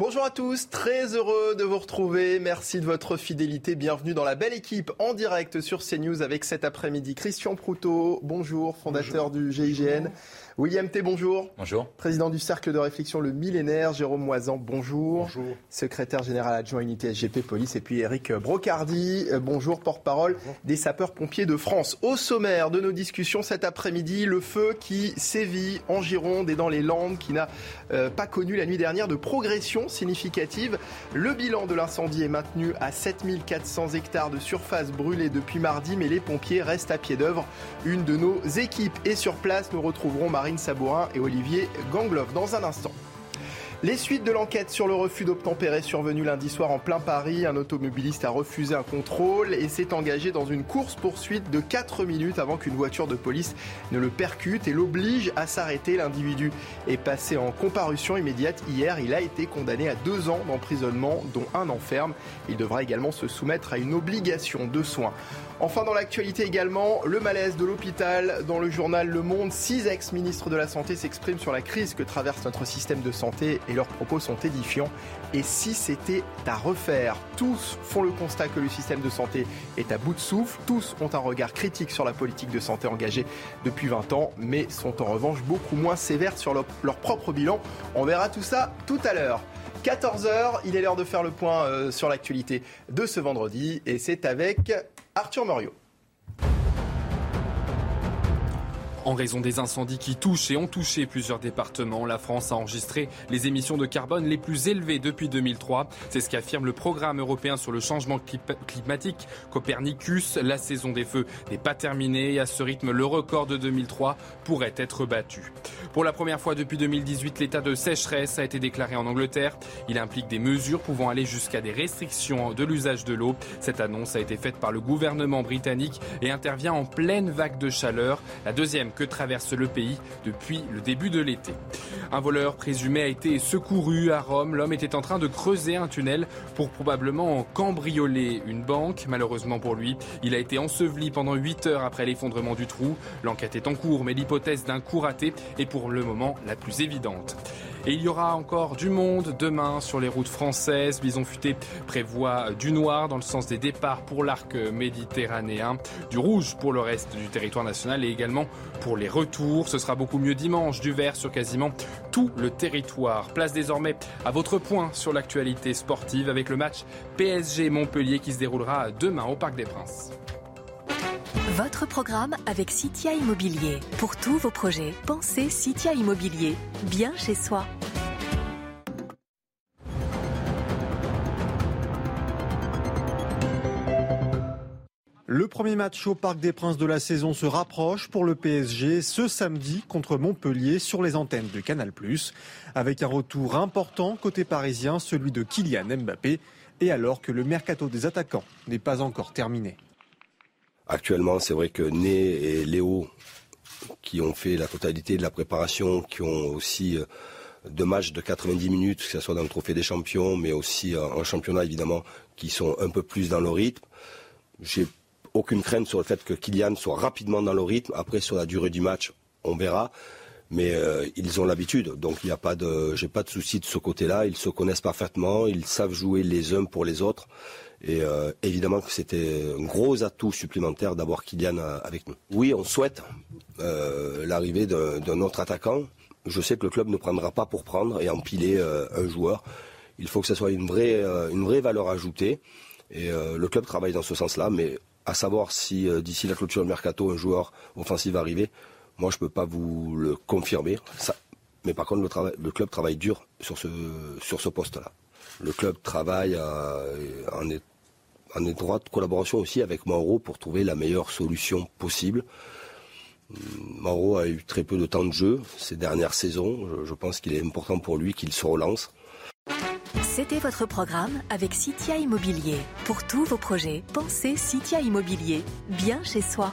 Bonjour à tous, très heureux de vous retrouver. Merci de votre fidélité. Bienvenue dans la belle équipe en direct sur CNews avec cet après-midi Christian Proutot. Bonjour, fondateur du GIGN. William T, bonjour. Bonjour. Président du Cercle de réflexion Le Millénaire. Jérôme Moisan, bonjour. Bonjour. Secrétaire général adjoint unité SGP Police. Et puis Eric Brocardi, euh, bonjour, porte-parole des sapeurs-pompiers de France. Au sommaire de nos discussions cet après-midi, le feu qui sévit en Gironde et dans les Landes, qui n'a euh, pas connu la nuit dernière de progression significative. Le bilan de l'incendie est maintenu à 7400 hectares de surface brûlée depuis mardi, mais les pompiers restent à pied d'œuvre. Une de nos équipes est sur place. Nous retrouverons Marie Sabourin et Olivier Gangloff dans un instant. Les suites de l'enquête sur le refus d'obtempérer survenu lundi soir en plein Paris. Un automobiliste a refusé un contrôle et s'est engagé dans une course-poursuite de 4 minutes avant qu'une voiture de police ne le percute et l'oblige à s'arrêter. L'individu est passé en comparution immédiate hier. Il a été condamné à deux ans d'emprisonnement, dont un enferme. Il devra également se soumettre à une obligation de soins. Enfin, dans l'actualité également, le malaise de l'hôpital. Dans le journal Le Monde, six ex-ministres de la Santé s'expriment sur la crise que traverse notre système de santé et leurs propos sont édifiants. Et si c'était à refaire? Tous font le constat que le système de santé est à bout de souffle. Tous ont un regard critique sur la politique de santé engagée depuis 20 ans, mais sont en revanche beaucoup moins sévères sur leur, propre bilan. On verra tout ça tout à l'heure. 14h, il est l'heure de faire le point euh, sur l'actualité de ce vendredi et c'est avec Arthur Moriot. En raison des incendies qui touchent et ont touché plusieurs départements, la France a enregistré les émissions de carbone les plus élevées depuis 2003. C'est ce qu'affirme le programme européen sur le changement climatique Copernicus. La saison des feux n'est pas terminée et à ce rythme, le record de 2003 pourrait être battu. Pour la première fois depuis 2018, l'état de sécheresse a été déclaré en Angleterre. Il implique des mesures pouvant aller jusqu'à des restrictions de l'usage de l'eau. Cette annonce a été faite par le gouvernement britannique et intervient en pleine vague de chaleur, la deuxième que traverse le pays depuis le début de l'été. Un voleur présumé a été secouru à Rome. L'homme était en train de creuser un tunnel pour probablement cambrioler une banque. Malheureusement pour lui, il a été enseveli pendant 8 heures après l'effondrement du trou. L'enquête est en cours, mais l'hypothèse d'un coup raté est pour le moment la plus évidente. Et il y aura encore du monde demain sur les routes françaises. Bison Futé prévoit du noir dans le sens des départs pour l'arc méditerranéen, du rouge pour le reste du territoire national et également pour les retours. Ce sera beaucoup mieux dimanche, du vert sur quasiment tout le territoire. Place désormais à votre point sur l'actualité sportive avec le match PSG Montpellier qui se déroulera demain au Parc des Princes. Votre programme avec Citia Immobilier. Pour tous vos projets, pensez Citia Immobilier. Bien chez soi. Le premier match au Parc des Princes de la saison se rapproche pour le PSG ce samedi contre Montpellier sur les antennes de Canal+, avec un retour important côté parisien, celui de Kylian Mbappé, et alors que le mercato des attaquants n'est pas encore terminé. Actuellement, c'est vrai que Né et Léo, qui ont fait la totalité de la préparation, qui ont aussi euh, deux matchs de 90 minutes, que ce soit dans le Trophée des Champions, mais aussi en championnat évidemment, qui sont un peu plus dans le rythme. J'ai aucune crainte sur le fait que Kylian soit rapidement dans le rythme. Après, sur la durée du match, on verra. Mais euh, ils ont l'habitude, donc il n'y a pas de, j'ai pas de souci de ce côté-là. Ils se connaissent parfaitement, ils savent jouer les uns pour les autres. Et euh, évidemment que c'était un gros atout supplémentaire d'avoir Kylian euh, avec nous. Oui, on souhaite euh, l'arrivée d'un autre attaquant. Je sais que le club ne prendra pas pour prendre et empiler un joueur. Il faut que ce soit une vraie, une vraie valeur ajoutée. Et le club travaille dans ce sens-là, mais à savoir si d'ici la clôture du mercato, un joueur offensif va arriver, moi je ne peux pas vous le confirmer. Mais par contre, le, le club travaille dur sur ce, sur ce poste-là. Le club travaille en, en étroite collaboration aussi avec Mauro pour trouver la meilleure solution possible. Mauro a eu très peu de temps de jeu ces dernières saisons. Je, pense qu'il est important pour lui qu'il se relance. C'était votre programme avec Citia Immobilier. Pour tous vos projets, pensez Citia Immobilier, bien chez soi.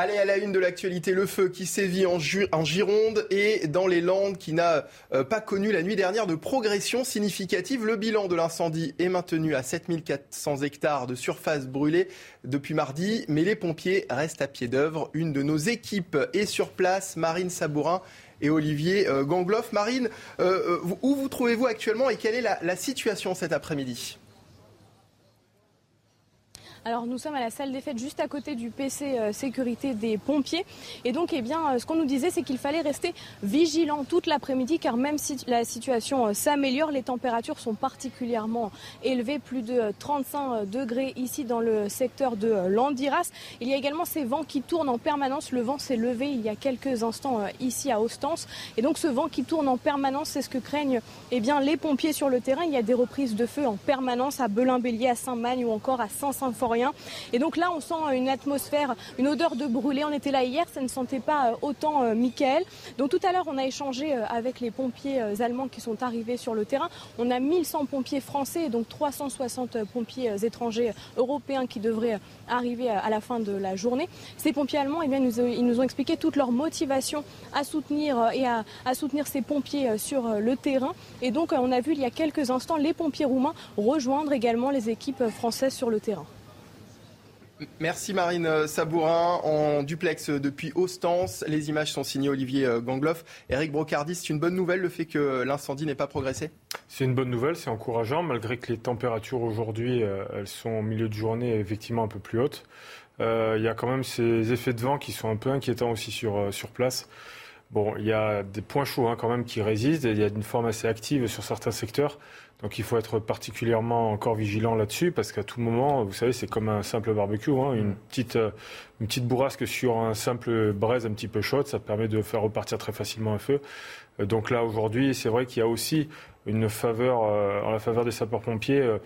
Allez à la une de l'actualité, le feu qui sévit en, Gironde et dans les Landes qui n'a euh, pas connu la nuit dernière de progression significative. Le bilan de l'incendie est maintenu à 7400 hectares de surface brûlée depuis mardi, mais les pompiers restent à pied d'œuvre. Une de nos équipes est sur place, Marine Sabourin et Olivier euh, Gangloff. Marine, euh, où vous trouvez-vous actuellement et quelle est la situation cet après-midi? Alors nous sommes à la salle des fêtes juste à côté du PC euh, sécurité des pompiers. Et donc eh bien, euh, ce qu'on nous disait, c'est qu'il fallait rester vigilant toute l'après-midi car même si la situation euh, s'améliore, les températures sont particulièrement élevées, plus de 35 degrés ici dans le secteur de Landiras. Il y a également ces vents qui tournent en permanence. Le vent s'est levé il y a quelques instants ici à Ostens. Et donc ce vent qui tourne en permanence, c'est ce que craignent eh bien, les pompiers sur le terrain. Il y a des reprises de feu en permanence à Belin-Bélier, à Saint-Magne ou encore à Saint-Symphorien. Et donc là, on sent une atmosphère, une odeur de brûlé. On était là hier, ça ne sentait pas euh, autant euh, Michael. Donc tout à l'heure, on a échangé euh, avec les pompiers allemands qui sont arrivés sur le terrain. On a 1100 pompiers français et donc 360 pompiers étrangers européens qui devraient arriver à la fin de la journée. Ces pompiers allemands, eh ils nous ont expliqué toute leur motivation à soutenir et à soutenir ces pompiers sur le terrain. Et donc, on a vu il y a quelques instants les pompiers roumains rejoindre également les équipes françaises sur le terrain. Merci Marine Sabourin en duplex depuis Ostens. Les images sont signées Olivier euh, Gangloff. Eric Brocardi, c'est une bonne nouvelle le fait que l'incendie n'ait pas progressé? C'est une bonne nouvelle, c'est encourageant malgré que les températures aujourd'hui, euh, elles sont au milieu de journée effectivement un peu plus hautes. Euh, il y a quand même ces effets de vent qui sont un peu inquiétants aussi sur, place. Bon, il y a des points chauds hein, quand même qui résistent. il y a une forme assez active sur certains secteurs. Donc il faut être particulièrement encore vigilant là-dessus parce qu'à tout moment, vous savez, c'est comme un simple barbecue, hein, une, petite, euh, une petite bourrasque sur un simple braise un petit peu chaude, ça permet de faire repartir très facilement un feu. Euh, donc là aujourd'hui, c'est vrai qu'il y a aussi une faveur, euh, en la faveur des sapeurs-pompiers,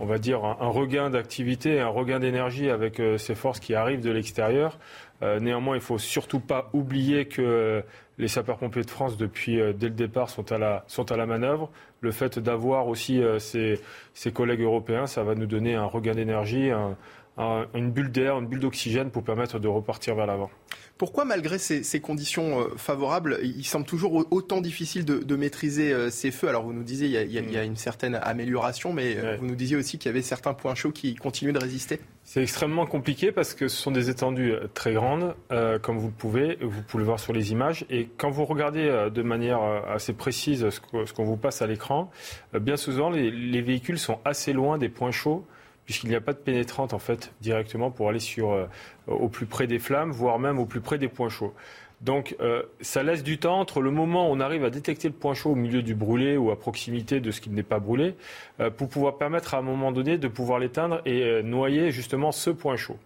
on va dire un, regain d'activité, un regain d'énergie avec ces forces qui arrivent de l'extérieur. néanmoins, il faut surtout pas oublier que les sapeurs-pompiers de France, depuis dès le départ, sont à la, sont à la manœuvre le fait d'avoir aussi ses, euh, collègues européens, ça va nous donner un regain d'énergie, une bulle d'air, une bulle d'oxygène pour permettre de repartir vers l'avant. Pourquoi, malgré ces, conditions euh, favorables, il semble toujours autant difficile de, maîtriser euh, ces feux? Alors, vous nous disiez il y, a, il y a, une certaine amélioration, mais vous nous disiez aussi qu'il y avait certains points chauds qui continuent de résister. C'est extrêmement compliqué parce que ce sont des étendues très grandes, comme vous le pouvez, vous pouvez le voir sur les images. Et quand vous regardez de manière assez précise ce qu'on vous passe à l'écran, bien souvent les véhicules sont assez loin des points chauds puisqu'il n'y a pas de pénétrante en fait directement pour aller sur, euh, au plus près des flammes, voire même au plus près des points chauds. Donc euh, ça laisse du temps entre le moment où on arrive à détecter le point chaud au milieu du brûlé ou à proximité de ce qui n'est pas brûlé, euh, pour pouvoir permettre à un moment donné de pouvoir l'éteindre et noyer justement ce point chaud.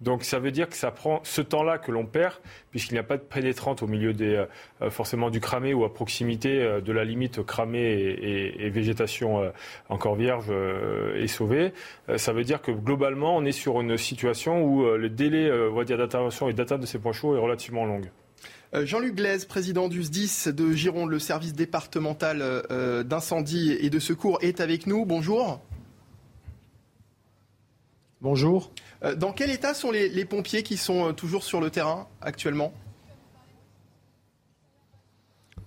Donc ça veut dire que ça prend ce temps-là que l'on perd, puisqu'il n'y a pas de pénétrante au milieu des, euh, forcément du cramé ou à proximité euh, de la limite cramé et, végétation euh, encore vierge est sauvée. ça veut dire que globalement, on est sur une situation où le délai d'intervention et d'atteinte de ces points chauds est relativement long. Jean-Luc Glaise, président du SDIS de Gironde, le service départemental d'incendie et de secours, est avec nous. Bonjour. Bonjour. Euh, dans quel état sont les, pompiers qui sont euh, toujours sur le terrain actuellement?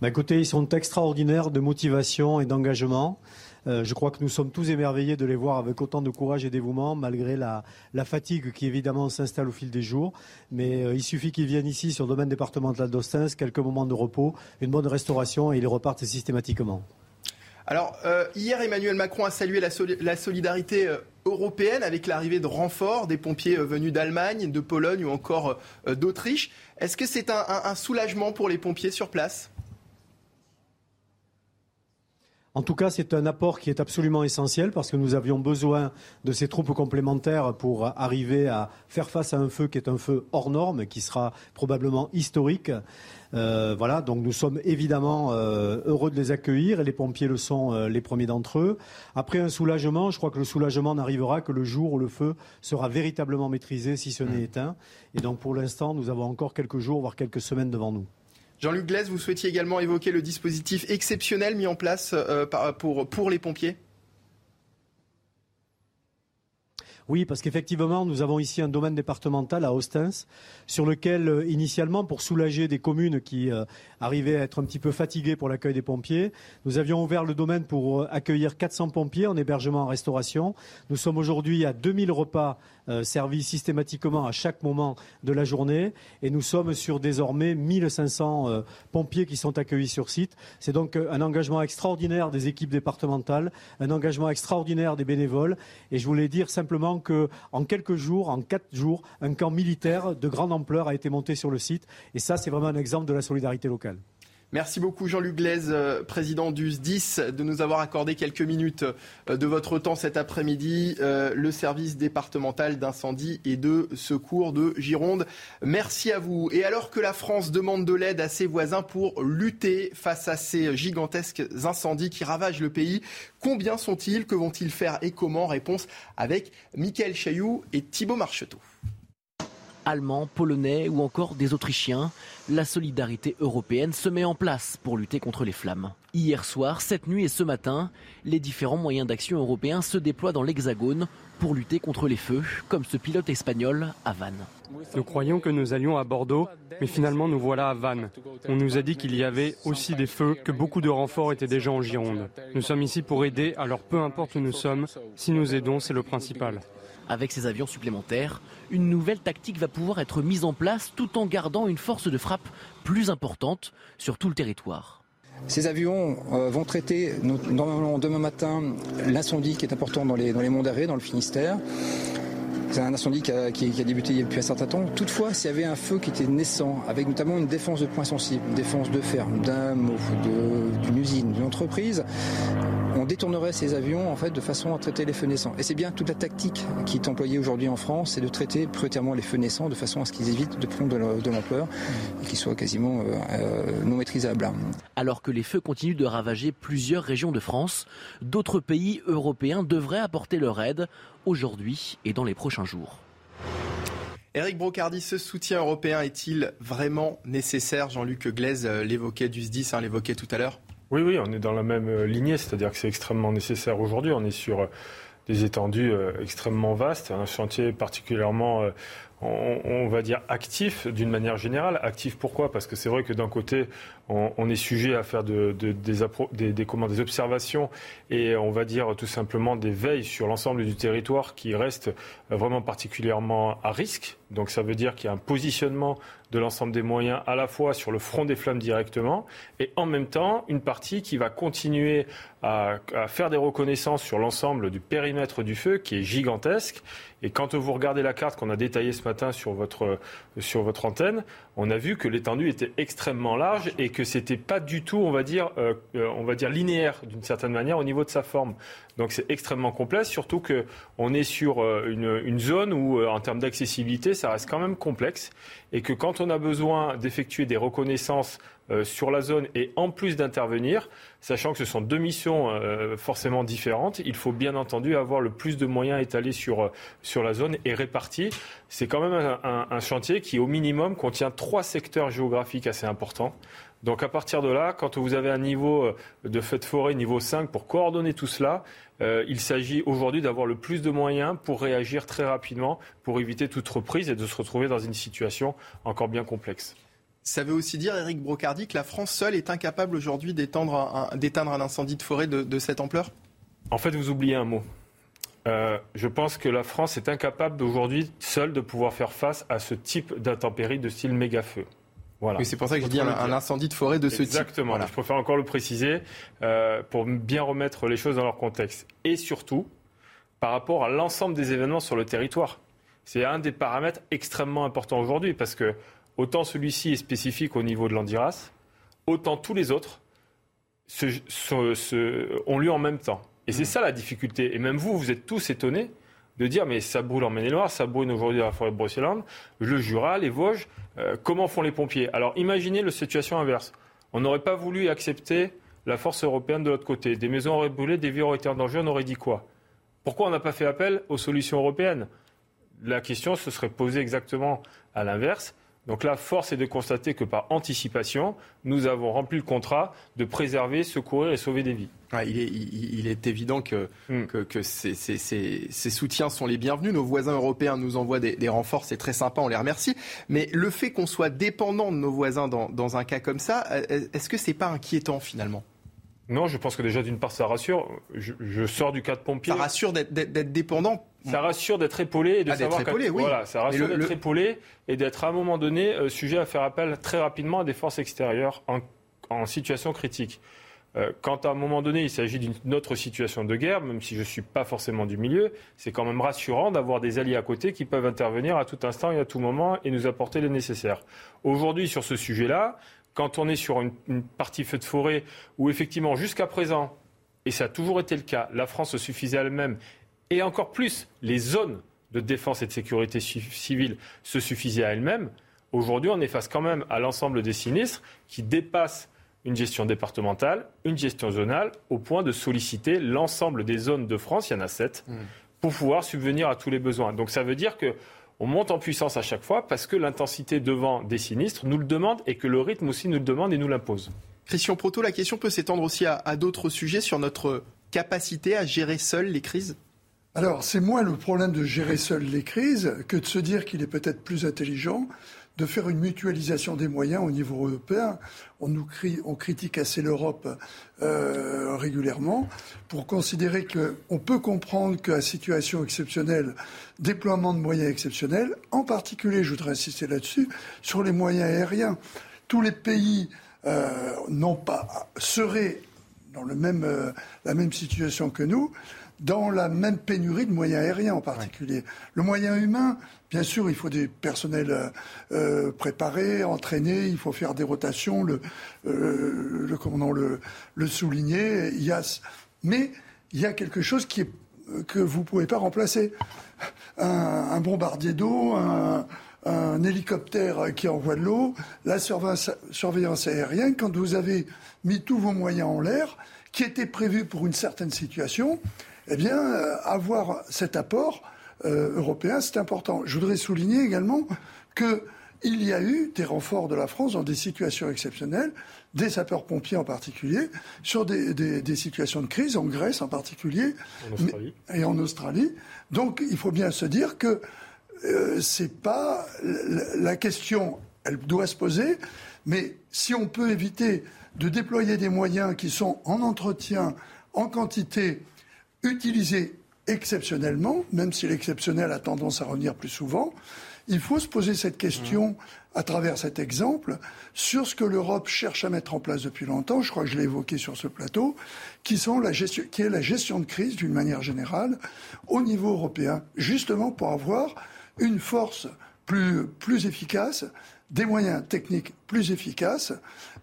Bah, Écoutez, ils sont extraordinaires de motivation et d'engagement. Euh, je crois que nous sommes tous émerveillés de les voir avec autant de courage et dévouement, malgré la, fatigue qui évidemment s'installe au fil des jours. Mais il suffit qu'ils viennent ici sur le domaine départemental d'Ostens, quelques moments de repos, une bonne restauration et ils repartent systématiquement. Alors, hier, Emmanuel Macron a salué la solidarité européenne avec l'arrivée de renforts des pompiers euh, venus d'Allemagne, de Pologne ou encore euh, d'Autriche. Est-ce que c'est un, soulagement pour les pompiers sur place? En tout cas, c'est un apport qui est absolument essentiel parce que nous avions besoin de ces troupes complémentaires pour arriver à faire face à un feu qui est un feu hors norme, qui sera probablement historique. Euh, voilà, donc nous sommes évidemment euh, heureux de les accueillir et les pompiers le sont euh, les premiers d'entre eux. Après un soulagement, je crois que le soulagement n'arrivera que le jour où le feu sera véritablement maîtrisé, si ce n'est mmh. éteint. Et donc pour l'instant, nous avons encore quelques jours, voire quelques semaines devant nous. Jean-Luc Glaise, vous souhaitiez également évoquer le dispositif exceptionnel mis en place pour, pour les pompiers? Oui, parce qu'effectivement, nous avons ici un domaine départemental à Ostens, sur lequel, euh, initialement, pour soulager des communes qui euh, arrivaient à être un petit peu fatiguées pour l'accueil des pompiers, nous avions ouvert le domaine pour euh, accueillir 400 pompiers en hébergement en restauration. Nous sommes aujourd'hui à 2000 repas servis systématiquement à chaque moment de la journée, et nous sommes sur désormais 1500 pompiers qui sont accueillis sur site. C'est donc un engagement extraordinaire des équipes départementales, un engagement extraordinaire des bénévoles, et je voulais dire simplement qu'en quelques jours, en quatre jours, un camp militaire de grande ampleur a été monté sur le site. Et ça, c'est vraiment un exemple de la solidarité locale. Merci beaucoup Jean-Luc Glaise, euh, président du SDIS, de nous avoir accordé quelques minutes euh, de votre temps cet après-midi. Euh, le service départemental d'incendie et de secours de Gironde. Merci à vous. Et alors que la France demande de l'aide à ses voisins pour lutter face à ces gigantesques incendies qui ravagent le pays, combien sont-ils? Que vont-ils faire et comment? Réponse avec Michael Chailloux et Thibault Marcheteau allemands, polonais ou encore des Autrichiens, la solidarité européenne se met en place pour lutter contre les flammes. Hier soir, cette nuit et ce matin, les différents moyens d'action européens se déploient dans l'Hexagone pour lutter contre les feux, comme ce pilote espagnol à Vannes. Nous croyons que nous allions à Bordeaux, mais finalement nous voilà à Vannes. On nous a dit qu'il y avait aussi des feux, que beaucoup de renforts étaient déjà en Gironde. Nous sommes ici pour aider, alors peu importe où nous sommes, si nous aidons, c'est le principal. Avec ces avions supplémentaires, une nouvelle tactique va pouvoir être mise en place tout en gardant une force de frappe plus importante sur tout le territoire. Ces avions euh, vont traiter demain matin l'incendie qui est important dans les, dans les monts d'arrêt, dans le Finistère. C'est un incendie qui a, débuté depuis un certain temps. Toutefois, s'il y avait un feu qui était naissant, avec notamment une défense de points sensibles, une défense de ferme, d'un mot, d'une usine, d'une entreprise, on détournerait ces avions en fait de façon à traiter les feux naissants. Et c'est bien toute la tactique qui est employée aujourd'hui en France, c'est de traiter prioritairement les feux naissants de façon à ce qu'ils évitent de prendre de l'ampleur et qu'ils soient quasiment euh, euh, non maîtrisables. Alors que les feux continuent de ravager plusieurs régions de France, d'autres pays européens devraient apporter leur aide aujourd'hui et dans les prochains jours. Éric Brocardi, ce soutien européen est-il vraiment nécessaire? Jean-Luc Glaise euh, l'évoquait du SDIS, hein, l'évoquait tout à l'heure. Oui, oui, on est dans la même euh, lignée, c'est-à-dire que c'est extrêmement nécessaire aujourd'hui. On est sur euh, des étendues extrêmement vastes, un chantier particulièrement on, va dire actif d'une manière générale. Actif pourquoi? Parce que c'est vrai que d'un côté, on, est sujet à faire des, des, des, observations et on va dire tout simplement des veilles sur l'ensemble du territoire qui reste vraiment particulièrement à risque. Donc ça veut dire qu'il y a un positionnement de l'ensemble des moyens à la fois sur le front des flammes directement et en même temps une partie qui va continuer à, à faire des reconnaissances sur l'ensemble du périmètre du feu qui est gigantesque. Et quand vous regardez la carte qu'on a détaillée ce matin sur votre, sur votre antenne, on a vu que l'étendue était extrêmement large et que c'était pas du tout, on va dire, euh, euh, on va dire linéaire d'une certaine manière au niveau de sa forme. Donc c'est extrêmement complexe, surtout que on est sur euh, une, une zone où, en termes d'accessibilité, ça reste quand même complexe et que quand on a besoin d'effectuer des reconnaissances euh, sur la zone et en plus d'intervenir, sachant que ce sont deux missions euh, forcément différentes, il faut bien entendu avoir le plus de moyens étalés sur, euh, sur la zone et répartis. C'est quand même un, un, chantier qui, au minimum, contient trois secteurs géographiques assez importants. Donc à partir de là, quand vous avez un niveau de feu de forêt niveau 5 pour coordonner tout cela, il s'agit aujourd'hui d'avoir le plus de moyens pour réagir très rapidement, pour éviter toute reprise et de se retrouver dans une situation encore bien complexe. Ça veut aussi dire, Eric Brocardi, que la France seule est incapable aujourd'hui d'éteindre un, incendie de forêt de, cette ampleur? En fait, vous oubliez un mot. Euh, je pense que la France est incapable d'aujourd'hui seule de pouvoir faire face à ce type d'intempéries de style méga-feu. Voilà. c'est pour ça que je dis un, incendie de forêt de ce type. Exactement. Je préfère encore le préciser euh, pour bien remettre les choses dans leur contexte. Et surtout, par rapport à l'ensemble des événements sur le territoire. C'est un des paramètres extrêmement importants aujourd'hui parce que Autant celui-ci est spécifique au niveau de l'Andiras, autant tous les autres ont lieu en même temps. Et c'est mmh. ça la difficulté. Et même vous, vous êtes tous étonnés de dire mais ça brûle en Maine-et-Loire, ça brûle aujourd'hui dans la forêt de Brocéliande, le Jura, les Vosges, euh, comment font les pompiers? Alors imaginez la situation inverse. On n'aurait pas voulu accepter la force européenne de l'autre côté. Des maisons auraient brûlé, des vies auraient été en danger, on aurait dit quoi? Pourquoi on n'a pas fait appel aux solutions européennes? La question se serait posée exactement à l'inverse. Donc là, force est de constater que par anticipation, nous avons rempli le contrat de préserver, secourir et sauver des vies. il, est, évident que, hmm. ces, soutiens sont les bienvenus. Nos voisins européens nous envoient des, renforts, c'est très sympa, on les remercie. Mais le fait qu'on soit dépendant de nos voisins dans, un cas comme ça, est-ce que c'est pas inquiétant finalement? Non, je pense que déjà d'une part ça rassure. Je, sors du cas de pompier. Ça rassure d'être dépendant. Ça rassure d'être épaulé et de ah, savoir épaulé, oui. voilà, ça rassure d'être épaulé et d'être à un moment donné euh, sujet à faire appel très rapidement à des forces extérieures en, situation critique. Euh, quand à un moment donné il s'agit d'une autre situation de guerre, même si je ne suis pas forcément du milieu, c'est quand même rassurant d'avoir des alliés à côté qui peuvent intervenir à tout instant et à tout moment et nous apporter le nécessaire. Aujourd'hui, sur ce sujet-là, quand on est sur une, partie feu de forêt où effectivement jusqu'à présent, et ça a toujours été le cas, la France se suffisait elle-même, et encore plus les zones de défense et de sécurité civile se suffisaient à elles-mêmes, aujourd'hui on est face quand même à l'ensemble des sinistres qui dépassent une gestion départementale, une gestion zonale, au point de solliciter l'ensemble des zones de France, il y en a sept, mmh. pour pouvoir subvenir à tous les besoins. Donc ça veut dire que on monte en puissance à chaque fois parce que l'intensité devant des sinistres nous le demande et que le rythme aussi nous le demande et nous l'impose. Christian Proto, la question peut s'étendre aussi à, d'autres sujets sur notre capacité à gérer seul les crises? Alors, c'est moins le problème de gérer seul les crises que de se dire qu'il est peut-être plus intelligent de faire une mutualisation des moyens au niveau européen. On nous on critique assez l'Europe euh, régulièrement pour considérer qu'on peut comprendre qu'à situation exceptionnelle, déploiement de moyens exceptionnels, en particulier, je voudrais insister là-dessus, sur les moyens aériens. Tous les pays euh, n'ont pas seraient dans euh, la même situation que nous, dans la même pénurie de moyens aériens en particulier. Le moyen humain, bien sûr, il faut des personnels euh, euh, préparés, entraînés, il faut faire des rotations, le, euh, le commandant le, le souligner. Il y a, mais il y a quelque chose qui est, que vous ne pouvez pas remplacer. Un, un bombardier d'eau, un, un, hélicoptère qui envoie de l'eau, la surveillance, surveillance aérienne, quand vous avez mis tous vos moyens en l'air, qui étaient prévus pour une certaine situation, eh bien, euh, avoir cet apport euh, européen, c'est important. Je voudrais souligner également qu'il y a eu des renforts de la France dans des situations exceptionnelles, des sapeurs-pompiers en particulier, sur des, situations de crise, en Grèce en particulier, et en Australie. Donc il faut bien se dire que euh, c'est pas la question, elle doit se poser, mais si on peut éviter de déployer des moyens qui sont en entretien, en quantité, utilisé exceptionnellement, même si l'exceptionnel a tendance à revenir plus souvent, il faut se poser cette question à travers cet exemple sur ce que l'Europe cherche à mettre en place depuis longtemps, je crois que je l'ai évoqué sur ce plateau, qui, sont la gestion, qui est la gestion de crise d'une manière générale au niveau européen, justement pour avoir une force plus, plus efficace, des moyens techniques plus efficaces,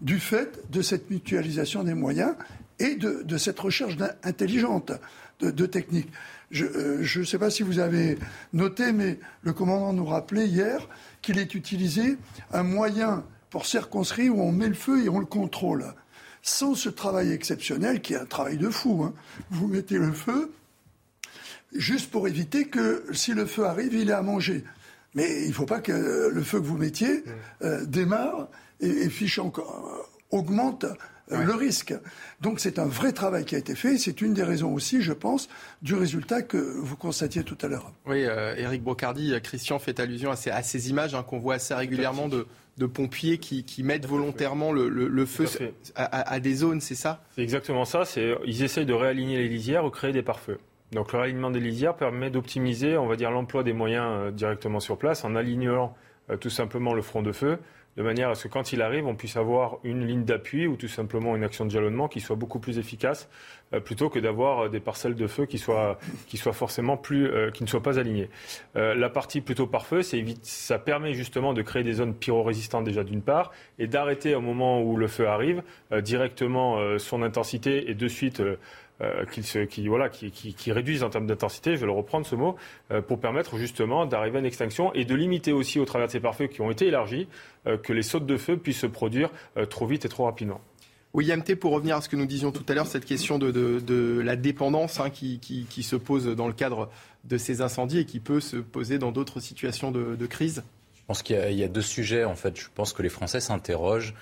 du fait de cette mutualisation des moyens et de, de cette recherche intelligente de, technique. Je ne euh, sais pas si vous avez noté, mais le commandant nous rappelait hier qu'il est utilisé un moyen pour circonscrire où on met le feu et on le contrôle. Sans ce travail exceptionnel, qui est un travail de fou, hein. vous mettez le feu juste pour éviter que si le feu arrive, il ait à manger. Mais il ne faut pas que le feu que vous mettiez euh, démarre et, et fiche encore, euh, augmente le risque. Donc c'est un vrai travail qui a été fait. C'est une des raisons aussi, je pense, du résultat que vous constatiez tout à l'heure. Oui, euh, Éric Brocardi, euh, Christian fait allusion à ces, images hein, qu'on voit assez régulièrement de, pompiers qui, mettent volontairement le, feu à, des zones, c'est ça? C'est exactement ça. Ils essayent de réaligner les lisières ou créer des pare-feux. Donc le réalignement des lisières permet d'optimiser, on va dire, l'emploi des moyens euh, directement sur place en alignant tout simplement le front de feu de manière à ce que quand il arrive, on puisse avoir une ligne d'appui ou tout simplement une action de jalonnement qui soit beaucoup plus efficace, euh, plutôt que d'avoir des parcelles de feu qui soient, qui soient forcément plus, euh, qui ne soient pas alignées. Euh, la partie plutôt par feu, ça permet justement de créer des zones pyrorésistantes déjà d'une part, et d'arrêter au moment où le feu arrive directement son intensité et de suite euh, qui, voilà, qui, qui, réduisent en termes d'intensité, je vais le reprendre ce mot, euh, pour permettre justement d'arriver à une extinction et de limiter aussi au travers de ces pare-feux qui ont été élargis, euh, que les sautes de feu puissent se produire trop vite et trop rapidement. William T, pour revenir à ce que nous disions tout à l'heure, cette question de, de, la dépendance hein, qui, qui, se pose dans le cadre de ces incendies et qui peut se poser dans d'autres situations de, de crise Je pense qu'il y, y, a deux sujets. En fait, je pense que les Français s'interrogent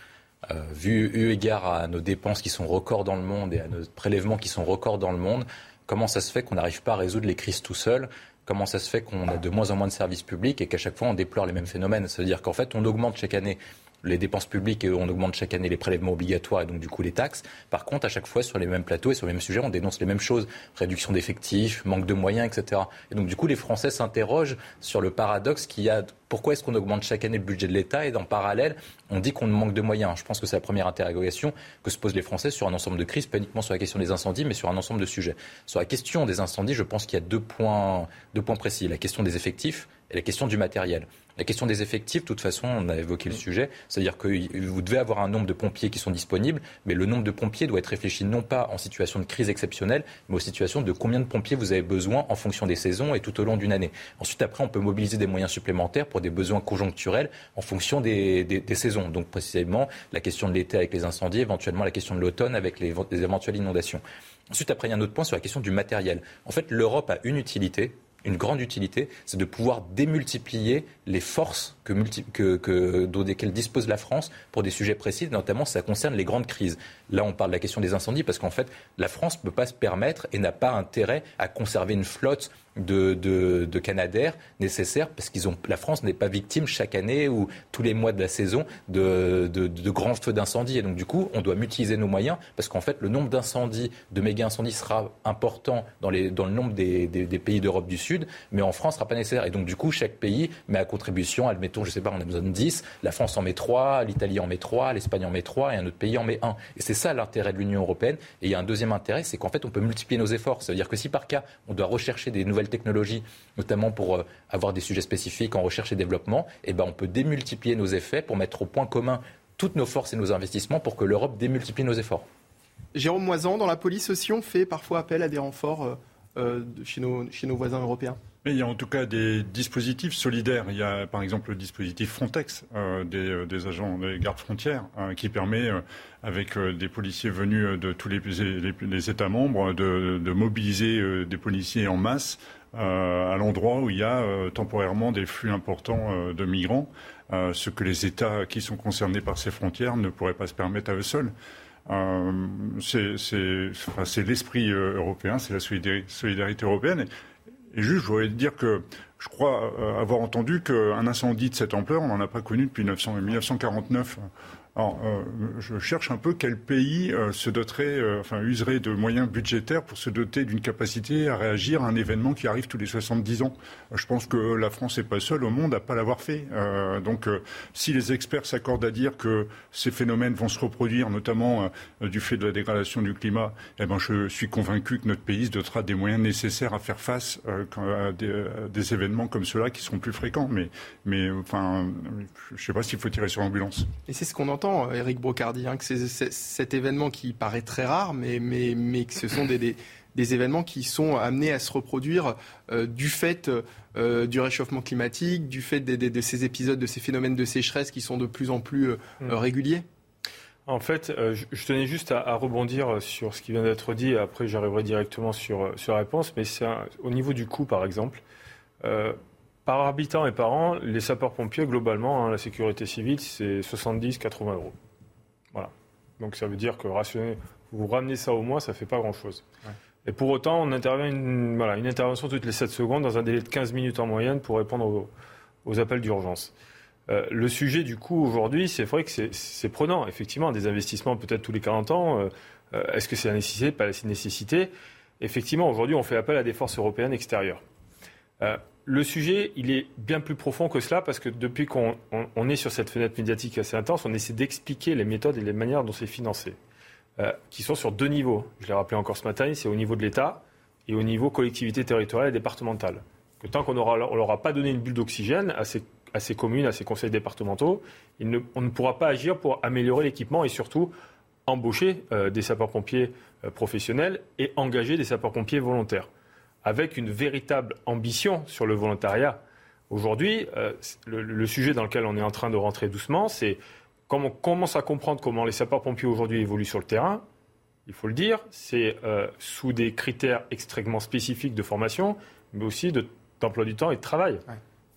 euh, vu eu égard à nos dépenses qui sont records dans le monde et à nos prélèvements qui sont records dans le monde, comment ça se fait qu'on n'arrive pas à résoudre les crises tout seul? Comment ça se fait qu'on a de moins en moins de services publics et qu'à chaque fois on déplore les mêmes phénomènes? C'est-à-dire qu'en fait on augmente chaque année les dépenses publiques et on augmente chaque année les prélèvements obligatoires et donc du coup les taxes. Par contre, à chaque fois sur les mêmes plateaux et sur les mêmes sujets, on dénonce les mêmes choses réduction d'effectifs, manque de moyens, etc. Et donc du coup, les Français s'interrogent sur le paradoxe qu'il y a. Pourquoi est-ce qu'on augmente chaque année le budget de l'État? Et en parallèle, on dit qu'on manque de moyens Je pense que c'est la première interrogation que se posent les Français sur un ensemble de crises, pas uniquement sur la question des incendies, mais sur un ensemble de sujets. Sur la question des incendies, je pense qu'il y a deux points, deux points précis. La question des effectifs et la question du matériel. La question des effectifs, de toute façon, on a évoqué le sujet, c'est-à-dire que vous devez avoir un nombre de pompiers qui sont disponibles, mais le nombre de pompiers doit être réfléchi non pas en situation de crise exceptionnelle, mais aux situations de combien de pompiers vous avez besoin en fonction des saisons et tout au long d'une année. Ensuite, après, on peut mobiliser des moyens supplémentaires pour des besoins conjoncturels en fonction des, saisons. Donc, précisément, la question de l'été avec les incendies, éventuellement la question de l'automne avec les éventuelles inondations. Ensuite, après, il y a un autre point sur la question du matériel. En fait, l'Europe a une utilité, une grande utilité, c'est de pouvoir démultiplier les forces que, que, que, dont desquelles dispose la France pour des sujets précis, notamment ça concerne les grandes crises. Là, on parle de la question des incendies parce qu'en fait, la France ne peut pas se permettre et n'a pas intérêt à conserver une flotte de, de, de Canadair nécessaires parce qu'ils ont la France n'est pas victime chaque année ou tous les mois de la saison de, de, grands feux d'incendie et donc du coup on doit mutualiser nos moyens parce qu'en fait le nombre d'incendies de méga incendies sera important dans, les, dans le nombre des, des, pays d'Europe du Sud mais en France sera pas nécessaire et donc du coup chaque pays met à contribution je sais pas on a besoin de 10 la France en met 3 l'Italie en met 3 l'Espagne en met 3 et un autre pays en met 1 et c'est ça l'intérêt de l'Union européenne. Et il y a un deuxième intérêt c'est qu'en fait on peut multiplier nos efforts. Ça veut dire que si par cas on doit rechercher des nouvelles technologies, notamment pour euh, avoir des sujets spécifiques en recherche et développement, eh ben, on peut démultiplier nos effets pour mettre au point commun toutes nos forces et nos investissements pour que l'Europe démultiplie nos efforts. Jérôme Moisan, dans la police aussi, on fait parfois appel à des renforts euh, euh, chez nos voisins européens? Mais il y a en tout cas des dispositifs solidaires. Il y a par exemple le dispositif Frontex des, des, agents des gardes frontières qui permet, avec des policiers venus de tous les, les, États membres, de, de mobiliser des policiers en masse euh, à l'endroit où il y a euh, temporairement des flux importants euh, de migrants, ce que les États qui sont concernés par ces frontières ne pourraient pas se permettre à eux seuls. c'est l'esprit européen, c'est la solidarité, européenne. Juste, je voudrais dire que je crois avoir entendu qu'un incendie de cette ampleur, on n'en a pas connu depuis 1949 alors, euh, je cherche un peu quel pays euh, se doterait, euh, enfin, userait de moyens budgétaires pour se doter d'une capacité à réagir à un événement qui arrive tous les 70 ans. je pense que la France n'est pas seule au monde à pas l'avoir fait. donc, si les experts s'accordent à dire que ces phénomènes vont se reproduire, notamment du fait de la dégradation du climat, eh ben, je suis convaincu que notre pays se dotera des moyens nécessaires à faire face à des, événements comme ceux-là qui seront plus fréquents. Mais, mais enfin, je ne sais pas s'il faut tirer sur l'ambulance. Et c'est ce qu'on entend Eric Brocardi, hein, que c'est cet événement qui paraît très rare, mais, mais, mais que ce sont des, des, événements qui sont amenés à se reproduire euh, du fait euh, du réchauffement climatique, du fait de, ces épisodes, de ces phénomènes de sécheresse qui sont de plus en plus euh, mm. réguliers en fait, je tenais juste à, rebondir sur ce qui vient d'être dit, et après j'arriverai directement sur, sur la réponse, mais c'est au niveau du coût, par exemple. Par habitant et par an, les sapeurs-pompiers, globalement, hein, la sécurité civile, c'est 70-80 euros. Voilà. Donc ça veut dire que rationner, vous ramenez ça au mois, ça ne fait pas grand-chose. Et pour autant, on intervient une, voilà, une intervention toutes les 7 secondes dans un délai de 15 minutes en moyenne pour répondre aux, appels d'urgence. Euh, le sujet du coup aujourd'hui, c'est vrai que c'est prenant, effectivement, des investissements peut-être tous les 40 ans. Euh, euh, est-ce que c'est la nécessité, pas la nécessité? Effectivement, aujourd'hui, on fait appel à des forces européennes extérieures. Le sujet, il est bien plus profond que cela parce que depuis qu'on est sur cette fenêtre médiatique assez intense, on essaie d'expliquer les méthodes et les manières dont c'est financé, euh, qui sont sur deux niveaux. Je l'ai rappelé encore ce matin, c'est au niveau de l'État et au niveau collectivité territoriale et départementale. Que tant qu'on ne leur aura pas donné une bulle d'oxygène à ces, communes, à ces conseils départementaux, on ne pourra pas agir pour améliorer l'équipement et surtout embaucher euh, des sapeurs-pompiers euh, professionnels et engager des sapeurs-pompiers volontaires avec une véritable ambition sur le volontariat. Aujourd'hui, euh, le, sujet dans lequel on est en train de rentrer doucement, c'est quand on commence à comprendre comment les sapeurs-pompiers aujourd'hui évoluent sur le terrain, il faut le dire, c'est euh, sous des critères extrêmement spécifiques de formation, mais aussi d'emploi du temps et de travail.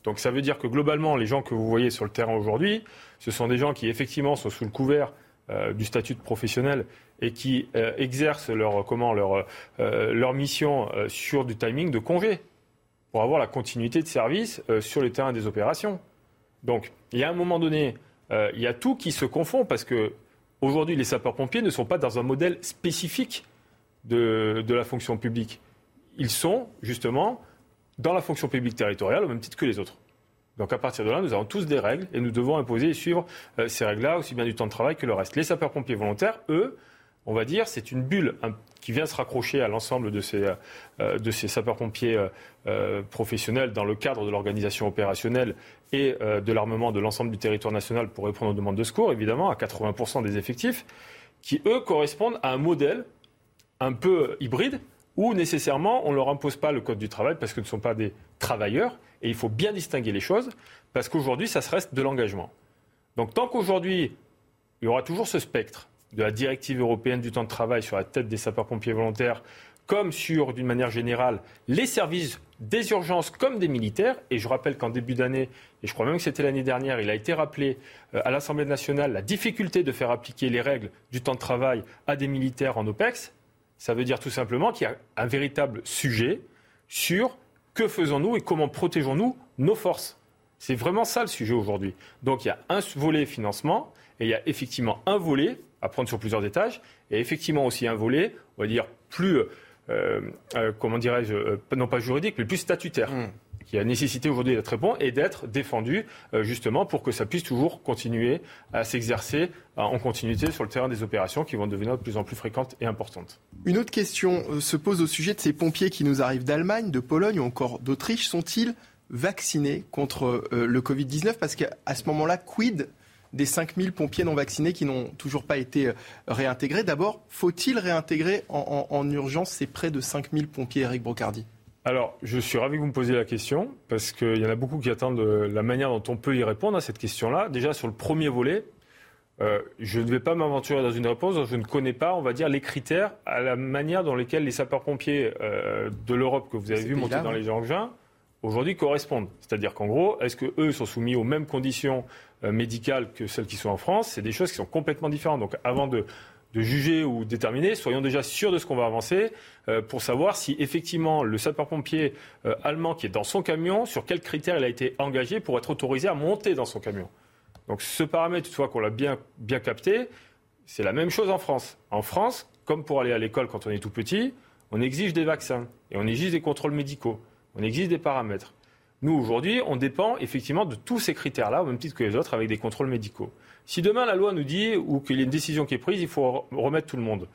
Donc ça veut dire que globalement, les gens que vous voyez sur le terrain aujourd'hui, ce sont des gens qui effectivement sont sous le couvert euh, du statut de professionnel et qui euh, exercent leur, comment, leur, euh, leur mission euh, sur du timing de congé pour avoir la continuité de service sur le terrain des opérations. Donc, il y a un moment donné, il y a tout qui se confond parce que aujourd'hui, les sapeurs-pompiers ne sont pas dans un modèle spécifique de, de la fonction publique. Ils sont justement dans la fonction publique territoriale au même titre que les autres. Donc à partir de là, nous avons tous des règles et nous devons imposer et suivre ces règles-là, aussi bien du temps de travail que le reste. Les sapeurs-pompiers volontaires, eux, on va dire, c'est une bulle qui vient se raccrocher à l'ensemble de ces, euh, sapeurs-pompiers euh, euh, professionnels dans le cadre de l'organisation opérationnelle et de l'armement de l'ensemble du territoire national pour répondre aux demandes de secours, évidemment, à 80% des effectifs, qui, eux, correspondent à un modèle un peu hybride où nécessairement on ne leur impose pas le code du travail parce que ne sont pas des travailleurs. Et il faut bien distinguer les choses parce qu'aujourd'hui, ça se reste de l'engagement. Donc tant qu'aujourd'hui, il y aura toujours ce spectre de la directive européenne du temps de travail sur la tête des sapeurs-pompiers volontaires, comme sur, d'une manière générale, les services des urgences comme des militaires. Et je rappelle qu'en début d'année, et je crois même que c'était l'année dernière, il a été rappelé euh, à l'Assemblée nationale la difficulté de faire appliquer les règles du temps de travail à des militaires en OPEX. Ça veut dire tout simplement qu'il y a un véritable sujet sur que faisons-nous et comment protégeons-nous nos forces. C'est vraiment ça le sujet aujourd'hui. Donc il y a un volet financement et il y a effectivement un volet à prendre sur plusieurs étages, et effectivement aussi un volet, on va dire, plus, euh, euh, comment dirais-je, euh, non pas juridique, mais plus statutaire. Hmm. qui a nécessité aujourd'hui d'être bon et d'être défendu justement pour que ça puisse toujours continuer à s'exercer en continuité sur le terrain des opérations qui vont devenir de plus en plus fréquentes et importantes. Une autre question se pose au sujet de ces pompiers qui nous arrivent d'Allemagne, de Pologne ou encore d'Autriche. Sont-ils vaccinés contre le Covid-19 Parce qu'à ce moment-là, quid des 5000 pompiers non vaccinés qui n'ont toujours pas été euh, réintégrés. D'abord, faut-il réintégrer en, urgence ces près de 5000 pompiers, Eric Brocardi? Alors, je suis ravi que vous me posiez la question, parce qu'il y en a beaucoup qui attendent la manière dont on peut y répondre à cette question-là. Déjà, sur le premier volet, euh, je ne vais pas m'aventurer dans une réponse dont je ne connais pas, on va dire, les critères à la manière dans lesquels les sapeurs-pompiers euh, de l'Europe que vous avez vu monter dans les engins aujourd'hui correspondent. C'est-à-dire qu'en gros, est-ce qu'eux sont soumis aux mêmes conditions euh, médicales que celles qui sont en France, c'est des choses qui sont complètement différentes. Donc avant de, juger ou déterminer, soyons déjà sûrs de ce qu'on va avancer euh, pour savoir si effectivement le sapeur-pompier euh, allemand qui est dans son camion, sur quels critères il a été engagé pour être autorisé à monter dans son camion. Donc ce paramètre, une fois qu'on l'a bien, bien capté, c'est la même chose en France. En France, comme pour aller à l'école quand on est tout petit, on exige des vaccins et on exige des contrôles médicaux, on exige des paramètres. Nous, aujourd'hui, on dépend effectivement de tous ces critères-là, au même titre que les autres, avec des contrôles médicaux. Si demain la loi nous dit, ou qu'il y a une décision qui est prise, il faut remettre tout le monde,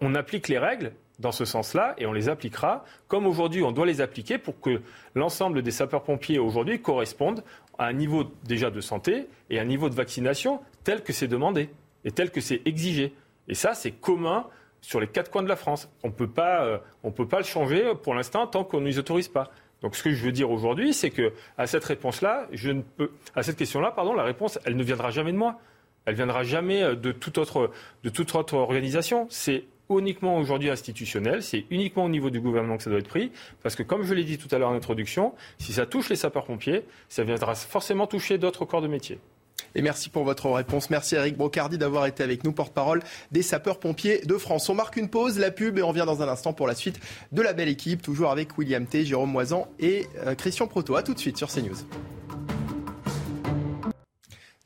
on, applique les règles dans ce sens-là et on les appliquera comme aujourd'hui on doit les appliquer pour que l'ensemble des sapeurs-pompiers aujourd'hui correspondent à un niveau déjà de santé et à un niveau de vaccination tel que c'est demandé et tel que c'est exigé. Et ça, c'est commun sur les quatre coins de la France. On euh, ne peut pas le changer pour l'instant tant qu'on ne les autorise pas. Donc ce que je veux dire aujourd'hui, c'est que à cette réponse-là, je à cette question-là, pardon, la réponse, elle ne viendra jamais de moi. Elle viendra jamais euh, de toute autre, de toute autre organisation. C'est uniquement aujourd'hui institutionnel, c'est uniquement au niveau du gouvernement que ça doit être pris, parce que comme je l'ai dit tout à l'heure en introduction, si ça touche les sapeurs-pompiers, ça viendra forcément toucher d'autres corps de métier. Et merci pour votre réponse. Merci Eric Brocardi d'avoir été avec nous, porte-parole des sapeurs-pompiers de France. On marque une pause, la pub, et on revient dans un instant pour la suite de la belle équipe, toujours avec William T, Jérôme Moisan et euh, Christian Proto. A tout de suite sur CNews.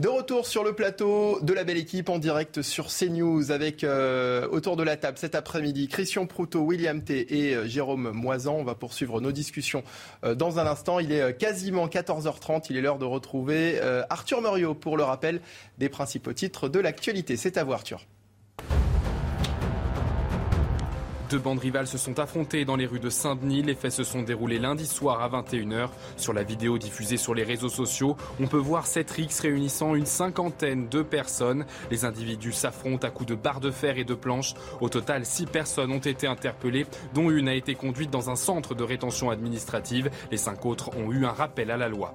De retour sur le plateau de la belle équipe en direct sur CNews avec euh, autour de la table cet après-midi Christian Proutot, William T et euh, Jérôme Moisan. On va poursuivre nos discussions euh, dans un instant. Il est quasiment 14h30. Il est l'heure de retrouver Arthur Muriot pour le rappel des principaux titres de l'actualité. C'est à vous Arthur. Deux bandes rivales se sont affrontées dans les rues de Saint-Denis. Les faits se sont déroulés lundi soir à 21h. Sur la vidéo diffusée sur les réseaux sociaux, on peut voir cette rixe réunissant une cinquantaine de personnes. Les individus s'affrontent à coups de barres de fer et de planches. Au total, six personnes ont été interpellées, dont une a été conduite dans un centre de rétention administrative. Les cinq autres ont eu un rappel à la loi.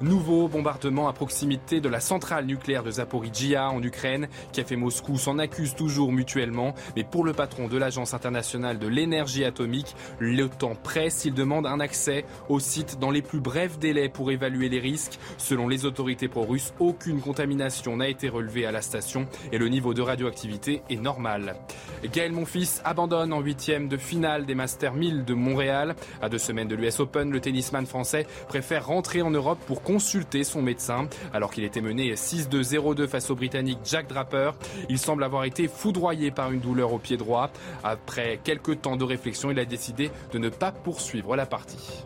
Nouveau bombardement à proximité de la centrale nucléaire de Zaporizhia en Ukraine. a fait Moscou s'en accuse toujours mutuellement. Mais pour le patron de l'Agence internationale de l'énergie atomique. Le temps presse, il demande un accès au site dans les plus brefs délais pour évaluer les risques. Selon les autorités pro-russes, aucune contamination n'a été relevée à la station et le niveau de radioactivité est normal. Gaël Monfils abandonne en huitième de finale des Masters 1000 de Montréal. À deux semaines de l'US Open, le tennisman français préfère rentrer en Europe pour consulter son médecin. Alors qu'il était mené 6-2-0-2 face au Britannique Jack Draper, il semble avoir été foudroyé par une douleur au pied droit. Après quelques temps de réflexion, il a décidé de ne pas poursuivre la partie.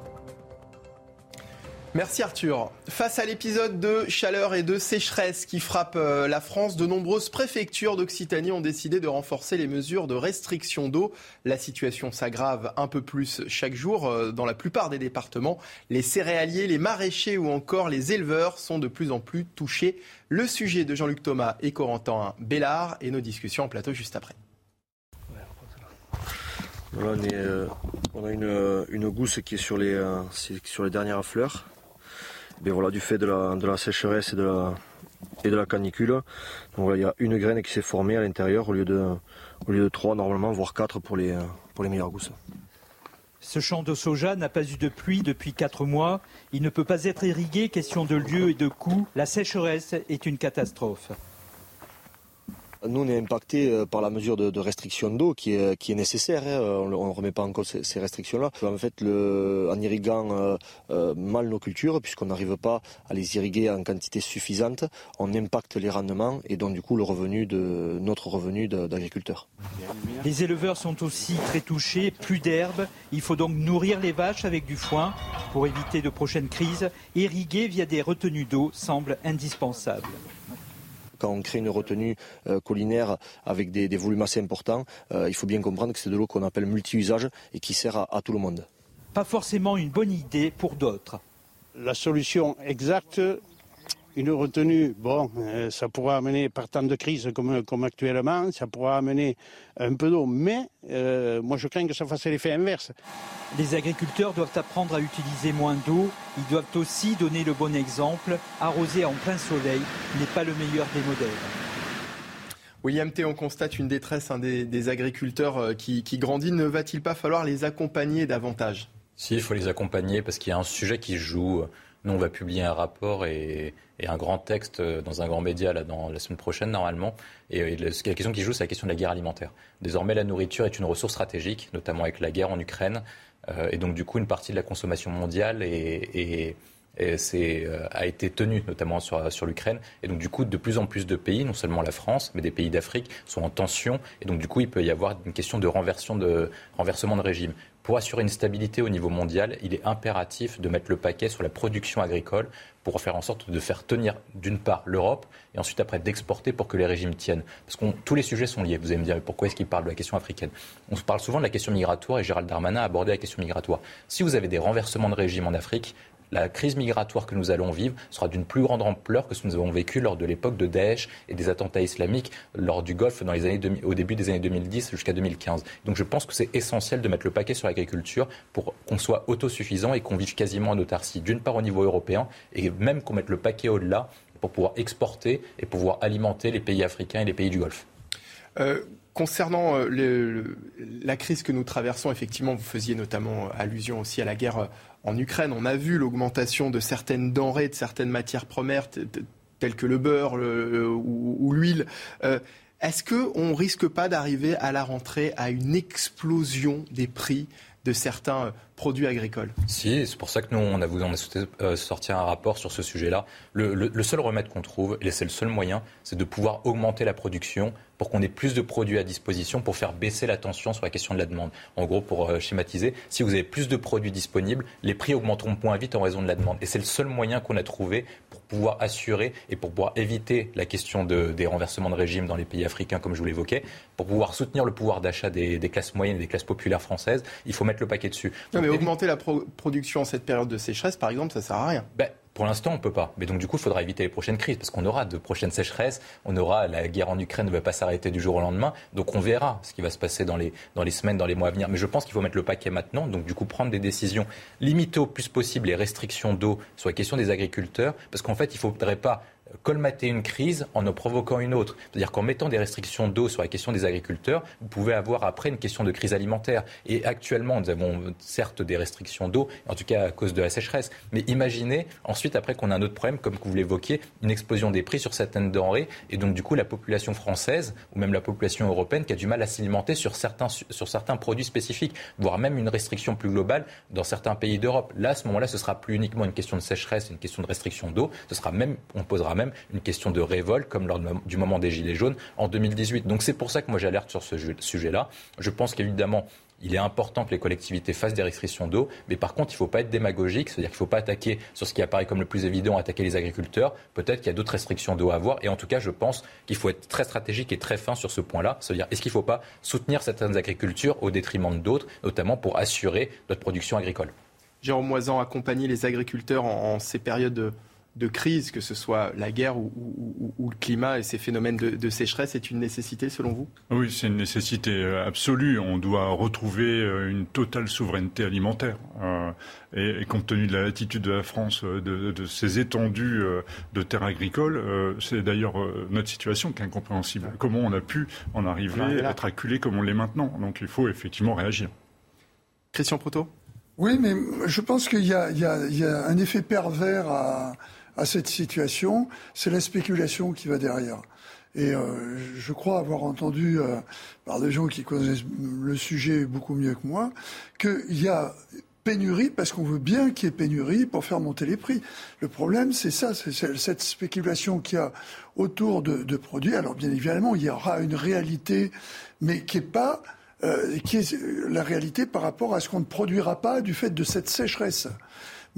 Merci Arthur. Face à l'épisode de chaleur et de sécheresse qui frappe euh, la France, de nombreuses préfectures d'Occitanie ont décidé de renforcer les mesures de restriction d'eau. La situation s'aggrave un peu plus chaque jour euh, dans la plupart des départements. Les céréaliers, les maraîchers ou encore les éleveurs sont de plus en plus touchés. Le sujet de Jean-Luc Thomas et Corentin Bellard et nos discussions en plateau juste après on, a euh, une, gousse qui est sur les, euh, sur les dernières fleurs. Et voilà, du fait de la, sécheresse et de la, et de la canicule, donc il y a une graine qui s'est formée à l'intérieur au lieu de, au lieu de trois normalement, voire quatre pour les, pour les meilleures gousses. Ce champ de soja n'a pas eu de pluie depuis quatre mois. Il ne peut pas être irrigué, question de lieu et de coût. La sécheresse est une catastrophe. Nous, on est impacté euh, par la mesure de, restriction d'eau qui est, nécessaire. Hein. On ne remet pas en cause ces, restrictions-là. En fait, en irriguant euh, euh, mal nos cultures, puisqu'on n'arrive pas à les irriguer en quantité suffisante, on impacte les rendements et donc du coup le revenu de notre revenu d'agriculteur. Les éleveurs sont aussi très touchés. Plus d'herbe. Il faut donc nourrir les vaches avec du foin pour éviter de prochaines crises. Irriguer via des retenues d'eau semble indispensable quand on crée une retenue euh, collinaire avec des, volumes assez importants, euh, il faut bien comprendre que c'est de l'eau qu'on appelle multi-usage et qui sert à, tout le monde. Pas forcément une bonne idée pour d'autres. La solution exacte, une retenue, bon, euh, ça pourra amener par temps de crise comme, comme actuellement, ça pourra amener un peu d'eau, mais moi je crains que ça fasse l'effet inverse. Les agriculteurs doivent apprendre à utiliser moins d'eau. Ils doivent aussi donner le bon exemple. Arroser en plein soleil n'est pas le meilleur des modèles. William T, on constate une détresse hein, des, agriculteurs euh, qui, grandit. Ne va-t-il pas falloir les accompagner davantage? Si, il faut les accompagner parce qu'il y a un sujet qui joue. Nous, on va publier un rapport et, un grand texte dans un grand média la semaine prochaine, normalement. Et, la question qui joue, c'est la question de la guerre alimentaire. Désormais, la nourriture est une ressource stratégique, notamment avec la guerre en Ukraine. Euh, et donc, du coup, une partie de la consommation mondiale euh, a été tenue notamment sur, l'Ukraine. Et donc, du coup, de plus en plus de pays, non seulement la France, mais des pays d'Afrique, sont en tension. Et donc, du coup, il peut y avoir une question de renversement de régime. Pour assurer une stabilité au niveau mondial, il est impératif de mettre le paquet sur la production agricole pour faire en sorte de faire tenir d'une part l'Europe et ensuite après d'exporter pour que les régimes tiennent. Parce que tous les sujets sont liés. Vous allez me dire pourquoi est-ce qu'il parle de la question africaine? On parle souvent de la question migratoire et Gérald Darmanin a abordé la question migratoire. Si vous avez des renversements de régime en Afrique, la crise migratoire que nous allons vivre sera d'une plus grande ampleur que ce que nous avons vécu lors de l'époque de Daesh et des attentats islamiques lors du Golfe au début des années 2010 jusqu'à 2015. Donc je pense que c'est essentiel de mettre le paquet sur l'agriculture pour qu'on soit autosuffisant et qu'on vive quasiment en autarcie, d'une part au niveau européen et même qu'on mette le paquet au-delà pour pouvoir exporter et pouvoir alimenter les pays africains et les pays du Golfe. Euh, concernant euh, la crise que nous traversons, effectivement, vous faisiez notamment allusion aussi à la guerre en Ukraine. On a vu l'augmentation de certaines denrées, de certaines matières premières, telles que le beurre ou, l'huile. Euh, est-ce qu'on ne risque pas d'arriver à la rentrée à une explosion des prix de certains produits agricoles. Si, c'est pour ça que nous, on a voulu on a sortir un rapport sur ce sujet-là. Le, le seul remède qu'on trouve, et c'est le seul moyen, c'est de pouvoir augmenter la production pour qu'on ait plus de produits à disposition pour faire baisser la tension sur la question de la demande. En gros, pour euh, schématiser, si vous avez plus de produits disponibles, les prix augmenteront moins vite en raison de la demande. Et c'est le seul moyen qu'on a trouvé pour pouvoir assurer et pour pouvoir éviter la question de, des renversements de régime dans les pays africains, comme je vous l'évoquais, pour pouvoir soutenir le pouvoir d'achat des, classes moyennes et des classes populaires françaises, il faut mettre le paquet dessus. Mais augmenter la production en cette période de sécheresse, par exemple, ça sert à rien. Ben, pour l'instant, on ne peut pas. Mais donc, du coup, il faudra éviter les prochaines crises, parce qu'on aura de prochaines sécheresses, on aura la guerre en Ukraine ne va pas s'arrêter du jour au lendemain. Donc, on verra ce qui va se passer dans les, dans les semaines, dans les mois à venir. Mais je pense qu'il faut mettre le paquet maintenant. Donc, du coup, prendre des décisions, limiter au plus possible les restrictions d'eau sur la question des agriculteurs, parce qu'en fait, il ne faudrait pas colmater une crise en en provoquant une autre. C'est-à-dire qu'en mettant des restrictions d'eau sur la question des agriculteurs, vous pouvez avoir après une question de crise alimentaire. Et actuellement, nous avons certes des restrictions d'eau, en tout cas à cause de la sécheresse. Mais imaginez ensuite, après qu'on a un autre problème, comme vous l'évoquiez, une explosion des prix sur certaines denrées. Et donc, du coup, la population française, ou même la population européenne, qui a du mal à s'alimenter sur certains, sur certains produits spécifiques, voire même une restriction plus globale dans certains pays d'Europe. Là, à ce moment-là, ce sera plus uniquement une question de sécheresse, une question de restriction d'eau. Ce sera même, on posera même une question de révolte, comme lors du moment des Gilets jaunes en 2018. Donc c'est pour ça que moi j'alerte sur ce sujet-là. Je pense qu'évidemment, il est important que les collectivités fassent des restrictions d'eau, mais par contre, il ne faut pas être démagogique, c'est-à-dire qu'il ne faut pas attaquer sur ce qui apparaît comme le plus évident, attaquer les agriculteurs. Peut-être qu'il y a d'autres restrictions d'eau à avoir, et en tout cas, je pense qu'il faut être très stratégique et très fin sur ce point-là, c'est-à-dire est-ce qu'il ne faut pas soutenir certaines agricultures au détriment d'autres, notamment pour assurer notre production agricole? Jérôme Moisan accompagner les agriculteurs en ces périodes de crise, que ce soit la guerre ou, le climat et ces phénomènes de, sécheresse, est une nécessité selon vous? Oui, c'est une nécessité euh, absolue. On doit retrouver euh, une totale souveraineté alimentaire. Euh, et, compte tenu de la latitude de la France, de, de ses étendues de terres agricoles, c'est d'ailleurs notre situation qui est incompréhensible. Comment on a pu en arriver à être acculé comme on l'est maintenant? Donc il faut effectivement réagir. Christian Proto? Oui, mais je pense qu'il y, y, a un effet pervers à, à cette situation, c'est la spéculation qui va derrière. Et euh, je crois avoir entendu euh, par des gens qui connaissent le sujet beaucoup mieux que moi qu'il y a pénurie parce qu'on veut bien qu'il y ait pénurie pour faire monter les prix. Le problème, c'est ça, c'est cette spéculation qu'il y a autour de, produits. Alors bien évidemment, il y aura une réalité, mais qui est pas euh, qui est la réalité par rapport à ce qu'on ne produira pas du fait de cette sécheresse.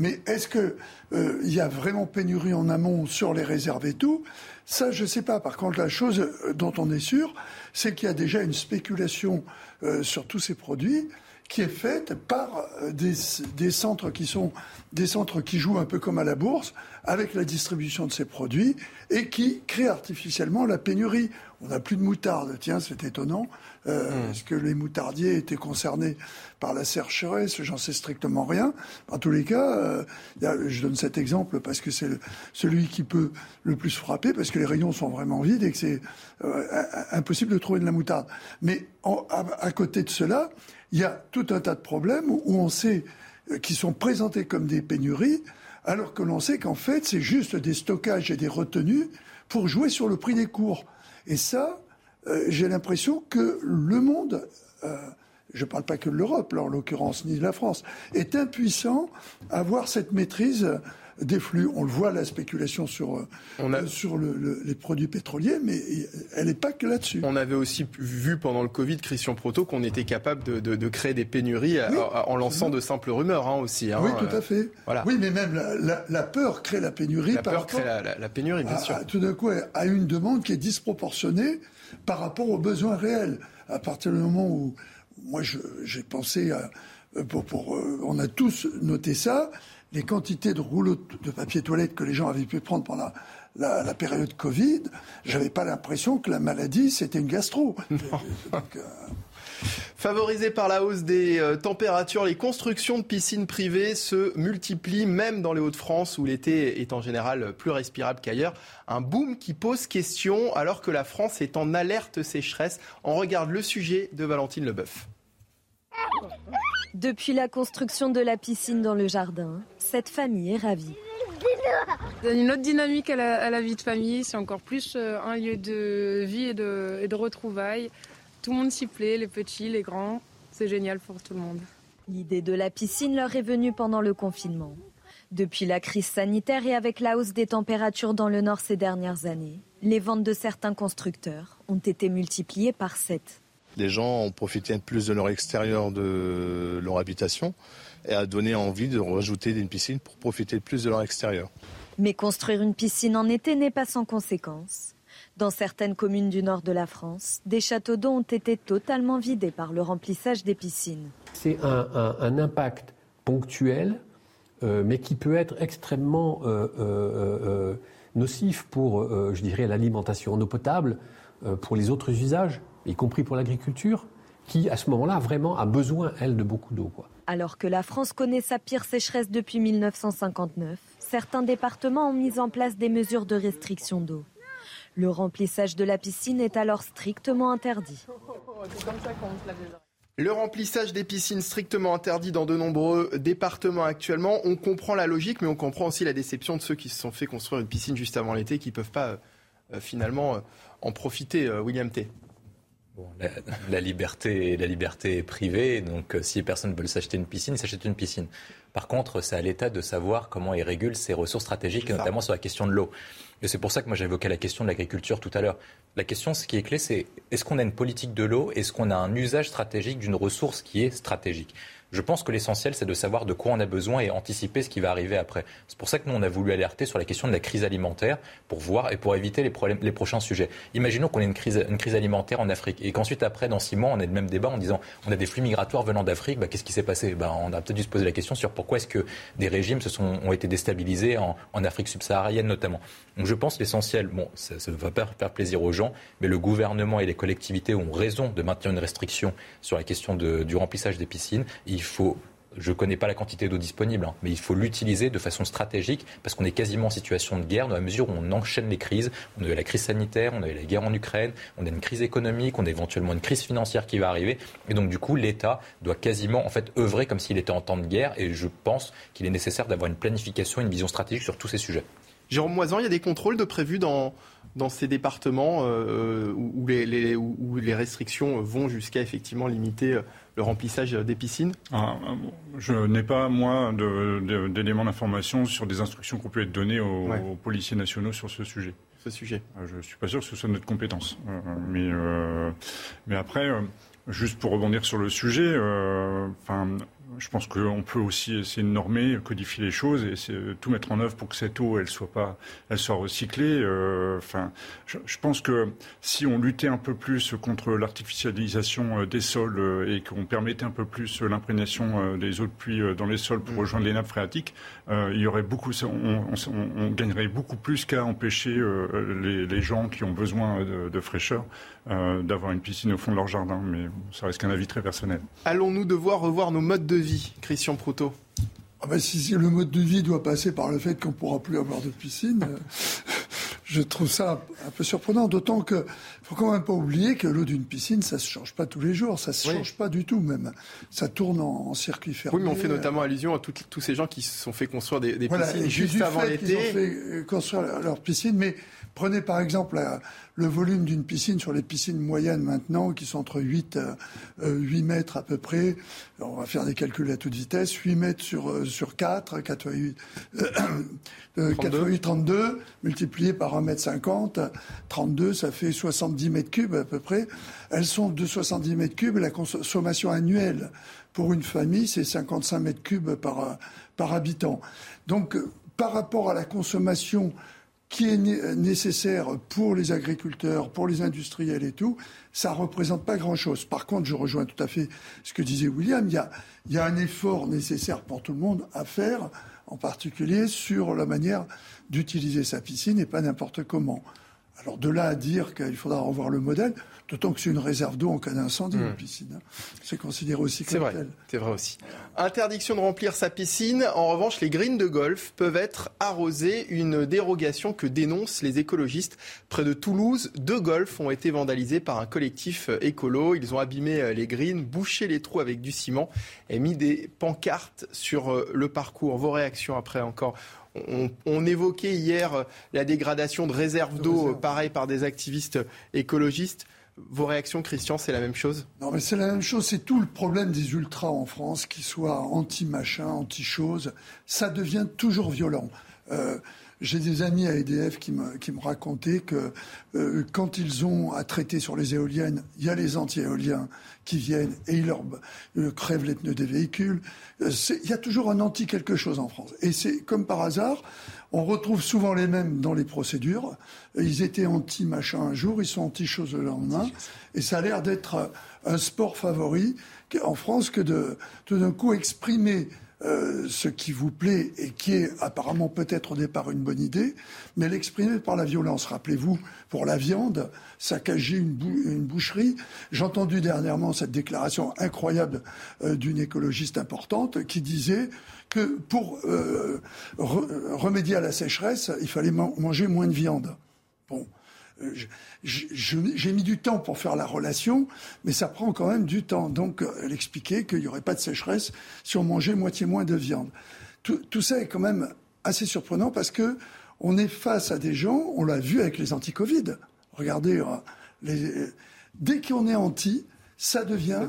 Mais est-ce qu'il euh, y a vraiment pénurie en amont sur les réserves et tout? Ça, je ne sais pas. Par contre, la chose dont on est sûr, c'est qu'il y a déjà une spéculation euh, sur tous ces produits qui est faite par euh, des, des, centres qui sont des centres qui jouent un peu comme à la bourse avec la distribution de ces produits et qui créent artificiellement la pénurie. On n'a plus de moutarde. Tiens, c'est étonnant. Euh, hmm. Est-ce que les moutardiers étaient concernés par la sécheresse? J'en sais strictement rien. En tous les cas, euh, je donne cet exemple parce que c'est celui qui peut le plus frapper, parce que les rayons sont vraiment vides et que c'est euh, impossible de trouver de la moutarde. Mais à, côté de cela, il y a tout un tas de problèmes où on sait qui sont présentés comme des pénuries, alors que l'on sait qu'en fait, c'est juste des stockages et des retenues pour jouer sur le prix des cours. Et ça, euh, j'ai l'impression que le monde, euh, je ne parle pas que de l'Europe, en l'occurrence, ni de la France, est impuissant à avoir cette maîtrise des flux. On le voit, la spéculation sur, euh, sur les produits pétroliers, mais elle n'est pas que là-dessus. On avait aussi vu pendant le Covid, Christian Proto, qu'on était capable de, créer des pénuries en lançant de simples rumeurs hein, aussi. Hein, oui, tout à fait. Voilà. Oui, mais même la, peur crée la pénurie. La peur crée la, pénurie, bien sûr. tout d'un coup, à une demande qui est disproportionnée par rapport aux besoins réels. À partir du moment où moi j'ai pensé à, pour, pour, euh, on a tous noté ça, les quantités de rouleaux de papier toilette que les gens avaient pu prendre pendant la, la, période Covid, j'avais pas l'impression que la maladie c'était une gastro. Donc, euh, Favorisées par la hausse des euh, températures, les constructions de piscines privées se multiplient, même dans les Hauts-de-France, où l'été est en général plus respirable qu'ailleurs. Un boom qui pose question alors que la France est en alerte sécheresse. On regarde le sujet de Valentine Leboeuf. Depuis la construction de la piscine dans le jardin, cette famille est ravie. Une autre dynamique à la, vie de famille, c'est encore plus euh, un lieu de vie et de retrouvailles. Tout le monde s'y plaît, les petits, les grands. C'est génial pour tout le monde. L'idée de la piscine leur est venue pendant le confinement. Depuis la crise sanitaire et avec la hausse des températures dans le nord ces dernières années, les ventes de certains constructeurs ont été multipliées par 7. Les gens ont profité plus de leur extérieur de leur habitation et a donné envie de rajouter une piscine pour profiter plus de leur extérieur. Mais construire une piscine en été n'est pas sans conséquences. Dans certaines communes du nord de la France, des châteaux d'eau ont été totalement vidés par le remplissage des piscines. C'est un, un impact ponctuel euh, mais qui peut être extrêmement euh, euh, nocif pour, je dirais, l'alimentation en eau potable, pour les autres usages, y compris pour l'agriculture, qui, à ce moment-là, vraiment a besoin, elle, de beaucoup d'eau. Alors que la France connaît sa pire sécheresse depuis 1959, certains départements ont mis en place des mesures de restriction d'eau. Le remplissage de la piscine est alors strictement interdit. Le remplissage des piscines strictement interdit dans de nombreux départements actuellement. On comprend la logique, mais on comprend aussi la déception de ceux qui se sont fait construire une piscine juste avant l'été, qui ne peuvent pas euh, finalement euh, en profiter. Euh, William T. la, liberté, la liberté est privée, donc si personne ne veut s'acheter une piscine, il s'achète une piscine. Par contre, c'est à l'État de savoir comment il régule ses ressources stratégiques, notamment sur la question de l'eau. Et c'est pour ça que moi j'évoquais la question de l'agriculture tout à l'heure. La question, ce qui est clé, c'est est-ce qu'on a une politique de l'eau? Est-ce qu'on a un usage stratégique d'une ressource qui est stratégique? Je pense que l'essentiel, c'est de savoir de quoi on a besoin et anticiper ce qui va arriver après. C'est pour ça que nous, on a voulu alerter sur la question de la crise alimentaire pour voir et pour éviter les, problèmes, les prochains sujets. Imaginons qu'on ait une crise, alimentaire en Afrique et qu'ensuite, après, dans six mois, on ait le même débat en disant on a des flux migratoires venant d'Afrique, bah, qu'est-ce qui s'est passé? Bah, On a peut-être dû se poser la question sur pourquoi est-ce que des régimes se sont, ont été déstabilisés en, Afrique subsaharienne notamment. Donc je pense l'essentiel, bon, ça ne va pas faire plaisir aux gens, mais le gouvernement et les collectivités ont raison de maintenir une restriction sur la question du remplissage des piscines. Il faut je ne connais pas la quantité d'eau disponible, hein, mais il faut l'utiliser de façon stratégique parce qu'on est quasiment en situation de guerre dans la mesure où on enchaîne les crises. On a eu la crise sanitaire, on a eu la guerre en Ukraine, on a une crise économique, on a éventuellement une crise financière qui va arriver. Et donc, du coup, l'État doit quasiment, en fait, œuvrer comme s'il était en temps de guerre. Et je pense qu'il est nécessaire d'avoir une planification, une vision stratégique sur tous ces sujets. Jérôme Moisan, il y a des contrôles de prévus dans, dans ces départements euh, où, les, où, les, restrictions vont jusqu'à effectivement limiter euh, le remplissage des piscines? Ah, Je n'ai pas, moi, d'éléments d'information sur des instructions qui ont pu être données aux, policiers nationaux sur ce sujet. Ce sujet. Euh, je ne suis pas sûr que ce soit notre compétence. mais, mais après, juste pour rebondir sur le sujet, enfin je pense qu'on peut aussi essayer de normer, codifier les choses et tout mettre en œuvre pour que cette eau, elle soit pas, elle soit recyclée. Euh, enfin, je, pense que si on luttait un peu plus contre l'artificialisation euh, des sols euh, et qu'on permettait un peu plus l'imprégnation des eaux de pluie dans les sols pour rejoindre les nappes phréatiques, il y aurait beaucoup, on, gagnerait beaucoup plus qu'à empêcher les, gens qui ont besoin de, fraîcheur d'avoir une piscine au fond de leur jardin. Mais ça reste qu'un avis très personnel. Allons-nous devoir revoir nos modes de vie, Christian Proutot ah ben, si, le mode de vie doit passer par le fait qu'on ne pourra plus avoir de piscine, euh, je trouve ça un peu surprenant. D'autant que faut quand même pas oublier que l'eau d'une piscine, ça se change pas tous les jours, ça se change pas du tout même. Ça tourne en, circuit fermé. Oui, mais on fait notamment allusion à tous ces gens qui se sont fait construire des, piscines juste avant l'été. Ils ont fait euh, construire leur piscine, mais Prenez par exemple le volume d'une piscine sur les piscines moyennes maintenant, qui sont entre 8, 8 euh, mètres à peu près. on va faire des calculs à toute vitesse. 8 mètres sur, euh, sur 4, 4 8, 8, 32, multiplié par 1 mètre 50. 32, ça fait 70 mètres cubes à peu près. Elles sont de 70 mètres cubes. La consommation annuelle pour une famille, c'est 55 mètres cubes par, par habitant. Donc, par rapport à la consommation qui est nécessaire pour les agriculteurs, pour les industriels et tout, ça représente pas grand-chose. Par contre, je rejoins tout à fait ce que disait William, il y a, il y a un effort nécessaire pour tout le monde à faire, en particulier sur la manière d'utiliser sa piscine et pas n'importe comment. Alors de là à dire qu'il faudra revoir le modèle, d'autant que c'est une réserve d'eau en cas d'incendie, une hmm. piscine. Hein. C'est considéré aussi comme vrai, C'est vrai aussi. Interdiction de remplir sa piscine. En revanche, les greens de golf peuvent être arrosés. Une dérogation que dénoncent les écologistes. Près de Toulouse, deux golfs ont été vandalisés par un collectif écolo. Ils ont abîmé les greens, bouché les trous avec du ciment et mis des pancartes sur euh, le parcours. Vos réactions après encore on, évoquait hier la dégradation de réserves d'eau, pareil par des activistes écologistes. Vos réactions, Christian, c'est la même chose? Non, mais c'est la même chose. C'est tout le problème des ultras en France, qu'ils soient anti-machin, anti-chose. Ça devient toujours violent. Euh, j'ai des amis à EDF qui me, qui me racontaient que euh, quand ils ont à traiter sur les éoliennes, il y a les anti-éoliens qui viennent et ils leur euh, crèvent les pneus des véhicules. Euh, il y a toujours un anti quelque chose en France. Et c'est comme par hasard, on retrouve souvent les mêmes dans les procédures. Ils étaient anti-machin un jour, ils sont anti-chose le lendemain. Et ça a l'air d'être un sport favori en France que de tout d'un coup exprimer euh, ce qui vous plaît et qui est apparemment peut-être au départ une bonne idée, mais l'exprimer par la violence. Rappelez-vous, pour la viande, saccager une, boucherie. J'ai entendu dernièrement cette déclaration incroyable euh, d'une écologiste importante qui disait que pour euh, remédier à la sécheresse, il fallait manger moins de viande. Bon j'ai mis du temps pour faire la relation, mais ça prend quand même du temps. Donc, elle expliquait qu'il n'y aurait pas de sécheresse si on mangeait moitié moins de viande. Tout, ça est quand même assez surprenant parce que on est face à des gens, on l'a vu avec les anti-Covid. Regardez, euh, les, dès qu'on est anti, ça devient,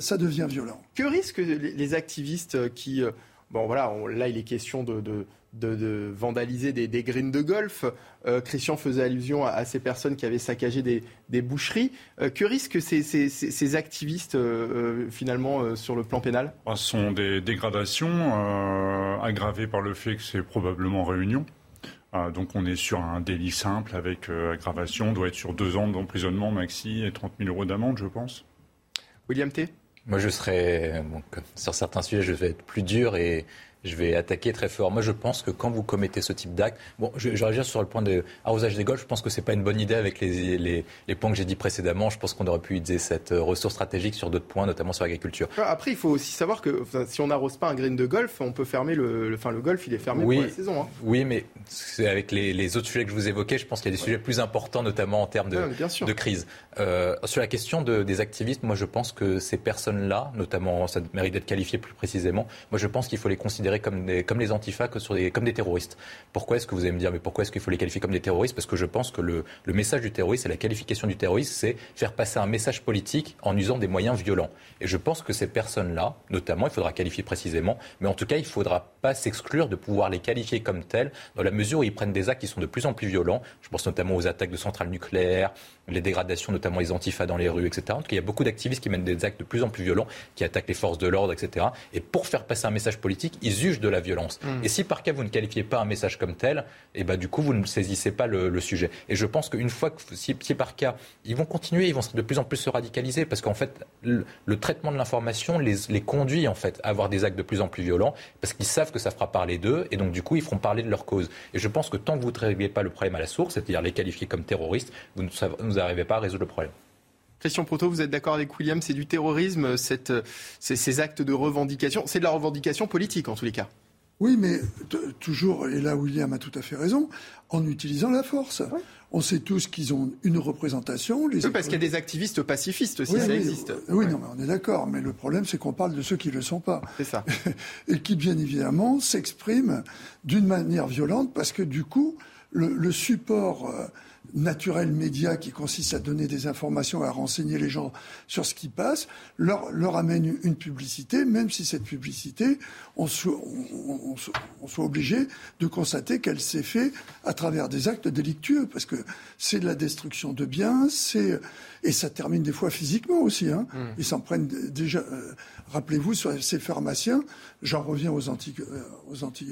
ça devient, violent. Que risquent les, activistes qui, euh, bon voilà, là il est question de de, vandaliser des, des, greens de golf. Euh, Christian faisait allusion à, ces personnes qui avaient saccagé des, boucheries. Euh, que risquent ces, activistes euh, finalement sur le plan pénal? Ah, Ce sont des dégradations aggravées par le fait que c'est probablement réunion. Donc on est sur un délit simple avec aggravation, on doit être sur deux ans d'emprisonnement maxi et 30 000 euros d'amende, je pense. William T? Moi, je serais, sur certains sujets, je vais être plus dur et je vais attaquer très fort. Moi, je pense que quand vous commettez ce type d'acte, bon, je, je sur le point de arrosage des golfs. Je pense que c'est pas une bonne idée avec les, les, les points que j'ai dit précédemment. Je pense qu'on aurait pu utiliser cette euh, ressource stratégique sur d'autres points, notamment sur l'agriculture. Après, il faut aussi savoir que si on n'arrose pas un green de golf, on peut fermer le, enfin, le golf, il est fermé pour la saison. Hein. Oui, mais avec les, les, autres sujets que je vous évoquais, je pense qu'il y a des sujets plus importants, notamment en termes de, de crise. Euh, sur la question de, des activistes, moi, je pense que ces personnes-là, notamment, ça mérite d'être qualifié plus précisément. Moi, je pense qu'il faut les considérer comme des, comme les antifas que sur comme des terroristes. Pourquoi est-ce que vous allez me dire, mais pourquoi est-ce qu'il faut les qualifier comme des terroristes? Parce que je pense que le, le message du terroriste et la qualification du terroriste, c'est faire passer un message politique en usant des moyens violents. Et je pense que ces personnes-là, notamment, il faudra qualifier précisément, mais en tout cas, il ne faudra pas s'exclure de pouvoir les qualifier comme tels, dans la mesure où ils prennent des actes qui sont de plus en plus violents. Je pense notamment aux attaques de centrales nucléaires, les dégradations, notamment les antifas dans les rues, etc. En tout cas, il y a beaucoup d'activistes qui mènent des actes de plus en plus violents, qui attaquent les forces de l'ordre, etc. Et pour faire passer un message politique, ils usent de la violence. Mm. Et si par cas vous ne qualifiez pas un message comme tel, et eh ben, du coup, vous ne saisissez pas le, sujet. Et je pense qu'une fois que, si, par cas, ils vont continuer, ils vont de plus en plus se radicaliser, parce qu'en fait, le, traitement de l'information les, les conduit en fait à avoir des actes de plus en plus violents, parce qu'ils savent que ça fera parler d'eux, et donc du coup, ils feront parler de leur cause. Et je pense que tant que vous ne réglez pas le problème à la source, c'est-à-dire les qualifier comme terroristes, vous ne n'arrivez pas à résoudre le problème. Christian Proto, vous êtes d'accord avec William C'est du terrorisme, cette, ces, actes de revendication. C'est de la revendication politique, en tous les cas. Oui, mais toujours, et là William a tout à fait raison, en utilisant la force. On sait tous qu'ils ont une représentation. Les oui, parce qu'il y a des activistes pacifistes aussi, ça existe. Oui, non, mais on est d'accord. Mais le problème, c'est qu'on parle de ceux qui ne le sont pas. C'est ça. et qui, bien évidemment, s'expriment d'une manière violente parce que, du coup, le, support euh, naturel média qui consiste à donner des informations, à renseigner les gens sur ce qui passe, leur, leur amène une publicité, même si cette publicité, on, soit, on, soit obligé de constater qu'elle s'est faite à travers des actes délictueux, parce que c'est de la destruction de biens, c'est et ça termine des fois physiquement aussi. Hein. Mmh. Ils s'en prennent déjà. Euh, rappelez-vous sur ces pharmaciens, j'en reviens aux anti euh, aux anti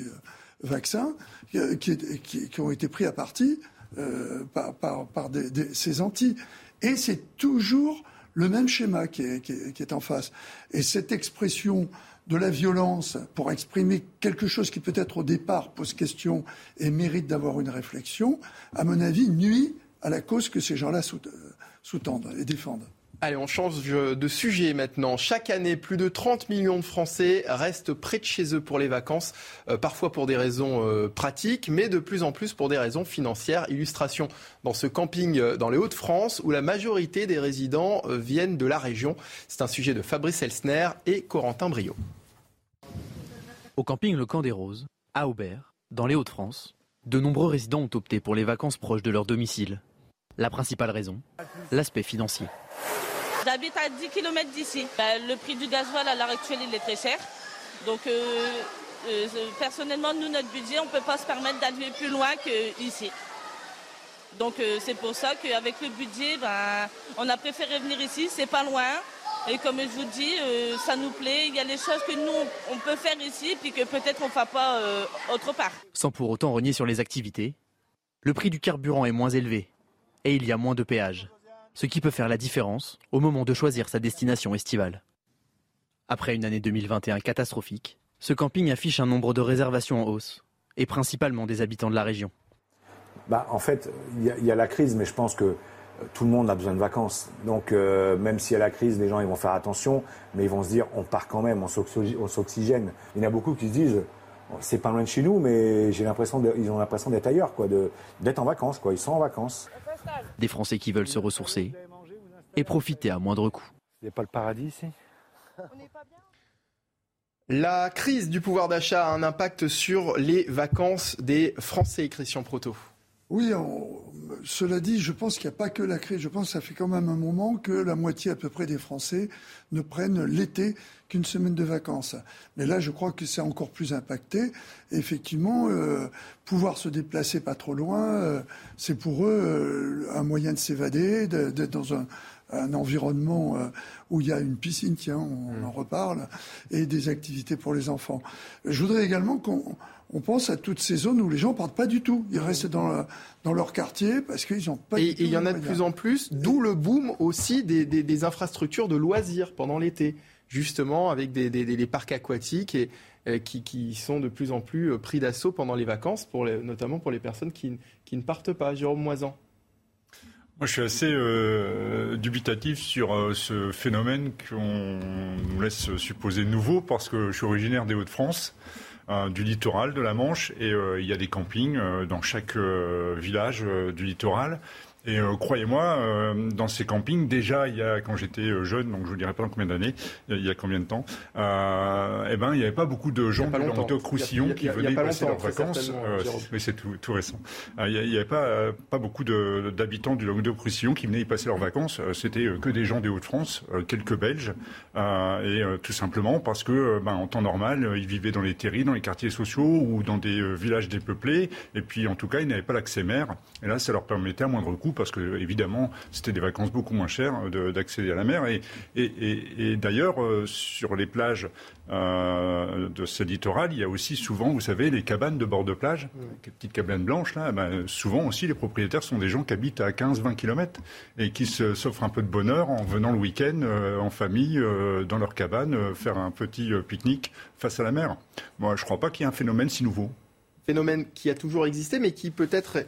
vaccins qui, qui, qui, ont été pris à partie euh, par, par, ces anti. Et c'est toujours le même schéma qui est, qui, est, en face. Et cette expression de la violence pour exprimer quelque chose qui peut-être au départ pose question et mérite d'avoir une réflexion, à mon avis, nuit à la cause que ces gens-là euh, sous-tendent et défendent. Allez, on change de sujet maintenant. Chaque année, plus de 30 millions de Français restent près de chez eux pour les vacances, euh, parfois pour des raisons euh, pratiques, mais de plus en plus pour des raisons financières. Illustration dans ce camping euh, dans les Hauts-de-France où la majorité des résidents viennent de la région. C'est un sujet de Fabrice Elsner et Corentin Brio. Au camping Le Camp des Roses, à Aubert, dans les Hauts-de-France, de nombreux résidents ont opté pour les vacances proches de leur domicile. La principale raison, l'aspect financier. J'habite à 10 km d'ici. Bah, le prix du gasoil à l'heure actuelle, il est très cher. Donc euh, euh, personnellement, nous, notre budget, on ne peut pas se permettre d'aller plus loin qu'ici. Donc euh, c'est pour ça qu'avec le budget, ben, on a préféré venir ici, c'est pas loin. Et comme je vous dis, ça nous plaît. Il y a des choses que nous, on peut faire ici, puis que peut-être on ne fera pas autre part. Sans pour autant renier sur les activités, le prix du carburant est moins élevé et il y a moins de péages, ce qui peut faire la différence au moment de choisir sa destination estivale. Après une année 2021 catastrophique, ce camping affiche un nombre de réservations en hausse, et principalement des habitants de la région. Bah, en fait, il y, a la crise, mais je pense que euh, tout le monde a besoin de vacances. Donc, euh, même s'il y a la crise, les gens ils vont faire attention, mais ils vont se dire on part quand même, on s'oxygène. Il y en a beaucoup qui se disent c'est pas loin de chez nous, mais j'ai l'impression ils ont l'impression d'être ailleurs, quoi, d'être en vacances, quoi. Ils sont en vacances. Des Français qui veulent se ressourcer et profiter à moindre coût. A pas le paradis ici? La crise du pouvoir d'achat a un impact sur les vacances des Français, Christian Proto. Oui, cela dit, je pense qu'il n'y a pas que la crise. Je pense que ça fait quand même un moment que la moitié à peu près des Français ne prennent l'été qu'une semaine de vacances. Mais là, je crois que c'est encore plus impacté. effectivement, euh, pouvoir se déplacer pas trop loin, euh, c'est pour eux euh, un moyen de s'évader, d'être dans un, un environnement où il y a une piscine, tiens, on, on en reparle, et des activités pour les enfants. Je voudrais également qu'on on pense à toutes ces zones où les gens partent pas du tout. Ils restent dans, dans leur quartier parce qu'ils n'ont pas. Et il y en a de plus en plus, d'où le boom aussi des, infrastructures de loisirs pendant l'été, justement avec des, parcs aquatiques et euh, qui, sont de plus en plus euh, pris d'assaut pendant les vacances, pour notamment pour les personnes qui, ne partent pas. Jérôme Moisan. Moi, je suis assez euh, dubitatif sur ce phénomène qu'on nous laisse supposer nouveau parce que je suis originaire des Hauts-de-France. Euh, du littoral de la Manche et euh, il y a des campings euh, dans chaque village du littoral. Et euh, croyez-moi, euh, dans ces campings, déjà, il y a, quand j'étais euh, jeune, donc je vous dirai pas dans combien d'années, il y a combien de temps, eh ben, il n'y avait pas beaucoup de gens de Croussillon qui venaient passer leurs vacances. mais c'est tout, tout, récent. il n'y avait pas, pas beaucoup d'habitants du Languedoc-Roussillon qui venaient y passer leurs vacances. C'était que des gens des Hauts-de-France, quelques Belges, et tout simplement parce que, ben, en temps normal, ils vivaient dans les terris, dans les quartiers sociaux ou dans des villages dépeuplés. Et puis, en tout cas, ils n'avaient pas l'accès mer. Et là, ça leur permettait à moindre coût parce que évidemment c'était des vacances beaucoup moins chères d'accéder à la mer. Et, et, d'ailleurs, euh, sur les plages euh, de ce littoral, il y a aussi souvent, vous savez, les cabanes de bord de plage, les petites cabanes blanches là. Ben, souvent aussi, les propriétaires sont des gens qui habitent à 15-20 km et qui s'offrent un peu de bonheur en venant le week-end euh, en famille dans leur cabane faire un petit pique-nique face à la mer. Moi, je ne crois pas qu'il y ait un phénomène si nouveau. Phénomène qui a toujours existé, mais qui peut-être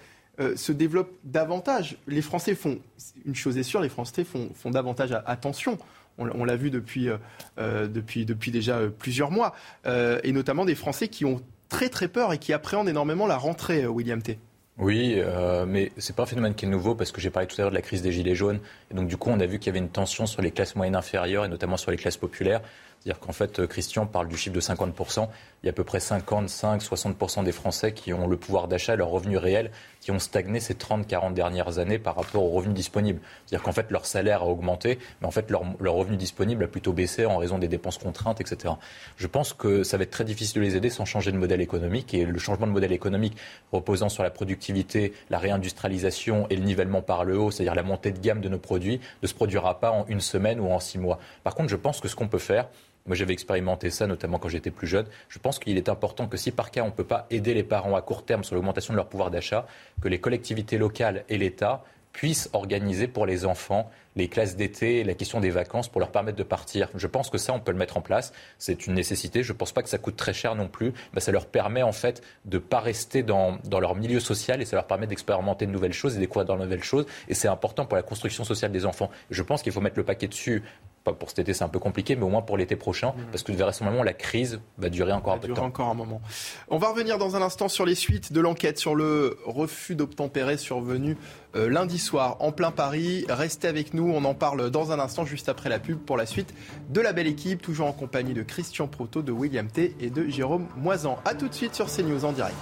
euh, se développe davantage. Les Français font, une chose est sûre, les Français font, font davantage attention. On, l'a vu depuis, euh, euh, depuis, depuis déjà plusieurs mois. et notamment des Français qui ont très très peur et qui appréhendent énormément la rentrée, William T. Oui, mais c'est pas un phénomène qui est nouveau parce que j'ai parlé tout à l'heure de la crise des Gilets jaunes. Et donc, du coup, on a vu qu'il y avait une tension sur les classes moyennes inférieures et notamment sur les classes populaires. C'est-à-dire qu'en fait, Christian parle du chiffre de 50%. Il y a à peu près 55-60% des Français qui ont le pouvoir d'achat, leur revenu réel, qui ont stagné ces 30-40 dernières années par rapport aux revenus disponibles. C'est-à-dire qu'en fait, leur salaire a augmenté, mais en fait, leur, leur, revenu disponible a plutôt baissé en raison des dépenses contraintes, etc. Je pense que ça va être très difficile de les aider sans changer de modèle économique. Et le changement de modèle économique reposant sur la productivité, la réindustrialisation et le nivellement par le haut, c'est-à-dire la montée de gamme de nos produits, ne se produira pas en une semaine ou en six mois. Par contre, je pense que ce qu'on peut faire, moi, j'avais expérimenté ça, notamment quand j'étais plus jeune. Je pense qu'il est important que si par cas on ne peut pas aider les parents à court terme sur l'augmentation de leur pouvoir d'achat, que les collectivités locales et l'État puissent organiser pour les enfants les classes d'été, la question des vacances pour leur permettre de partir. Je pense que ça, on peut le mettre en place. C'est une nécessité. Je ne pense pas que ça coûte très cher non plus. mais ça leur permet en fait de ne pas rester dans, dans, leur milieu social et ça leur permet d'expérimenter de nouvelles choses et découvrir de nouvelles choses. Et c'est important pour la construction sociale des enfants. Je pense qu'il faut mettre le paquet dessus pour cet été, c'est un peu compliqué, mais au moins pour l'été prochain, mmh. parce que vraisemblablement, la crise va durer encore un peu de temps. encore un moment. On va revenir dans un instant sur les suites de l'enquête sur le refus d'obtempérer survenu euh, lundi soir en plein Paris. Restez avec nous, on en parle dans un instant, juste après la pub, pour la suite de la belle équipe, toujours en compagnie de Christian Proto, de William T et de Jérôme Moisan. A tout de suite sur CNews en direct.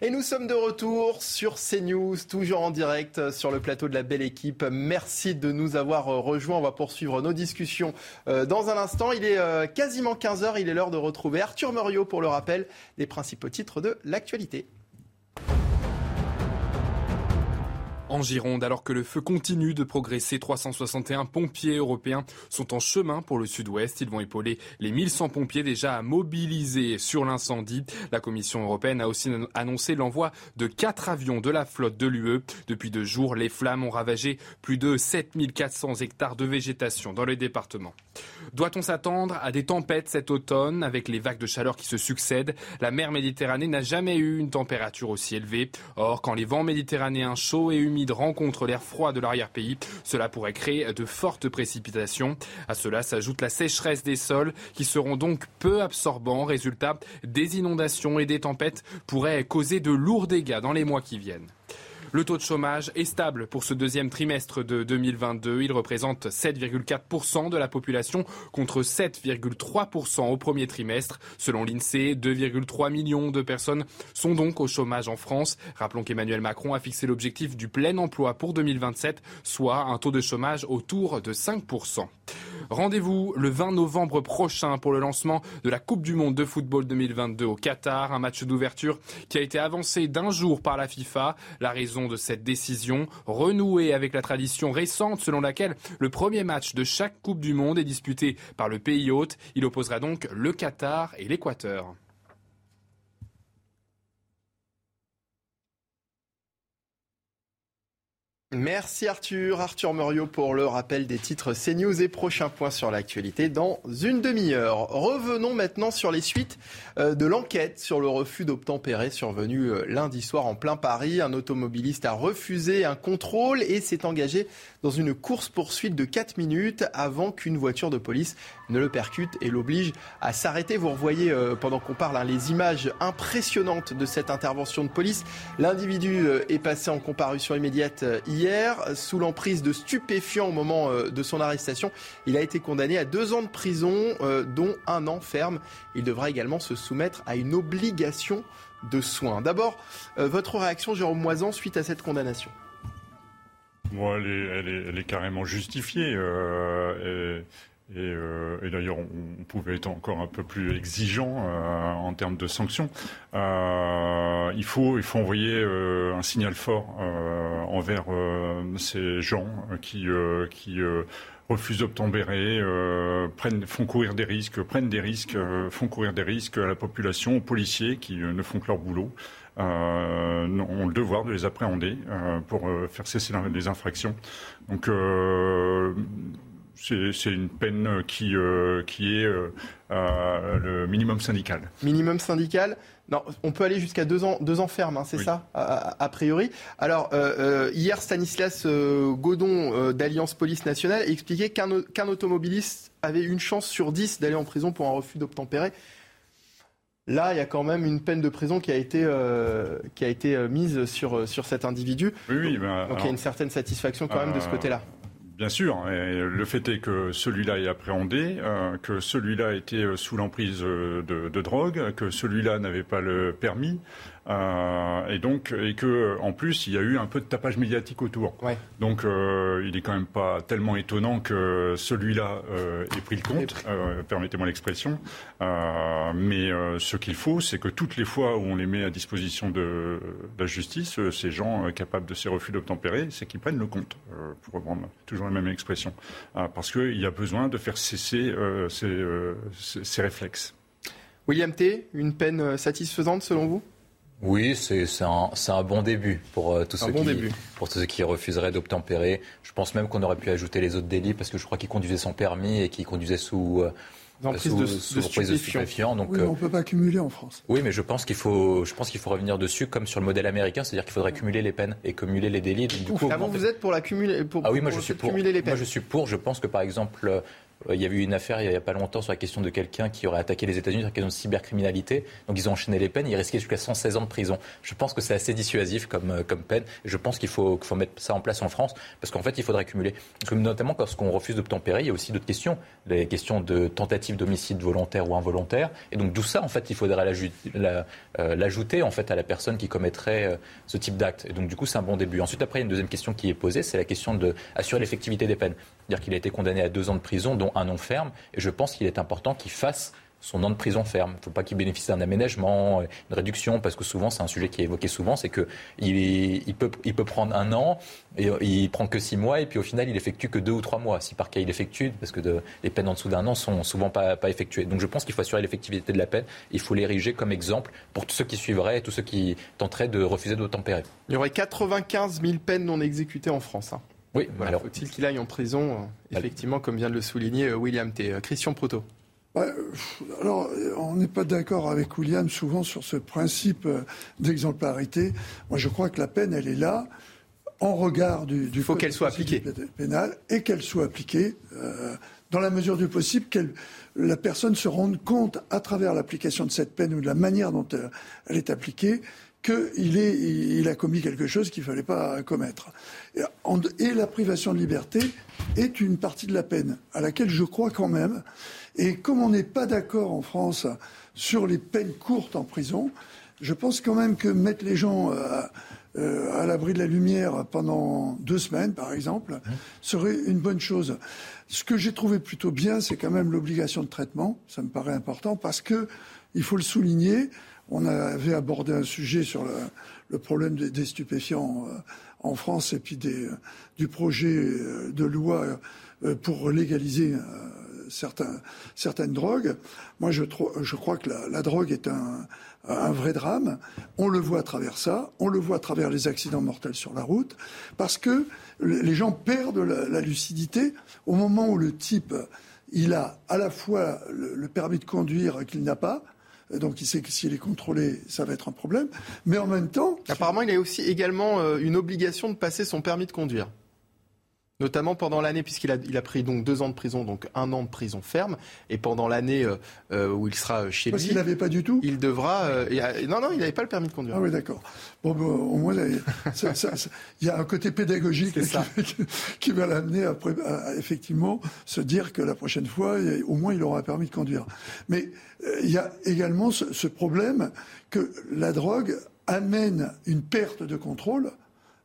Et nous sommes de retour sur CNews, toujours en direct sur le plateau de la belle équipe. Merci de nous avoir rejoints. On va poursuivre nos discussions euh, dans un instant. Il est euh, quasiment 15h. Il est l'heure de retrouver Arthur Muriot pour le rappel des principaux titres de l'actualité. En Gironde, alors que le feu continue de progresser, 361 pompiers européens sont en chemin pour le sud-ouest. Ils vont épauler les 1100 pompiers déjà mobilisés sur l'incendie. La Commission européenne a aussi annoncé l'envoi de quatre avions de la flotte de l'UE. Depuis deux jours, les flammes ont ravagé plus de 7400 hectares de végétation dans le département. Doit-on s'attendre à des tempêtes cet automne avec les vagues de chaleur qui se succèdent? La mer Méditerranée n'a jamais eu une température aussi élevée. Or, quand les vents méditerranéens chauds et humides rencontre l'air froid de l'arrière-pays. Cela pourrait créer de fortes précipitations. À cela s'ajoute la sécheresse des sols qui seront donc peu absorbants. Résultat, des inondations et des tempêtes pourraient causer de lourds dégâts dans les mois qui viennent. Le taux de chômage est stable pour ce deuxième trimestre de 2022. Il représente 7,4% de la population contre 7,3% au premier trimestre. Selon l'INSEE, 2,3 millions de personnes sont donc au chômage en France. Rappelons qu'Emmanuel Macron a fixé l'objectif du plein emploi pour 2027, soit un taux de chômage autour de 5%. Rendez-vous le 20 novembre prochain pour le lancement de la Coupe du Monde de football 2022 au Qatar, un match d'ouverture qui a été avancé d'un jour par la FIFA. La raison de cette décision, renouer avec la tradition récente selon laquelle le premier match de chaque Coupe du Monde est disputé par le pays hôte. Il opposera donc le Qatar et l'Équateur. Merci Arthur, Arthur Muriot pour le rappel des titres CNews et prochain point sur l'actualité dans une demi-heure. Revenons maintenant sur les suites euh, de l'enquête sur le refus d'obtempérer survenu euh, lundi soir en plein Paris. Un automobiliste a refusé un contrôle et s'est engagé dans une course-poursuite de 4 minutes avant qu'une voiture de police ne le percute et l'oblige à s'arrêter. Vous revoyez euh, pendant qu'on parle hein, les images impressionnantes de cette intervention de police. L'individu est passé en comparution immédiate hier sous l'emprise de stupéfiants au moment euh, de son arrestation. Il a été condamné à deux ans de prison, euh, dont un an ferme. Il devra également se soumettre à une obligation de soins. D'abord, euh, votre réaction, Jérôme Moisan, suite à cette condamnation? Elle, est, carrément justifiée. Euh, et, d'ailleurs, on, pouvait être encore un peu plus exigeant euh, en termes de sanctions. Euh, il, faut, envoyer un signal fort envers ces gens qui, refusent d'obtempérer, font courir des risques, prennent des risques, font courir des risques à la population, aux policiers qui ne font que leur boulot. Ont le devoir de les appréhender pour faire cesser les infractions. Donc c'est une peine qui, euh, qui est euh, le minimum syndical. Minimum syndical? Non, on peut aller jusqu'à deux ans, deux ans ferme, hein, c'est ça, a, priori. Alors, euh, hier, Stanislas Godon d'Alliance Police Nationale expliquait qu'un automobiliste avait une chance sur dix d'aller en prison pour un refus d'obtempérer. Là, il y a quand même une peine de prison qui a été, qui a été mise sur, sur cet individu. Oui, oui. Ben, Donc il y a une certaine satisfaction quand même de ce côté-là. Bien sûr. le fait est que celui-là est appréhendé, euh, que celui-là était euh, sous l'emprise euh, de, drogue, que celui-là n'avait pas le permis, euh, et donc, et que en plus, il y a eu un peu de tapage médiatique autour. Donc, euh, il est quand même pas tellement étonnant que celui-là euh, ait pris le compte. Permettez-moi l'expression. mais ce qu'il faut, c'est que toutes les fois où on les met à disposition de, la justice, ces gens capables de ces refus d'obtempérer, c'est qu'ils prennent le compte, pour reprendre toujours la même expression, parce qu'il y a besoin de faire cesser ces, ces réflexes. William T, une peine satisfaisante selon vous? Oui, c'est un, un, bon début pour, euh, tous ceux qui, pour tous ceux qui refuseraient d'obtempérer. Je pense même qu'on aurait pu ajouter les autres délits parce que je crois qu'il conduisait sans permis et qu'il conduisait sous, euh, sous, de, sous de stupéfiants. Donc, oui, on ne peut pas cumuler en France. Oui, mais je pense qu'il faut, je pense qu'il faut revenir dessus comme sur le modèle américain, c'est-à-dire qu'il faudrait cumuler les peines et cumuler les délits. du coup, Avant, vous êtes pour la cumuler, pour, ah oui, moi je suis pour. les peines. Moi je suis pour. Je pense que par exemple Euh, il y a eu une affaire il n'y a pas longtemps sur la question de quelqu'un qui aurait attaqué les États-Unis sur la question de cybercriminalité. Donc ils ont enchaîné les peines. Il risquait jusqu'à 116 ans de prison. Je pense que c'est assez dissuasif comme, euh, peine. je pense qu'il faut, mettre ça en place en France parce qu'en fait, il faudrait cumuler. Parce que notamment lorsqu'on refuse d'obtempérer, il y a aussi d'autres questions. Les questions de tentative d'homicide volontaire ou involontaire. Et donc tout ça, en fait, il faudrait euh, l'ajouter en fait à la personne qui commettrait ce type d'acte. Et donc du coup, c'est un bon début. Ensuite, après, il y a une deuxième question qui est posée, c'est la question d'assurer l'effectivité des peines. C'est-à-dire qu'il a été condamné à deux ans de prison, dont un an ferme. Et je pense qu'il est important qu'il fasse son an de prison ferme. Il ne faut pas qu'il bénéficie d'un aménagement, une réduction, parce que souvent, c'est un sujet qui est évoqué souvent, c'est qu'il il peut, prendre un an, et il prend que six mois, et puis au final, il effectue que deux ou trois mois. Si par cas il effectue, parce que les peines en dessous d'un an sont souvent pas, pas effectuées. Donc je pense qu'il faut assurer l'effectivité de la peine. Il faut l'ériger comme exemple pour tous ceux qui suivraient et tous ceux qui tenteraient de refuser d'obtempérer. Il y aurait 95 000 peines non exécutées en France. Hein. Oui, alors. Faut-il qu'il aille en prison, euh, effectivement, comme vient de le souligner euh, William T. Euh, Christian Proto. alors, on n'est pas d'accord avec William souvent sur ce principe d'exemplarité. Moi, je crois que la peine, elle est là en regard du, du faut qu'elle soit appliquée pénal et qu'elle soit appliquée dans la mesure du possible, que la personne se rende compte à travers l'application de cette peine ou de la manière dont elle est appliquée qu'il il a commis quelque chose qu'il ne fallait pas commettre. Et, la privation de liberté est une partie de la peine, à laquelle je crois quand même. Et comme on n'est pas d'accord en France sur les peines courtes en prison, je pense quand même que mettre les gens euh, euh, à l'abri de la lumière pendant deux semaines, par exemple, serait une bonne chose. Ce que j'ai trouvé plutôt bien, c'est quand même l'obligation de traitement. Ça me paraît important parce que, il faut le souligner, on avait abordé un sujet sur le, problème des, stupéfiants euh, en France et puis du projet euh, de loi euh, pour légaliser certaines drogues. Moi, je, crois que la, drogue est un, vrai drame. On le voit à travers ça, on le voit à travers les accidents mortels sur la route, parce que les gens perdent la, lucidité au moment où le type, il a à la fois le permis de conduire qu'il n'a pas, donc il sait que s'il est contrôlé, ça va être un problème. Mais en même temps... Apparemment, il a aussi également euh, une obligation de passer son permis de conduire notamment pendant l'année, puisqu'il a, il a pris donc deux ans de prison, donc un an de prison ferme, et pendant l'année euh, euh, où il sera chez Parce lui. qu'il n'avait pas du tout Il devra. non, non, il n'avait pas le permis de conduire. Ah oui, d'accord. Bon, au moins, il y a un côté pédagogique qui, qui, va l'amener à, effectivement, se dire que la prochaine fois, au moins, il aura un permis de conduire. Mais euh, il y a également ce, problème que la drogue amène une perte de contrôle.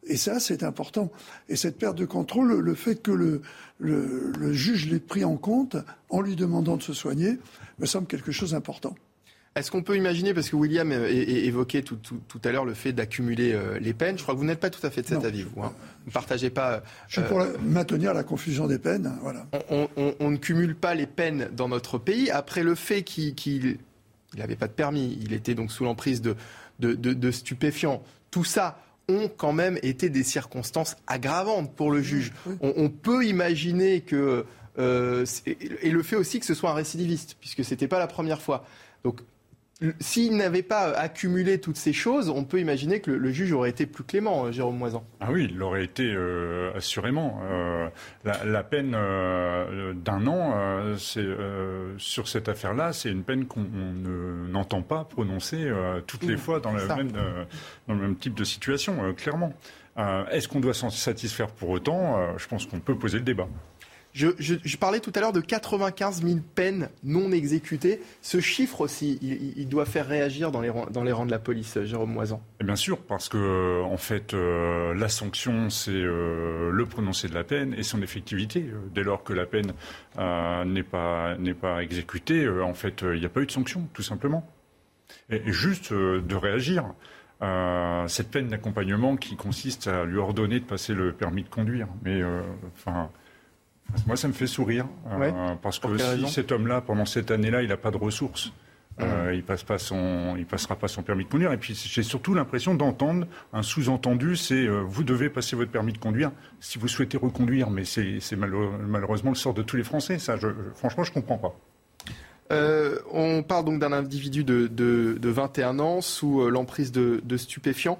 Et ça, c'est important. Et cette perte de contrôle, le fait que le, le juge l'ait pris en compte en lui demandant de se soigner, me semble quelque chose d'important. Est-ce qu'on peut imaginer, parce que William évoquait tout, à l'heure le fait d'accumuler euh, les peines, je crois que vous n'êtes pas tout à fait de cet avis, vous. Hein. ne partagez pas. Je suis pour euh, maintenir la confusion des peines. Voilà. On, ne cumule pas les peines dans notre pays. Après le fait qu'il n'avait pas de permis, il était donc sous l'emprise de, de, stupéfiants. Tout ça ont quand même été des circonstances aggravantes pour le juge. On, peut imaginer que. Euh, et le fait aussi que ce soit un récidiviste, puisque ce n'était pas la première fois. Donc s'il n'avait pas accumulé toutes ces choses, on peut imaginer que le, juge aurait été plus clément, euh, Jérôme Moisan. Ah oui, il aurait été euh, assurément. Euh, la, peine d'un an, sur cette affaire-là, c'est une peine qu'on n'entend pas prononcer toutes les fois dans, même, dans, le même type de situation, clairement. Est-ce qu'on doit s'en satisfaire pour autant? Je pense qu'on peut poser le débat. Je, parlais tout à l'heure de 95 000 peines non exécutées. Ce chiffre aussi, il, doit faire réagir dans les, rangs, dans les rangs de la police, Jérôme Moisan. bien sûr, parce que en fait, euh, la sanction, c'est euh, le prononcé de la peine et son effectivité. Dès lors que la peine euh, n'est pas, pas exécutée, en fait, il n'y a pas eu de sanction, tout simplement. Et, juste de réagir. cette peine d'accompagnement qui consiste à lui ordonner de passer le permis de conduire. Mais enfin, moi, ça me fait sourire. Euh, parce que si cet homme-là, pendant cette année-là, il n'a pas de ressources, euh, il passe pas son, il passera pas son permis de conduire. Et puis j'ai surtout l'impression d'entendre un sous-entendu, c'est euh, vous devez passer votre permis de conduire si vous souhaitez reconduire. Mais c'est malheureusement le sort de tous les Français. Ça, je, franchement, je comprends pas. Euh, on parle donc d'un individu de, de, 21 ans sous euh, l'emprise de, stupéfiants.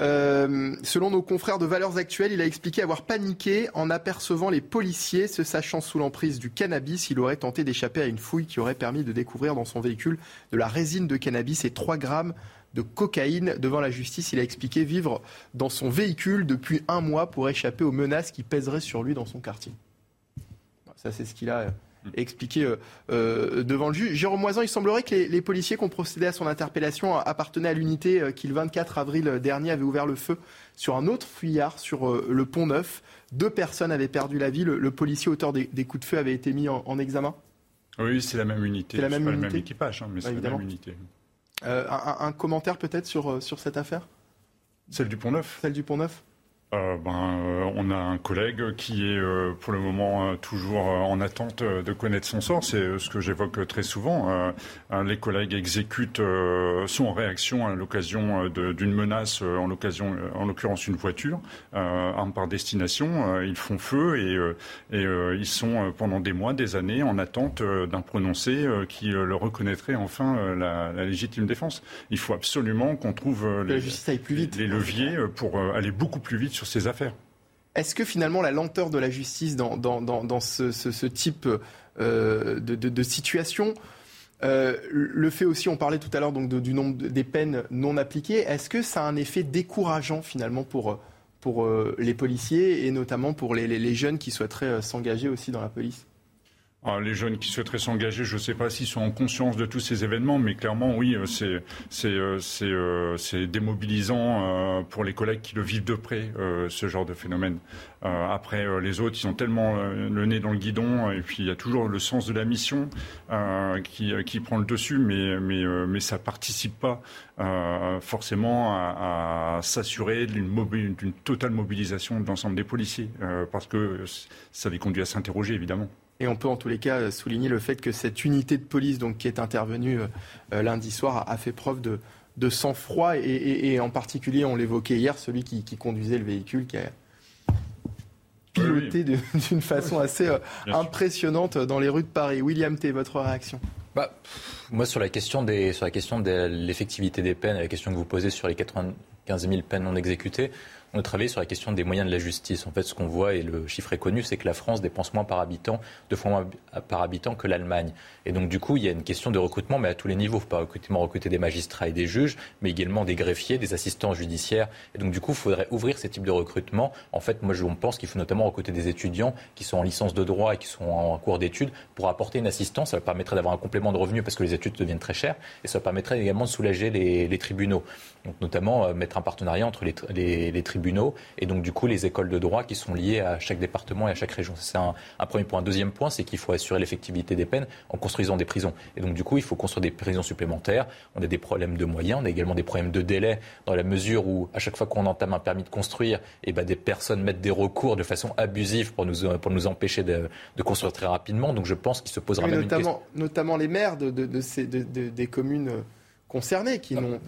Euh, selon nos confrères de Valeurs Actuelles, il a expliqué avoir paniqué en apercevant les policiers se sachant sous l'emprise du cannabis. Il aurait tenté d'échapper à une fouille qui aurait permis de découvrir dans son véhicule de la résine de cannabis et 3 grammes de cocaïne. Devant la justice, il a expliqué vivre dans son véhicule depuis un mois pour échapper aux menaces qui pèseraient sur lui dans son quartier. Ça, c'est ce qu'il a expliqué euh, euh, devant le juge. Jérôme Moisan, il semblerait que les, policiers qui ont procédé à son interpellation appartenaient à l'unité euh, qui, le 24 avril dernier, avait ouvert le feu sur un autre fuyard sur le pont Neuf. Deux personnes avaient perdu la vie. Le, policier auteur des, coups de feu avait été mis en, examen. Oui, c'est la même unité. C'est la même, pas unité. le même équipage, hein, mais c'est la même unité. un, commentaire peut-être sur, sur cette affaire? Celle du Pont Neuf Celle du Pont Neuf? Euh, ben, euh, on a un collègue qui est euh, pour le moment toujours en attente de connaître son sort. C'est ce que j'évoque très souvent. les collègues exécutent, sont en réaction à l'occasion d'une menace, en l'occasion, en l'occurrence une voiture, arme par destination. ils font feu et, et ils sont pendant des mois, des années en attente d'un prononcé qui leur reconnaîtrait enfin la, légitime défense. Il faut absolument qu'on trouve les, les, leviers pour aller beaucoup plus vite sur Est-ce que finalement la lenteur de la justice dans, ce, type euh, de, situation, euh, le fait aussi, on parlait tout à l'heure du nombre des peines non appliquées, est-ce que ça a un effet décourageant finalement pour, pour euh, les policiers et notamment pour les jeunes qui souhaiteraient s'engager aussi dans la police? Ah, les jeunes qui souhaiteraient s'engager, je ne sais pas s'ils sont en conscience de tous ces événements, mais clairement, oui, euh, euh, euh, c'est démobilisant pour les collègues qui le vivent de près, ce genre de phénomène. après, les autres, ils ont tellement le nez dans le guidon, et puis il y a toujours le sens de la mission qui, qui prend le dessus, mais mais mais ça participe pas forcément à, à s'assurer d'une totale mobilisation de l'ensemble des policiers, parce que ça les conduit à s'interroger évidemment. Et on peut en tous les cas souligner le fait que cette unité de police donc, qui est intervenue euh, lundi soir a, fait preuve de, sang-froid et, en particulier, on l'évoquait hier, celui qui, conduisait le véhicule qui a piloté d'une façon assez euh, impressionnante dans les rues de Paris. William T, votre réaction? Bah, Moi, sur la question, des, sur la question de l'effectivité des peines, la question que vous posez sur les 95 000 peines non exécutées, on a travaillé sur la question des moyens de la justice. En fait, ce qu'on voit, et le chiffre est connu, c'est que la France dépense moins par habitant, deux fois moins par habitant que l'Allemagne. Et donc, du coup, il y a une question de recrutement, mais à tous les niveaux. Pas recruter, recruter des magistrats et des juges, mais également des greffiers, des assistants judiciaires. Et donc, du coup, il faudrait ouvrir ces types de recrutement. En fait, moi, je pense qu'il faut notamment recruter des étudiants qui sont en licence de droit et qui sont en cours d'études pour apporter une assistance. Ça permettrait d'avoir un complément de revenus parce que les études deviennent très chères. Et ça permettrait également de soulager les, tribunaux. Donc, notamment, euh, mettre un partenariat entre les, les tribunaux et donc du coup les écoles de droit qui sont liées à chaque département et à chaque région. C'est un, premier point. Un deuxième point, c'est qu'il faut assurer l'effectivité des peines en construisant des prisons. Et donc du coup, il faut construire des prisons supplémentaires. On a des problèmes de moyens, on a également des problèmes de délai dans la mesure où à chaque fois qu'on entame un permis de construire, et eh ben, des personnes mettent des recours de façon abusive pour nous, pour nous empêcher de, construire très rapidement. Donc je pense qu'il se posera même notamment, une question. Notamment les maires de, de ces, des communes concernés qui n'ont.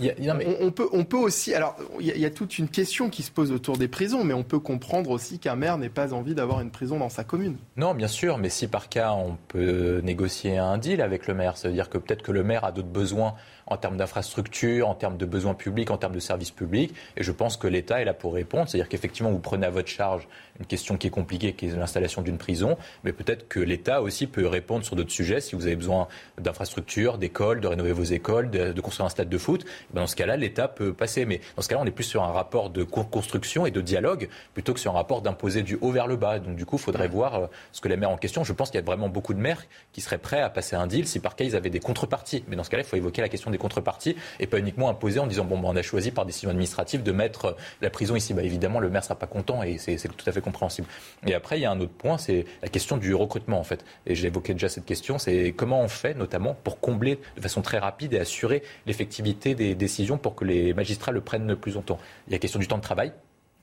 On, peut, on peut aussi. Alors, il y, a toute une question qui se pose autour des prisons, mais on peut comprendre aussi qu'un maire n'ait pas envie d'avoir une prison dans sa commune. Non, bien sûr, mais si par cas on peut négocier un deal avec le maire, ça veut dire que peut-être que le maire a d'autres besoins en termes d'infrastructures, en termes de besoins publics, en termes de services publics. Et je pense que l'État est là pour répondre. C'est-à-dire qu'effectivement, vous prenez à votre charge une question qui est compliquée, qui est l'installation d'une prison, mais peut-être que l'État aussi peut répondre sur d'autres sujets. Si vous avez besoin d'infrastructures, d'écoles, de rénover vos écoles, de, construire un stade de foot, ben dans ce cas-là, l'État peut passer. Mais dans ce cas-là, on est plus sur un rapport de construction et de dialogue plutôt que sur un rapport d'imposer du haut vers le bas. Donc du coup, il faudrait voir euh, ce que les maires en question. Je pense qu'il y a vraiment beaucoup de maires qui seraient prêts à passer un deal si par cas ils avaient des contreparties. Mais dans ce cas-là, il faut évoquer la question des contreparties et pas uniquement imposer en disant bon, ben, on a choisi par décision administrative de mettre euh, la prison ici. Bah, évidemment, le maire sera pas content et c'est tout à fait compréhensible. Et après, il y a un autre point, c'est la question du recrutement en fait. Et j'ai évoqué déjà cette question, c'est comment on fait notamment pour combler de façon très rapide et assurer l'effectivité des décisions pour que les magistrats le prennent plus longtemps. Il y a la question du temps de travail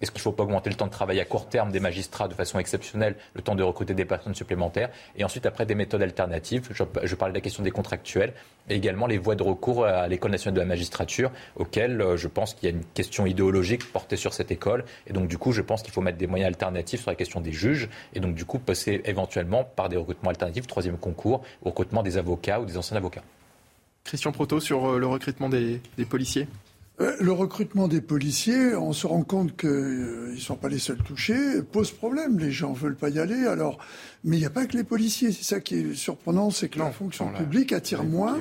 Est-ce qu'il ne faut pas augmenter le temps de travail à court terme des magistrats de façon exceptionnelle, le temps de recruter des personnes supplémentaires Et ensuite, après, des méthodes alternatives? Je, je parle de la question des contractuels et également les voies de recours à l'École nationale de la magistrature, auxquelles euh, je pense qu'il y a une question idéologique portée sur cette école. Et donc, du coup, je pense qu'il faut mettre des moyens alternatifs sur la question des juges et donc, du coup, passer éventuellement par des recrutements alternatifs, troisième concours, au recrutement des avocats ou des anciens avocats. Christian Proto sur euh, le recrutement des policiers le recrutement des policiers, on se rend compte qu'ils euh, ne sont pas les seuls touchés, pose problème. Les gens ne veulent pas y aller. Alors, mais il n'y a pas que les policiers. C'est ça qui est surprenant, c'est que la fonction publique attire moins,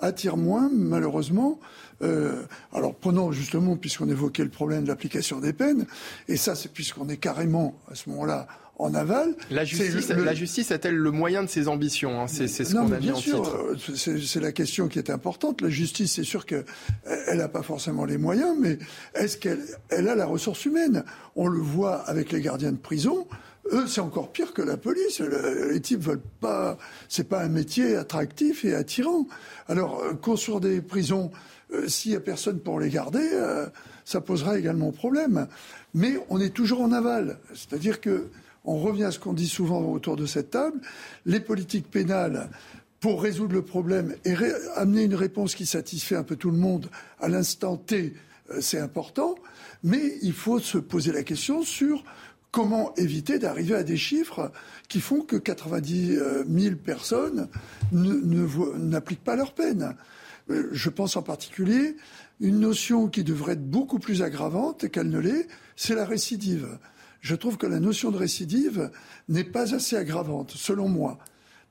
attire moins, malheureusement. Euh, alors, prenons justement, puisqu'on évoquait le problème de l'application des peines, et ça, c'est puisqu'on est carrément à ce moment-là en aval. La justice, la justice a-t-elle le moyen de ses ambitions hein C'est ce qu'on a mis bien sûr, euh, C'est la question qui est importante. La justice, c'est sûr qu'elle n'a pas forcément les moyens, mais est-ce qu'elle elle a la ressource humaine? On le voit avec les gardiens de prison. Eux, c'est encore pire que la police. Les types veulent pas. C'est pas un métier attractif et attirant. Alors, euh, construire des prisons, euh, s'il y a personne pour les garder, ça posera également problème. Mais on est toujours en aval. C'est-à-dire que on revient à ce qu'on dit souvent autour de cette table, les politiques pénales pour résoudre le problème et amener une réponse qui satisfait un peu tout le monde à l'instant T, euh, c'est important, mais il faut se poser la question sur comment éviter d'arriver à des chiffres qui font que 90 000 personnes n'appliquent pas leur peine. Euh, je pense en particulier une notion qui devrait être beaucoup plus aggravante qu'elle ne l'est, c'est la récidive je trouve que la notion de récidive n'est pas assez aggravante, selon moi.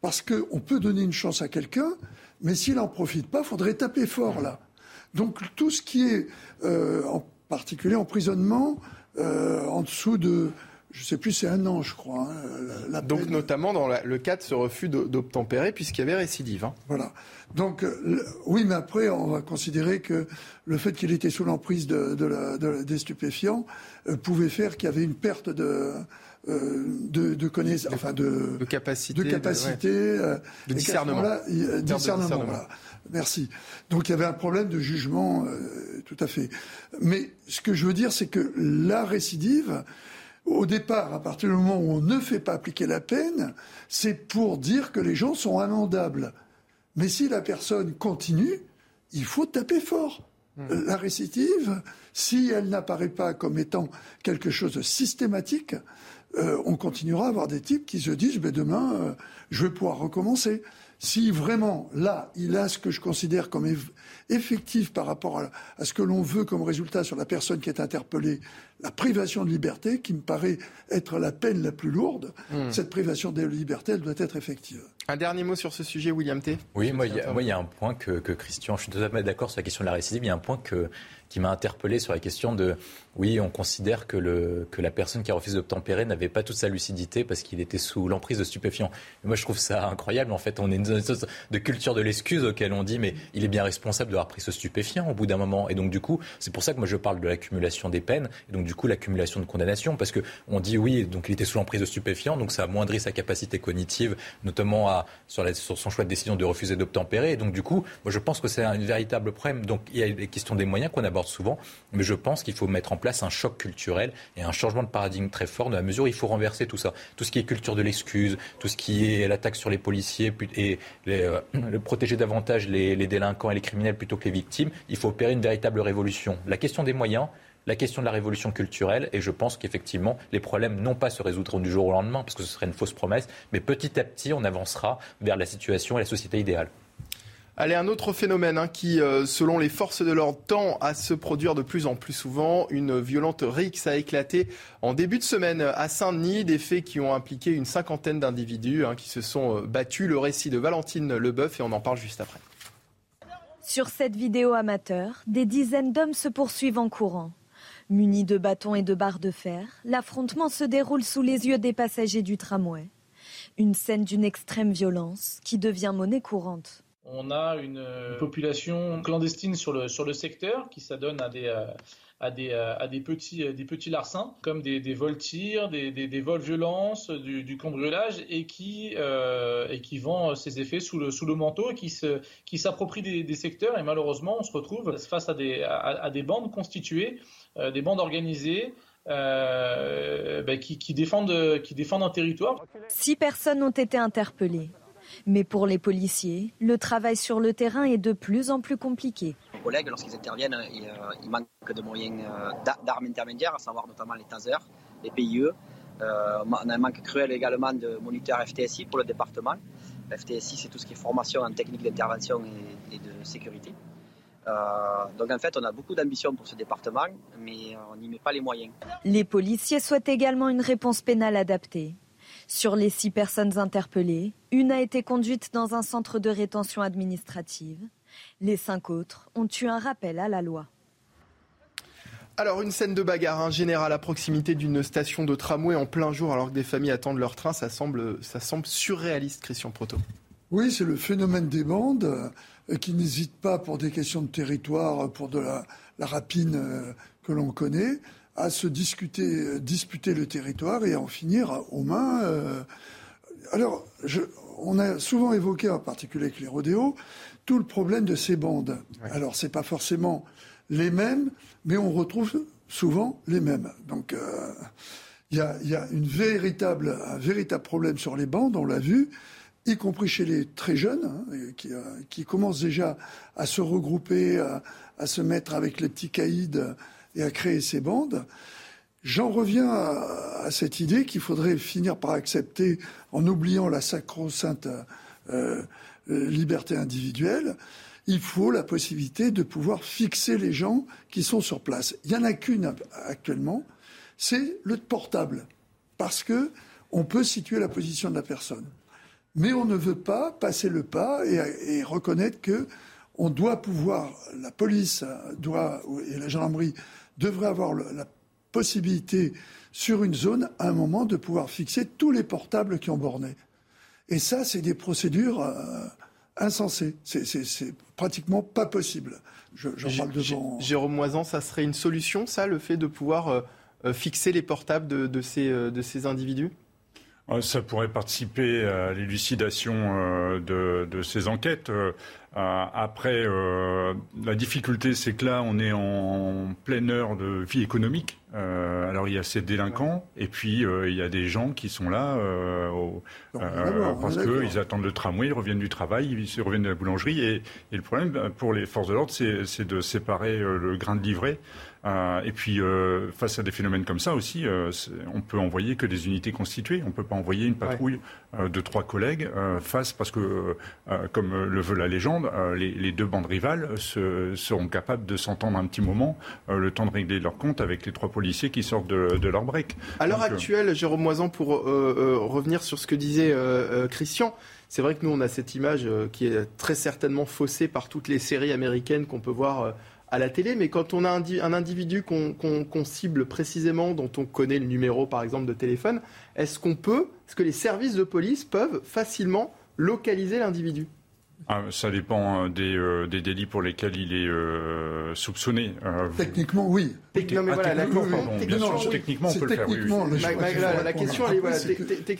Parce qu'on peut donner une chance à quelqu'un, mais s'il n'en profite pas, il faudrait taper fort là. Donc tout ce qui est, euh, en particulier emprisonnement, euh, en dessous de je ne sais plus, c'est un an, je crois. Hein, Donc, notamment dans le cas de ce refus d'obtempérer, puisqu'il y avait récidive. Hein. Voilà. Donc, oui, mais après, on va considérer que le fait qu'il était sous l'emprise de, des stupéfiants euh, pouvait faire qu'il y avait une perte de. Euh, de, connaissances, enfin de, de capacité, de, capacité, euh, de discernement. discernement, Voilà. Merci. Donc il y avait un problème de jugement, tout à fait. Mais ce que je veux dire, c'est que la récidive, au départ, à partir du moment où on ne fait pas appliquer la peine, c'est pour dire que les gens sont amendables. Mais si la personne continue, il faut taper fort. Hmm. La récidive, si elle n'apparaît pas comme étant quelque chose de systématique, euh, on continuera à avoir des types qui se disent ben demain, euh, je vais pouvoir recommencer. Si vraiment, là, il a ce que je considère comme effectif par rapport à, ce que l'on veut comme résultat sur la personne qui est interpellée, la privation de liberté, qui me paraît être la peine la plus lourde, hmm. cette privation de liberté, elle doit être effective. Un dernier mot sur ce sujet, William T. Oui, moi, il y, a un point que, que Christian, je suis totalement d'accord sur la question de la récidive, il y a un point que, qui m'a interpellé sur la question de, oui, on considère que, le, que la personne qui a refusé d'obtempérer n'avait pas toute sa lucidité parce qu'il était sous l'emprise de stupéfiants. moi, je trouve ça incroyable. En fait, on est dans une sorte de culture de l'excuse auquel on dit, mais il est bien responsable d'avoir pris ce stupéfiant au bout d'un moment. Et donc, du coup, c'est pour ça que moi, je parle de l'accumulation des peines, et donc, du coup, l'accumulation de condamnations, parce que on dit, oui, donc il était sous l'emprise de stupéfiants, donc ça amoindrit sa capacité cognitive, notamment à, sur, son choix de décision de refuser d'obtempérer. Et donc, du coup, moi, je pense que c'est un véritable problème. Donc, il y a des questions des moyens qu'on aborde souvent, mais je pense qu'il faut mettre en place un choc culturel et un changement de paradigme très fort dans la mesure où il faut renverser tout ça. Tout ce qui est culture de l'excuse, tout ce qui est l'attaque sur les policiers et euh, protéger davantage les, les délinquants et les criminels plutôt que les victimes, il faut opérer une véritable révolution. La question des moyens, la question de la révolution culturelle, et je pense qu'effectivement, les problèmes n'ont pas se résoudre du jour au lendemain, parce que ce serait une fausse promesse, mais petit à petit, on avancera vers la situation et la société idéale. Allez, un autre phénomène hein, qui, euh, selon les forces de l'ordre, tend à se produire de plus en plus souvent. Une violente rixe a éclaté en début de semaine à Saint-Denis. Des faits qui ont impliqué une cinquantaine d'individus hein, qui se sont euh, battus. Le récit de Valentine Leboeuf et on en parle juste après. Sur cette vidéo amateur, des dizaines d'hommes se poursuivent en courant. Munis de bâtons et de barres de fer, l'affrontement se déroule sous les yeux des passagers du tramway. Une scène d'une extrême violence qui devient monnaie courante. On a une, population clandestine sur le, sur le secteur qui s'adonne à des, euh, à des, euh, à des, petits, des petits larcins, comme des, des vols tirs, des, des, vols violences, du, cambriolage, et qui, euh, et qui vend ses effets sous le, sous le manteau et qui, se, qui s'approprient des, des secteurs. Et malheureusement, on se retrouve face à des, à, des bandes constituées, des bandes organisées, ben, qui, qui, défendent, qui défendent un territoire. Six personnes ont été interpellées. Mais pour les policiers, le travail sur le terrain est de plus en plus compliqué. Les collègues, lorsqu'ils interviennent, ils manquent de moyens d'armes intermédiaires, à savoir notamment les tasers, les PIE. on a un manque cruel également de moniteurs FTSI pour le département. FTSI, c'est tout ce qui est formation en technique d'intervention et, de sécurité. Euh, donc en fait, on a beaucoup d'ambition pour ce département, mais on n'y met pas les moyens. Les policiers souhaitent également une réponse pénale adaptée. Sur les six personnes interpellées, une a été conduite dans un centre de rétention administrative. Les cinq autres ont eu un rappel à la loi. Alors une scène de bagarre un général à proximité d'une station de tramway en plein jour alors que des familles attendent leur train, ça semble, ça semble surréaliste Christian Proto. Oui, c'est le phénomène des bandes euh, qui n'hésitent pas pour des questions de territoire, pour de la, rapine euh, que l'on connaît, à se discuter, euh, disputer le territoire et à en finir aux mains. Alors, on a souvent évoqué, en particulier avec les rodéos, tout le problème de ces bandes. Alors, c'est pas forcément les mêmes, mais on retrouve souvent les mêmes. Donc euh, il y, a, une véritable, un véritable problème sur les bandes, on l'a vu, y compris chez les très jeunes, hein, qui, euh, qui, commencent déjà à se regrouper, à, se mettre avec les petits caïds et à créer ces bandes. J'en reviens à, cette idée qu'il faudrait finir par accepter, en oubliant la sacro-sainte euh, liberté individuelle, il faut la possibilité de pouvoir fixer les gens qui sont sur place. Il n'y en a qu'une actuellement, c'est le portable, parce que on peut situer la position de la personne. Mais on ne veut pas passer le pas et, reconnaître que on doit pouvoir, la police doit, et la gendarmerie devraient avoir la possibilité sur une zone, à un moment, de pouvoir fixer tous les portables qui ont borné. Et ça, c'est des procédures euh, insensé. C'est pratiquement pas possible. J'en parle devant. Jérôme Moisan, ça serait une solution, ça, le fait de pouvoir euh, euh, fixer les portables de, ces, euh, de ces individus? Ça pourrait participer à l'élucidation de, de, ces enquêtes. Après, la difficulté, c'est que là, on est en pleine heure de vie économique. Euh, alors il y a ces délinquants et puis euh, il y a des gens qui sont là euh, parce qu'ils attendent le tramway, ils reviennent du travail, ils reviennent de la boulangerie et, et le problème pour les forces de l'ordre c'est de séparer le grain de livret euh, et puis, euh, face à des phénomènes comme ça aussi, euh, on peut envoyer que des unités constituées. On ne peut pas envoyer une patrouille de trois collègues face, parce que, comme le veut la légende, les, deux bandes rivales seront capables de s'entendre un petit moment, le temps de régler leur compte avec les trois policiers qui sortent de, leur break. À l'heure actuelle, Jérôme Moisan, pour revenir sur ce que disait Christian, c'est vrai que nous, on a cette image qui est très certainement faussée par toutes les séries américaines qu'on peut voir à la télé, mais quand on a un, individu qu'on cible précisément, dont on connaît le numéro par exemple de téléphone, est-ce qu'on peut, est-ce que les services de police peuvent facilement localiser l'individu? Ah, ça dépend euh, des, euh, des, délits pour lesquels il est euh, soupçonné. techniquement, oui. Techniquement, mais ah, voilà, bien sûr, techniquement, on peut le faire. Oui, la, question, elle est voilà,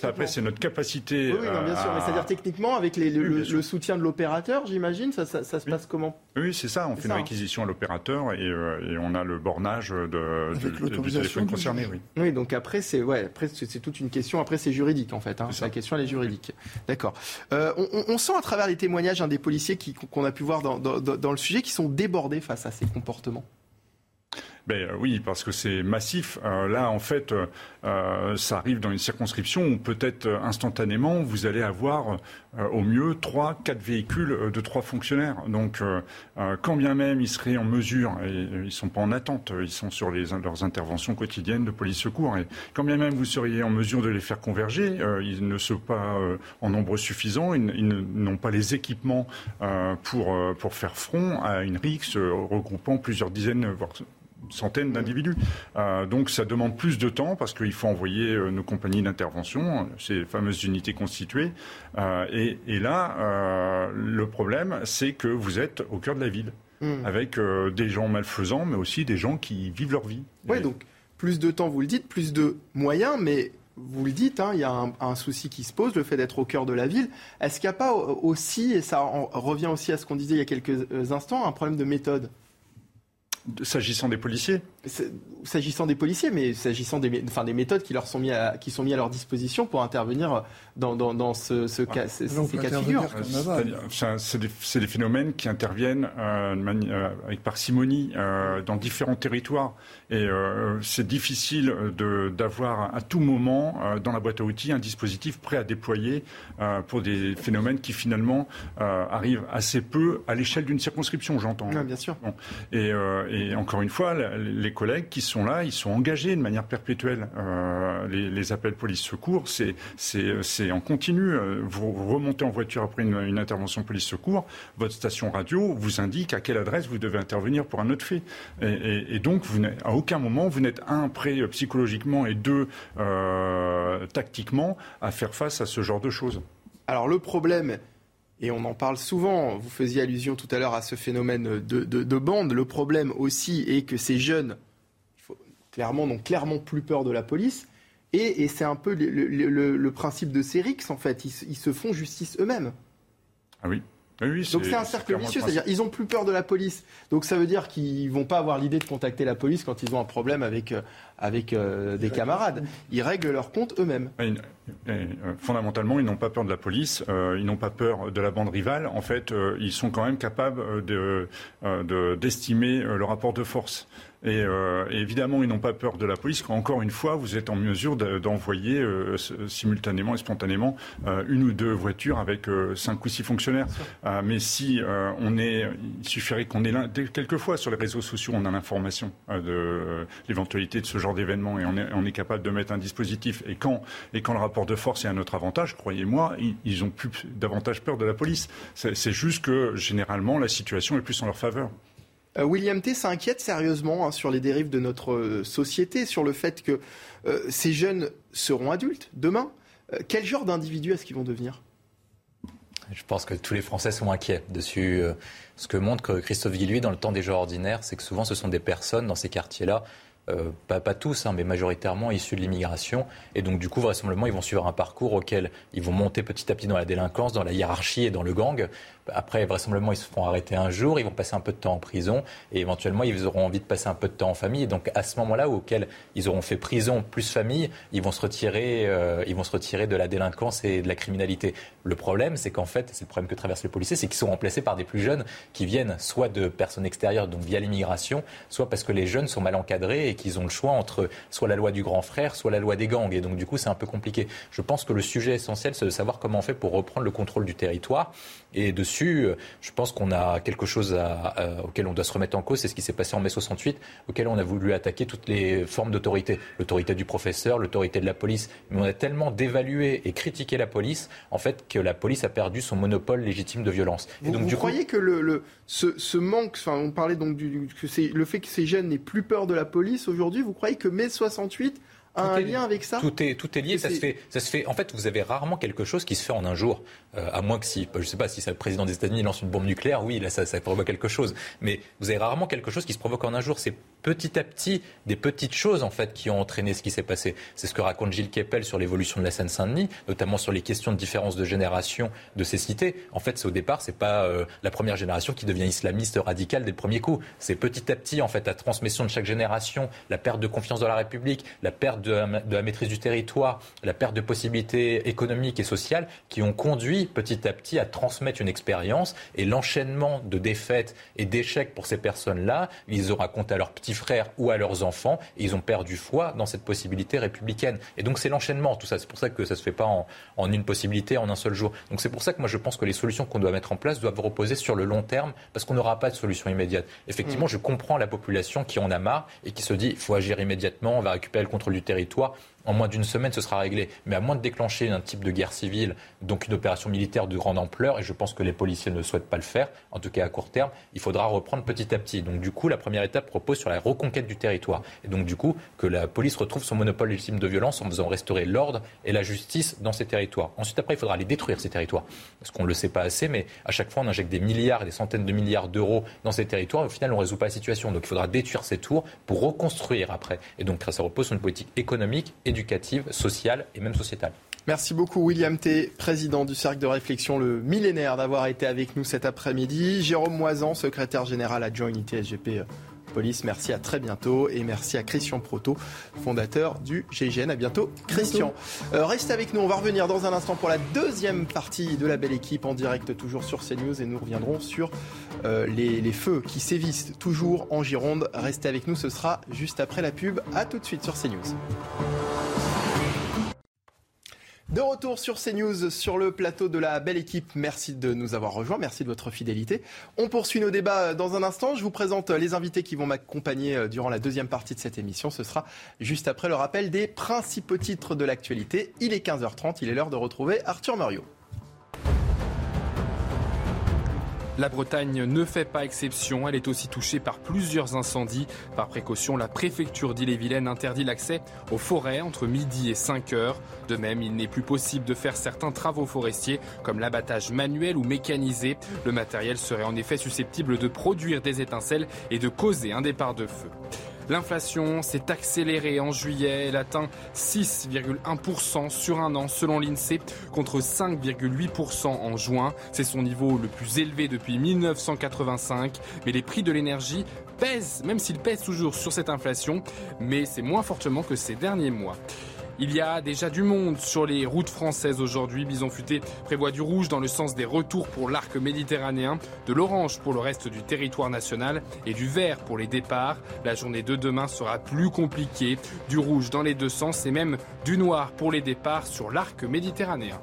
Après, c'est notre capacité. Oui, non, bien sûr, mais c'est-à-dire techniquement, avec les, le, soutien de l'opérateur, j'imagine, ça, ça, se passe comment? Oui, c'est ça. On fait une réquisition à l'opérateur et, et, on a le bornage de, du, téléphone concerné. Oui. oui, donc après, c'est ouais, après c'est toute une question. Après, c'est juridique en fait. Hein. La question, elle est juridique. D'accord. on sent à travers les témoignages un des policiers qu'on a pu voir dans, dans le sujet qui sont débordés face à ces comportements ben, euh, oui, parce que c'est massif. Euh, là, en fait, euh, ça arrive dans une circonscription où peut-être instantanément, vous allez avoir au mieux trois, quatre véhicules de trois fonctionnaires. Donc, quand bien même ils seraient en mesure, et ils sont pas en attente, ils sont sur leurs interventions quotidiennes de police secours, et quand bien même vous seriez en mesure de les faire converger, ils ne sont pas en nombre suffisant, ils, n'ont pas les équipements pour, faire front à une rixe regroupant plusieurs dizaines, voire centaines d'individus. Euh, donc ça demande plus de temps parce qu'il faut envoyer euh, nos compagnies d'intervention, ces fameuses unités constituées. Euh, et, là, le problème, c'est que vous êtes au cœur de la ville, hmm. avec des gens malfaisants, mais aussi des gens qui vivent leur vie. Oui, donc plus de temps, vous le dites, plus de moyens, mais vous le dites, hein, il y a un, un, souci qui se pose, le fait d'être au cœur de la ville. Est-ce qu'il n'y a pas aussi, et ça revient aussi à ce qu'on disait il y a quelques instants, un problème de méthode? S'agissant des policiers S'agissant des policiers, mais s'agissant des, enfin, des méthodes qui leur sont mises à, qui sont mis à leur disposition pour intervenir dans, dans, dans ce, ce cas, ces, cas de figure. C'est des, des, phénomènes qui interviennent euh, euh, avec parcimonie euh, dans différents territoires. Et euh, c'est difficile d'avoir à tout moment euh, dans la boîte à outils un dispositif prêt à déployer euh, pour des phénomènes qui finalement arrivent assez peu à l'échelle d'une circonscription, j'entends. bien sûr. Et, et, encore une fois, les collègues qui sont là, ils sont engagés de manière perpétuelle. Les, les, appels police-secours, c'est en continu. Vous remontez en voiture après une, intervention police-secours, votre station radio vous indique à quelle adresse vous devez intervenir pour un autre fait. Et, donc, à aucun moment vous n'êtes un prêt euh, psychologiquement et deux euh, tactiquement à faire face à ce genre de choses. Alors le problème, et on en parle souvent, vous faisiez allusion tout à l'heure à ce phénomène de, bande, le problème aussi est que ces jeunes clairement n'ont clairement plus peur de la police. Et, c'est un peu le, principe de ces rixes, en fait. ils se font justice eux-mêmes. Ah oui. Donc c'est un cercle vicieux, c'est-à-dire ils ont plus peur de la police. Donc ça veut dire qu'ils vont pas avoir l'idée de contacter la police quand ils ont un problème avec euh, avec euh, des camarades. Ils règlent leur compte eux-mêmes. Euh, fondamentalement, ils n'ont pas peur de la police, ils n'ont pas peur de la bande rivale. En fait, ils sont quand même capables de d'estimer le rapport de force. Euh, et, évidemment, ils n'ont pas peur de la police quand, encore une fois, vous êtes en mesure d'envoyer euh, simultanément et spontanément euh, une ou deux voitures avec cinq ou six fonctionnaires. mais si on est, il suffirait qu'on ait quelquefois sur les réseaux sociaux, on a l'information de l'éventualité de ce genre d'événement et on est, on est, capable de mettre un dispositif. Et quand, et quand le rapport de force est un autre avantage, croyez-moi, ils, ils ont plus davantage peur de la police. C'est juste que généralement la situation est plus en leur faveur. Euh, William T s'inquiète sérieusement hein, sur les dérives de notre euh, société, sur le fait que euh, ces jeunes seront adultes demain. quel genre d'individus est-ce qu'ils vont devenir? Je pense que tous les Français sont inquiets dessus. Ce que montre Christophe Guilluy dans le temps des jours ordinaires, c'est que souvent ce sont des personnes dans ces quartiers-là pas, pas, tous, hein, mais majoritairement issus de l'immigration. Et donc, du coup, vraisemblablement, ils vont suivre un parcours auquel ils vont monter petit à petit dans la délinquance, dans la hiérarchie et dans le gang. Après, vraisemblablement, ils se feront arrêter un jour, ils vont passer un peu de temps en prison et éventuellement, ils auront envie de passer un peu de temps en famille. Et donc, à ce moment-là, auquel ils auront fait prison plus famille, ils vont se retirer, euh, ils vont se retirer de la délinquance et de la criminalité. Le problème, c'est qu'en fait, c'est le problème que traversent les policiers, c'est qu'ils sont remplacés par des plus jeunes qui viennent soit de personnes extérieures, donc via l'immigration, soit parce que les jeunes sont mal encadrés qu'ils ont le choix entre soit la loi du grand frère, soit la loi des gangs. Et donc, du coup, c'est un peu compliqué. Je pense que le sujet essentiel, c'est de savoir comment on fait pour reprendre le contrôle du territoire et dessus, euh, je pense qu'on a quelque chose auquel on doit se remettre en cause. C'est ce qui s'est passé en mai 68, auquel on a voulu attaquer toutes les formes d'autorité. L'autorité du professeur, l'autorité de la police. Mais on a tellement dévalué et critiqué la police, en fait, que la police a perdu son monopole légitime de violence. Et donc, vous croyez que le, ce, manque, enfin, on parlait donc du, que le fait que ces jeunes n'aient plus peur de la police aujourd'hui, vous croyez que mai 68 un lien avec ça tout est, tout est lié. Ça se, fait, ça se fait. En fait, vous avez rarement quelque chose qui se fait en un jour. Euh, à moins que si, je sais pas, si le président des États-Unis lance une bombe nucléaire, oui, là, ça, ça provoque quelque chose. Mais vous avez rarement quelque chose qui se provoque en un jour. C'est petit à petit des petites choses en fait qui ont entraîné ce qui s'est passé. C'est ce que raconte Gilles Kepel sur l'évolution de la Seine-Saint-Denis, notamment sur les questions de différence de génération de ces cités. En fait, c'est au départ, c'est pas euh, la première génération qui devient islamiste radicale dès le premier coup. C'est petit à petit en fait la transmission de chaque génération, la perte de confiance dans la République, la perte de la, maîtrise du territoire, la perte de possibilités économiques et sociales qui ont conduit petit à petit à transmettre une expérience et l'enchaînement de défaites et d'échecs pour ces personnes-là, ils ont raconté à leurs petits frères ou à leurs enfants. Et ils ont perdu foi dans cette possibilité républicaine. Et donc c'est l'enchaînement, tout ça. C'est pour ça que ça ne se fait pas en, une possibilité, en un seul jour. Donc c'est pour ça que moi je pense que les solutions qu'on doit mettre en place doivent reposer sur le long terme, parce qu'on n'aura pas de solution immédiate. Effectivement, mm. je comprends la population qui en a marre et qui se dit il faut agir immédiatement, on va récupérer le contrôle du territoire territoire en moins d'une semaine, ce sera réglé. Mais à moins de déclencher un type de guerre civile, donc une opération militaire de grande ampleur, et je pense que les policiers ne souhaitent pas le faire, en tout cas à court terme, il faudra reprendre petit à petit. Donc du coup, la première étape propose sur la reconquête du territoire. Et donc du coup, que la police retrouve son monopole légitime de violence en faisant restaurer l'ordre et la justice dans ces territoires. Ensuite, après, il faudra les détruire, ces territoires. Parce qu'on ne le sait pas assez, mais à chaque fois, on injecte des milliards et des centaines de milliards d'euros dans ces territoires. Et au final, on ne résout pas la situation. Donc il faudra détruire ces tours pour reconstruire après. Et donc ça repose sur une politique économique, éducative, sociale et même sociétale. Merci beaucoup William T, président du Cercle de réflexion Le Millénaire, d'avoir été avec nous cet après-midi. Jérôme Moisan, secrétaire général adjoint unité SGP Police. Merci à très bientôt et merci à Christian Proto, fondateur du GIGN. À bientôt, Christian. Euh, restez avec nous, on va revenir dans un instant pour la deuxième partie de la belle équipe en direct toujours sur CNews et nous reviendrons sur euh, les, les feux qui sévissent toujours en Gironde. Restez avec nous, ce sera juste après la pub. À tout de suite sur CNews. De retour sur CNews, sur le plateau de la belle équipe. Merci de nous avoir rejoints, merci de votre fidélité. On poursuit nos débats dans un instant. Je vous présente les invités qui vont m'accompagner euh, durant la deuxième partie de cette émission. Ce sera juste après le rappel des principaux titres de l'actualité. Il est 15h30, il est l'heure de retrouver Arthur Mario. La Bretagne ne fait pas exception, elle est aussi touchée par plusieurs incendies. Par précaution, la préfecture d'Ille-et-Vilaine interdit l'accès aux forêts entre midi et 5 heures. De même, il n'est plus possible de faire certains travaux forestiers comme l'abattage manuel ou mécanisé. Le matériel serait en effet susceptible de produire des étincelles et de causer un départ de feu. L'inflation s'est accélérée en juillet. Elle atteint 6,1% sur un an selon l'INSEE contre 5,8% en juin. C'est son niveau le plus élevé depuis 1985. Mais les prix de l'énergie pèsent, même s'ils pèsent toujours sur cette inflation, mais c'est moins fortement que ces derniers mois. Il y a déjà du monde sur les routes françaises aujourd'hui. Bison Futé prévoit du rouge dans le sens des retours pour l'arc méditerranéen, de l'orange pour le reste du territoire national et du vert pour les départs. La journée de demain sera plus compliquée. Du rouge dans les deux sens et même du noir pour les départs sur l'arc méditerranéen.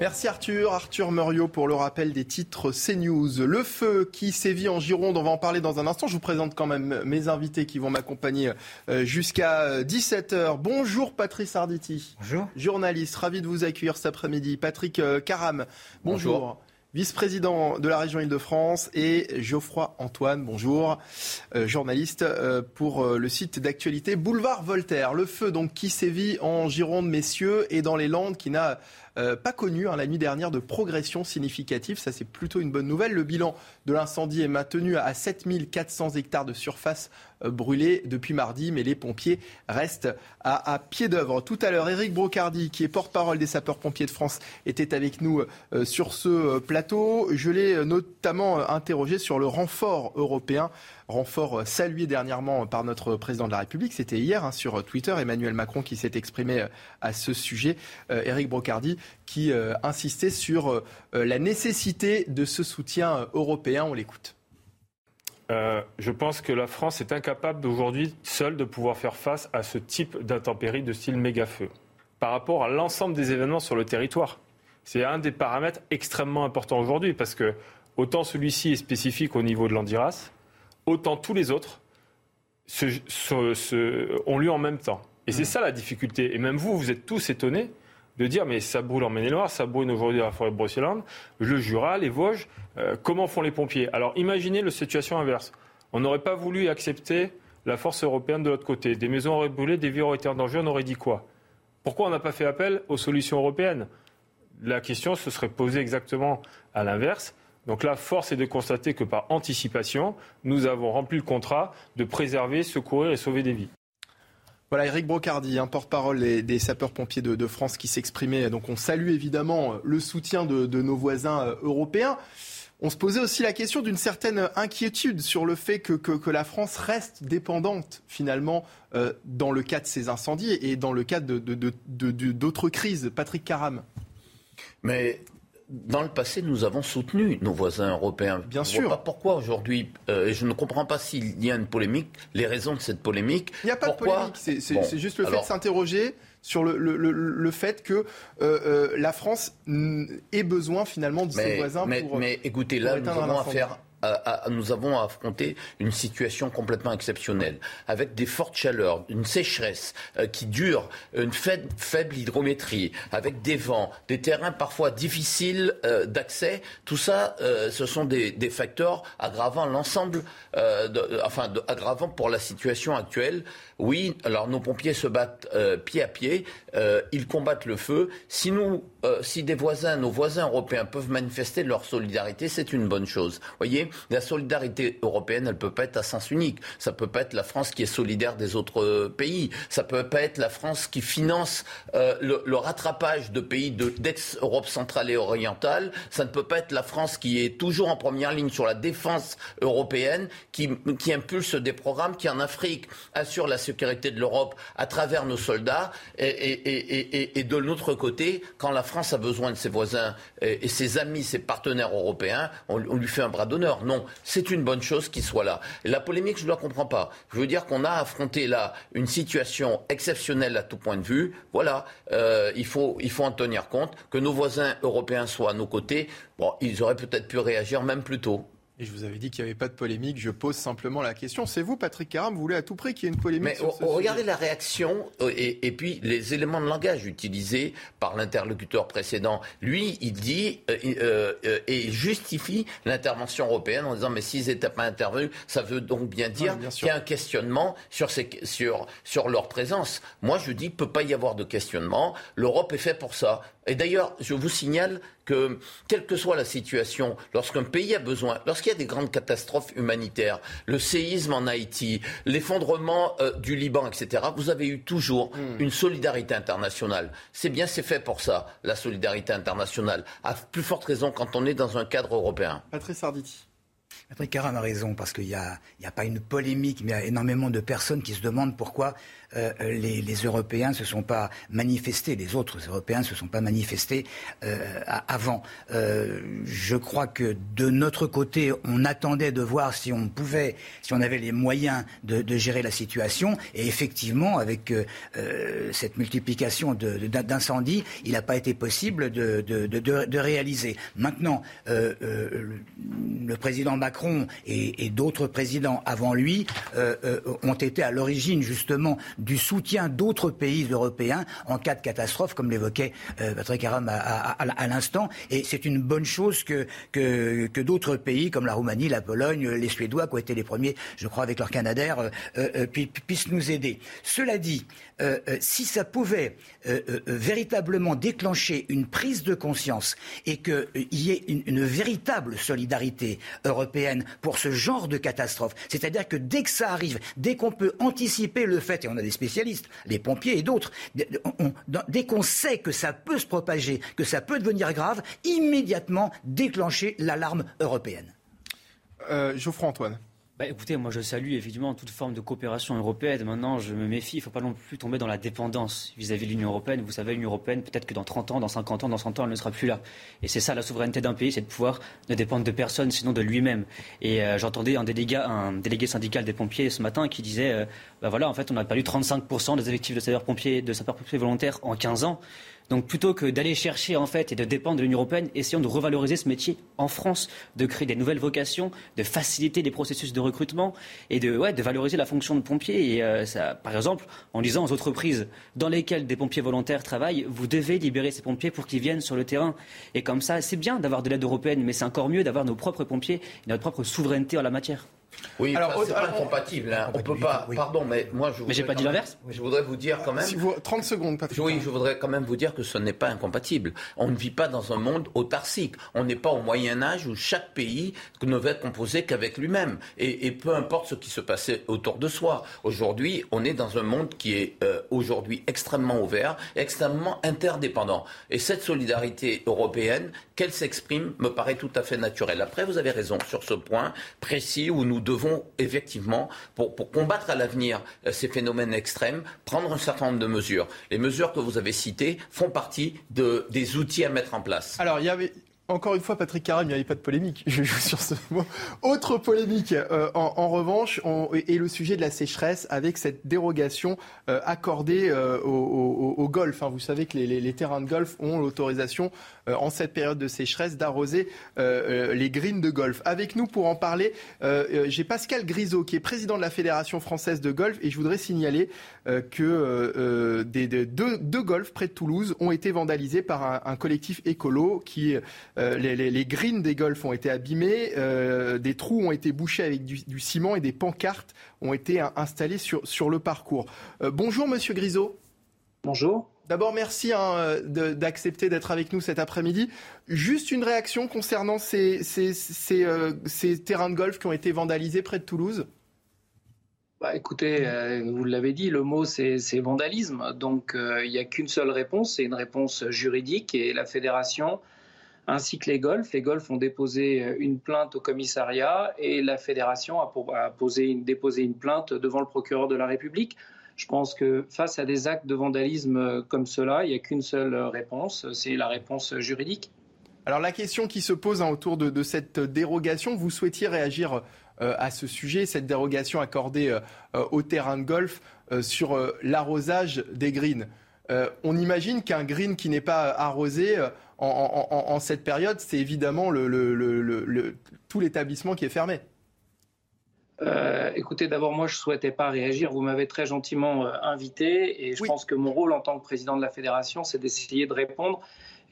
Merci Arthur, Arthur Muriot pour le rappel des titres CNews. Le feu qui sévit en Gironde, on va en parler dans un instant. Je vous présente quand même mes invités qui vont m'accompagner euh, jusqu'à 17h. Bonjour Patrice Arditi. Bonjour. Journaliste, ravi de vous accueillir cet après-midi. Patrick euh, Caram. Bonjour. Bonjour. Vice-président de la région Île-de-France et Geoffroy Antoine, bonjour, euh, journaliste euh, pour euh, le site d'actualité Boulevard Voltaire. Le feu donc qui sévit en Gironde, messieurs, et dans les Landes qui n'a pas connu hein, la nuit dernière de progression significative. Ça, c'est plutôt une bonne nouvelle. Le bilan de l'incendie est maintenu à 7400 hectares de surface euh, brûlée depuis mardi, mais les pompiers restent à, pied d'œuvre. Tout à l'heure, Éric Brocardi, qui est porte-parole des sapeurs-pompiers de France, était avec nous euh, sur ce plateau. Je l'ai notamment interrogé sur le renfort européen renfort salué dernièrement par notre président de la République. C'était hier hein, sur Twitter, Emmanuel Macron qui s'est exprimé à ce sujet. Euh, Éric Brocardi qui euh, insistait sur euh, la nécessité de ce soutien européen. On l'écoute. Euh, je pense que la France est incapable aujourd'hui seule de pouvoir faire face à ce type d'intempéries de style méga-feu par rapport à l'ensemble des événements sur le territoire. C'est un des paramètres extrêmement importants aujourd'hui parce que autant celui-ci est spécifique au niveau de l'Andiras, autant tous les autres se, se- se- ont lieu en même temps. Et c'est ça la difficulté. Et même vous, vous êtes tous étonnés de dire mais ça brûle en Maine-et-Loire, ça brûle aujourd'hui à la forêt de Brocéliande, le Jura, les Vosges, euh, comment font les pompiers? Alors imaginez la situation inverse. On n'aurait pas voulu accepter la force européenne de l'autre côté. Des maisons auraient brûlé, des vies auraient été en danger, on aurait dit quoi? Pourquoi on n'a pas fait appel aux solutions européennes? La question se serait posée exactement à l'inverse. Donc là, force est de constater que par anticipation, nous avons rempli le contrat de préserver, secourir et sauver des vies. Voilà, Eric Brocardi, un porte-parole des, sapeurs-pompiers de, France qui s'exprimait. Donc on salue évidemment le soutien de, nos voisins euh, européens. On se posait aussi la question d'une certaine inquiétude sur le fait que, la France reste dépendante finalement euh, dans le cas de ces incendies et dans le cas d'autres crises. Patrick Caram. Mais dans le passé, nous avons soutenu nos voisins européens. Bien Je sûr. vois pas pourquoi aujourd'hui, euh, je ne comprends pas s'il y a une polémique, les raisons de cette polémique. Il n'y a pas Pourquoi de polémique, c'est c'est- Bon, c'est juste le fait de s'interroger sur le, le- le- le fait que euh, euh, la France ait besoin finalement de ses voisins mais- pour, mais écoutez, pour là, nous avons affaire. Nous avons à affronter une situation complètement exceptionnelle, avec des fortes chaleurs, une sécheresse euh, qui dure, une faible, hydrométrie, avec des vents, des terrains parfois difficiles euh, d'accès. Tout ça, euh, ce sont des, facteurs aggravant l'ensemble, enfin, aggravant pour la situation actuelle. Oui, alors nos pompiers se battent pied à pied, ils combattent le feu. Si nous, si des voisins, nos voisins européens peuvent manifester leur solidarité, c'est une bonne chose. Voyez, la solidarité européenne, elle peut pas être à sens unique. Ça peut pas être la France qui est solidaire des autres pays. Ça peut pas être la France qui finance euh, le, rattrapage de pays d'ex-Europe centrale et orientale. Ça ne peut pas être la France qui est toujours en première ligne sur la défense européenne, qui, impulse des programmes qui en Afrique assurent la sécurité de l'Europe à travers nos soldats. Et, de l'autre côté, quand la France a besoin de ses voisins et, ses amis, ses partenaires européens, on, lui fait un bras d'honneur. Non, c'est une bonne chose qu'il soit là. la polémique, je ne la comprends pas. Je veux dire qu'on a affronté là une situation exceptionnelle à tout point de vue. Voilà, euh, il, faut, en tenir compte. Que nos voisins européens soient à nos côtés, bon, ils auraient peut-être pu réagir même plus tôt. Et je vous avais dit qu'il n'y avait pas de polémique. Je pose simplement la question. C'est vous, Patrick Caram, vous voulez à tout prix qu'il y ait une polémique Mais regardez la réaction euh, et, puis les éléments de langage utilisés par l'interlocuteur précédent. Lui, il dit euh, euh, et justifie l'intervention européenne en disant mais s'ils n'étaient pas intervenus, ça veut donc bien dire qu'il y a un questionnement sur, sur, sur leur présence. Moi, je dis, il ne peut pas y avoir de questionnement. L'Europe est faite pour ça. Et d'ailleurs, je vous signale que, quelle que soit la situation, lorsqu'un pays a besoin, lorsqu'il y a des grandes catastrophes humanitaires, le séisme en Haïti, l'effondrement euh, du Liban, etc., vous avez eu toujours hmm. une solidarité internationale. C'est bien, c'est fait pour ça, la solidarité internationale. À plus forte raison quand on est dans un cadre européen. Patrice Arditi. Patrick Caram a raison, parce qu'il n'y a, pas une polémique, mais il y a énormément de personnes qui se demandent pourquoi euh, les, Européens se sont pas manifestés, les autres Européens se sont pas manifestés euh, avant. Euh, je crois que de notre côté, on attendait de voir si on pouvait, si on avait les moyens de, gérer la situation. Et effectivement, avec cette multiplication d'incendies, il n'a pas été possible de, de réaliser. Maintenant, le président Macron et, d'autres présidents avant lui ont été à l'origine justement du soutien d'autres pays européens en cas de catastrophe, comme l'évoquait euh, Patrick Aram à, l'instant. Et c'est une bonne chose que, que, que d'autres pays, comme la Roumanie, la Pologne, les Suédois, qui ont été les premiers, je crois, avec leur Canadair, euh, euh, puissent nous aider. Cela dit, si ça pouvait véritablement déclencher une prise de conscience et qu'il y ait une, une, véritable solidarité européenne pour ce genre de catastrophe, c'est-à-dire que dès que ça arrive, dès qu'on peut anticiper le fait, et on a des spécialistes, les pompiers et d'autres, dès qu'on sait que ça peut se propager, que ça peut devenir grave, immédiatement déclencher l'alarme européenne. Euh, Geoffroy Antoine. Bah, écoutez, moi je salue évidemment toute forme de coopération européenne. Maintenant, je me méfie, il ne faut pas non plus tomber dans la dépendance vis-à-vis de l'Union européenne. Vous savez, l'Union européenne, peut-être que dans 30 ans, dans 50 ans, dans 100 ans, elle ne sera plus là. Et c'est ça la souveraineté d'un pays, c'est de pouvoir ne dépendre de personne, sinon de lui-même. Et euh, j'entendais un délégué, un délégué syndical des pompiers ce matin qui disait, euh, bah voilà, en fait, on a perdu 35% des effectifs de sapeurs-pompiers, de sapeurs-pompiers volontaires en 15 ans. Donc plutôt que d'aller chercher en fait et de dépendre de l'Union européenne, essayons de revaloriser ce métier en France, de créer des nouvelles vocations, de faciliter les processus de recrutement et de, valoriser la fonction de pompier. Euh, par exemple, en disant aux entreprises dans lesquelles des pompiers volontaires travaillent, vous devez libérer ces pompiers pour qu'ils viennent sur le terrain. Et comme ça, c'est bien d'avoir de l'aide européenne, mais c'est encore mieux d'avoir nos propres pompiers et notre propre souveraineté en la matière. Oui, alors c'est pas incompatible. Hein. On peut pas. Pardon, mais moi je. Mais j'ai pas dit l'inverse. Je voudrais vous dire quand même. Si vous 30 secondes, Patrick. Oui, je voudrais quand même vous dire que ce n'est pas incompatible. On ne vit pas dans un monde autarcique. On n'est pas au Moyen Âge où chaque pays ne va être composé qu'avec lui-même. Et, peu importe ce qui se passait autour de soi. Aujourd'hui, on est dans un monde qui est euh, aujourd'hui extrêmement ouvert, extrêmement interdépendant. Et cette solidarité européenne, qu'elle s'exprime, me paraît tout à fait naturelle. Après, vous avez raison sur ce point précis où nous devons effectivement, pour, combattre à l'avenir euh, ces phénomènes extrêmes, prendre un certain nombre de mesures. Les mesures que vous avez citées font partie de, des outils à mettre en place. Alors, il y avait, encore une fois, Patrick Caram, il n'y avait pas de polémique. Je joue sur ce mot. Autre polémique, euh, en, revanche, est le sujet de la sécheresse avec cette dérogation euh, accordée euh, au, golf. Hein. Vous savez que les, terrains de golf ont l'autorisation, en cette période de sécheresse, d'arroser les greens de golf. Avec nous pour en parler, j'ai Pascal Grisot, qui est président de la Fédération française de golf, et je voudrais signaler que des, deux, golfs près de Toulouse ont été vandalisés par un collectif écolo qui euh, les, greens des golfs ont été abîmés, euh, des trous ont été bouchés avec du, ciment et des pancartes ont été installées sur, sur le parcours. Euh, bonjour Monsieur Grisot. Bonjour. D'abord, merci hein, d'accepter d'être avec nous cet après-midi. Juste une réaction concernant ces, ces, terrains de golf qui ont été vandalisés près de Toulouse bah, écoutez, vous l'avez dit, le mot c'est vandalisme. Donc il n'y a qu'une seule réponse, c'est une réponse juridique et la fédération ainsi que les golfs. Les golfs ont déposé euh, une plainte au commissariat et la fédération a, posé déposé une plainte devant le procureur de la République. Je pense que face à des actes de vandalisme euh, comme cela, il n'y a qu'une seule réponse, c'est la réponse juridique. Alors la question qui se pose hein, autour de, cette dérogation, vous souhaitiez réagir euh, à ce sujet, cette dérogation accordée au terrain de golf sur l'arrosage des greens. on imagine qu'un green qui n'est pas arrosé en, cette période, c'est évidemment le, tout l'établissement qui est fermé. Euh, écoutez, d'abord, moi, je ne souhaitais pas réagir. Vous m'avez très gentiment euh, invité et je pense que mon rôle en tant que président de la fédération, c'est d'essayer de répondre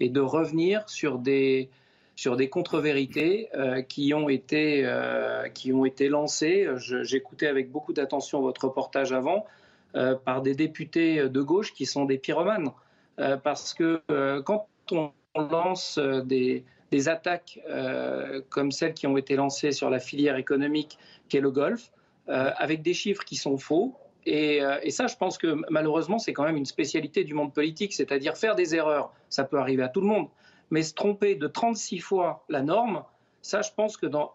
et de revenir sur des, sur des contre-vérités euh, qui, ont été, qui ont été lancées. J'écoutais avec beaucoup d'attention votre reportage avant par des députés de gauche qui sont des pyromanes. parce que quand on lance euh, des, attaques euh, comme celles qui ont été lancées sur la filière économique qu'est le golf, euh, avec des chiffres qui sont faux. Et, ça, je pense que malheureusement, c'est quand même une spécialité du monde politique, c'est-à-dire faire des erreurs, ça peut arriver à tout le monde, mais se tromper de 36 fois la norme, ça, je pense que dans,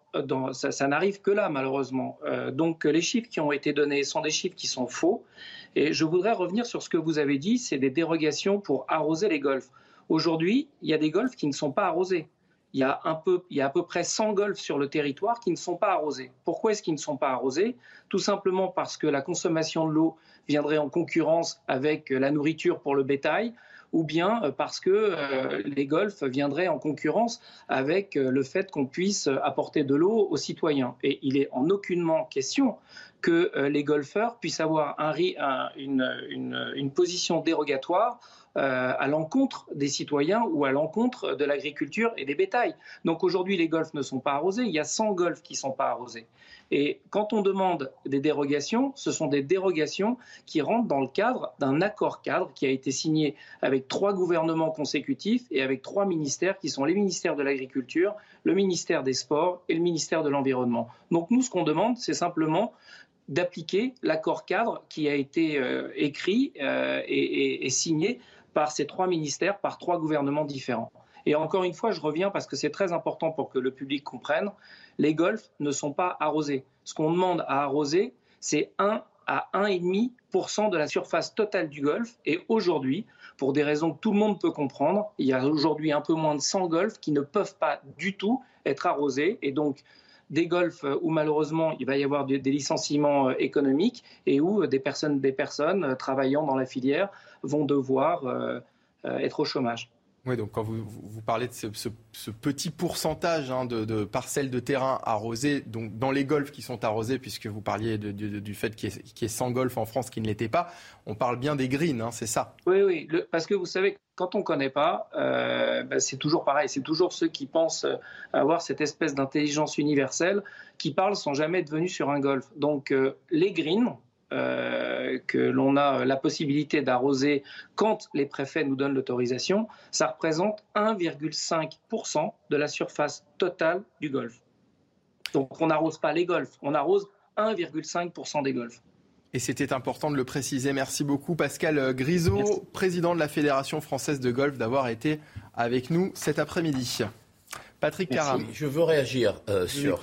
ça, n'arrive que là, malheureusement. donc, les chiffres qui ont été donnés sont des chiffres qui sont faux. Et je voudrais revenir sur ce que vous avez dit, c'est des dérogations pour arroser les golfs. Aujourd'hui, il y a des golfs qui ne sont pas arrosés. Il y, a un peu, il y à peu près 100 golfs sur le territoire qui ne sont pas arrosés. Pourquoi est-ce qu'ils ne sont pas arrosés? Tout simplement parce que la consommation de l'eau viendrait en concurrence avec la nourriture pour le bétail, ou bien euh, parce que euh, les golfs viendraient en concurrence avec euh, le fait qu'on puisse apporter de l'eau aux citoyens. Et il est en aucunement question que les golfeurs puissent avoir une position dérogatoire à l'encontre des citoyens ou à l'encontre de l'agriculture et des bétails. Donc aujourd'hui, les golfs ne sont pas arrosés. Il y a 100 golfs qui ne sont pas arrosés. Et quand on demande des dérogations, ce sont des dérogations qui rentrent dans le cadre d'un accord cadre qui a été signé avec trois gouvernements consécutifs et avec trois ministères qui sont les ministères de l'Agriculture, le ministère des Sports et le ministère de l'Environnement. Donc nous, ce qu'on demande, c'est simplement d'appliquer l'accord cadre qui a été euh, écrit euh, et signé par ces trois ministères, par trois gouvernements différents. Et encore une fois, je reviens parce que c'est très important pour que le public comprenne, les golfs ne sont pas arrosés. Ce qu'on demande à arroser, c'est 1 à 1,5% de la surface totale du golf. Et aujourd'hui, pour des raisons que tout le monde peut comprendre, il y a aujourd'hui un peu moins de 100 golfs qui ne peuvent pas du tout être arrosés. Et donc, des golfs où malheureusement il va y avoir des, licenciements euh, économiques et où des personnes, des personnes euh, travaillant dans la filière vont devoir euh, être au chômage. Oui, donc quand vous, vous parlez de ce, petit pourcentage hein, de, parcelles de terrain arrosées, donc dans les golfs qui sont arrosés, puisque vous parliez du fait qu'il y, ait 100 golfs en France qui ne l'étaient pas, on parle bien des greens, hein, c'est ça? Oui, oui, parce que vous savez, quand on ne connaît pas, euh, ben, c'est toujours pareil, c'est toujours ceux qui pensent avoir cette espèce d'intelligence universelle qui parlent sans jamais être venus sur un golf. Donc euh, les greens, euh, que l'on a la possibilité d'arroser quand les préfets nous donnent l'autorisation, ça représente 1,5% de la surface totale du golfe. Donc on n'arrose pas les golfs, on arrose 1,5% des golfs. Et c'était important de le préciser. Merci beaucoup Pascal Grisot, président de la Fédération française de golf, d'avoir été avec nous cet après-midi. Patrick Caram. Je veux réagir euh, sur,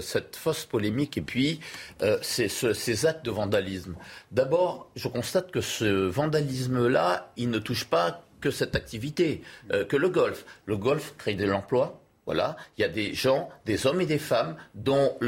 cette fausse polémique et puis euh, ces, actes de vandalisme. D'abord, je constate que ce vandalisme-là, il ne touche pas que cette activité, euh, que le golf. Le golf crée de l'emploi, voilà, il y a des gens, des hommes et des femmes dont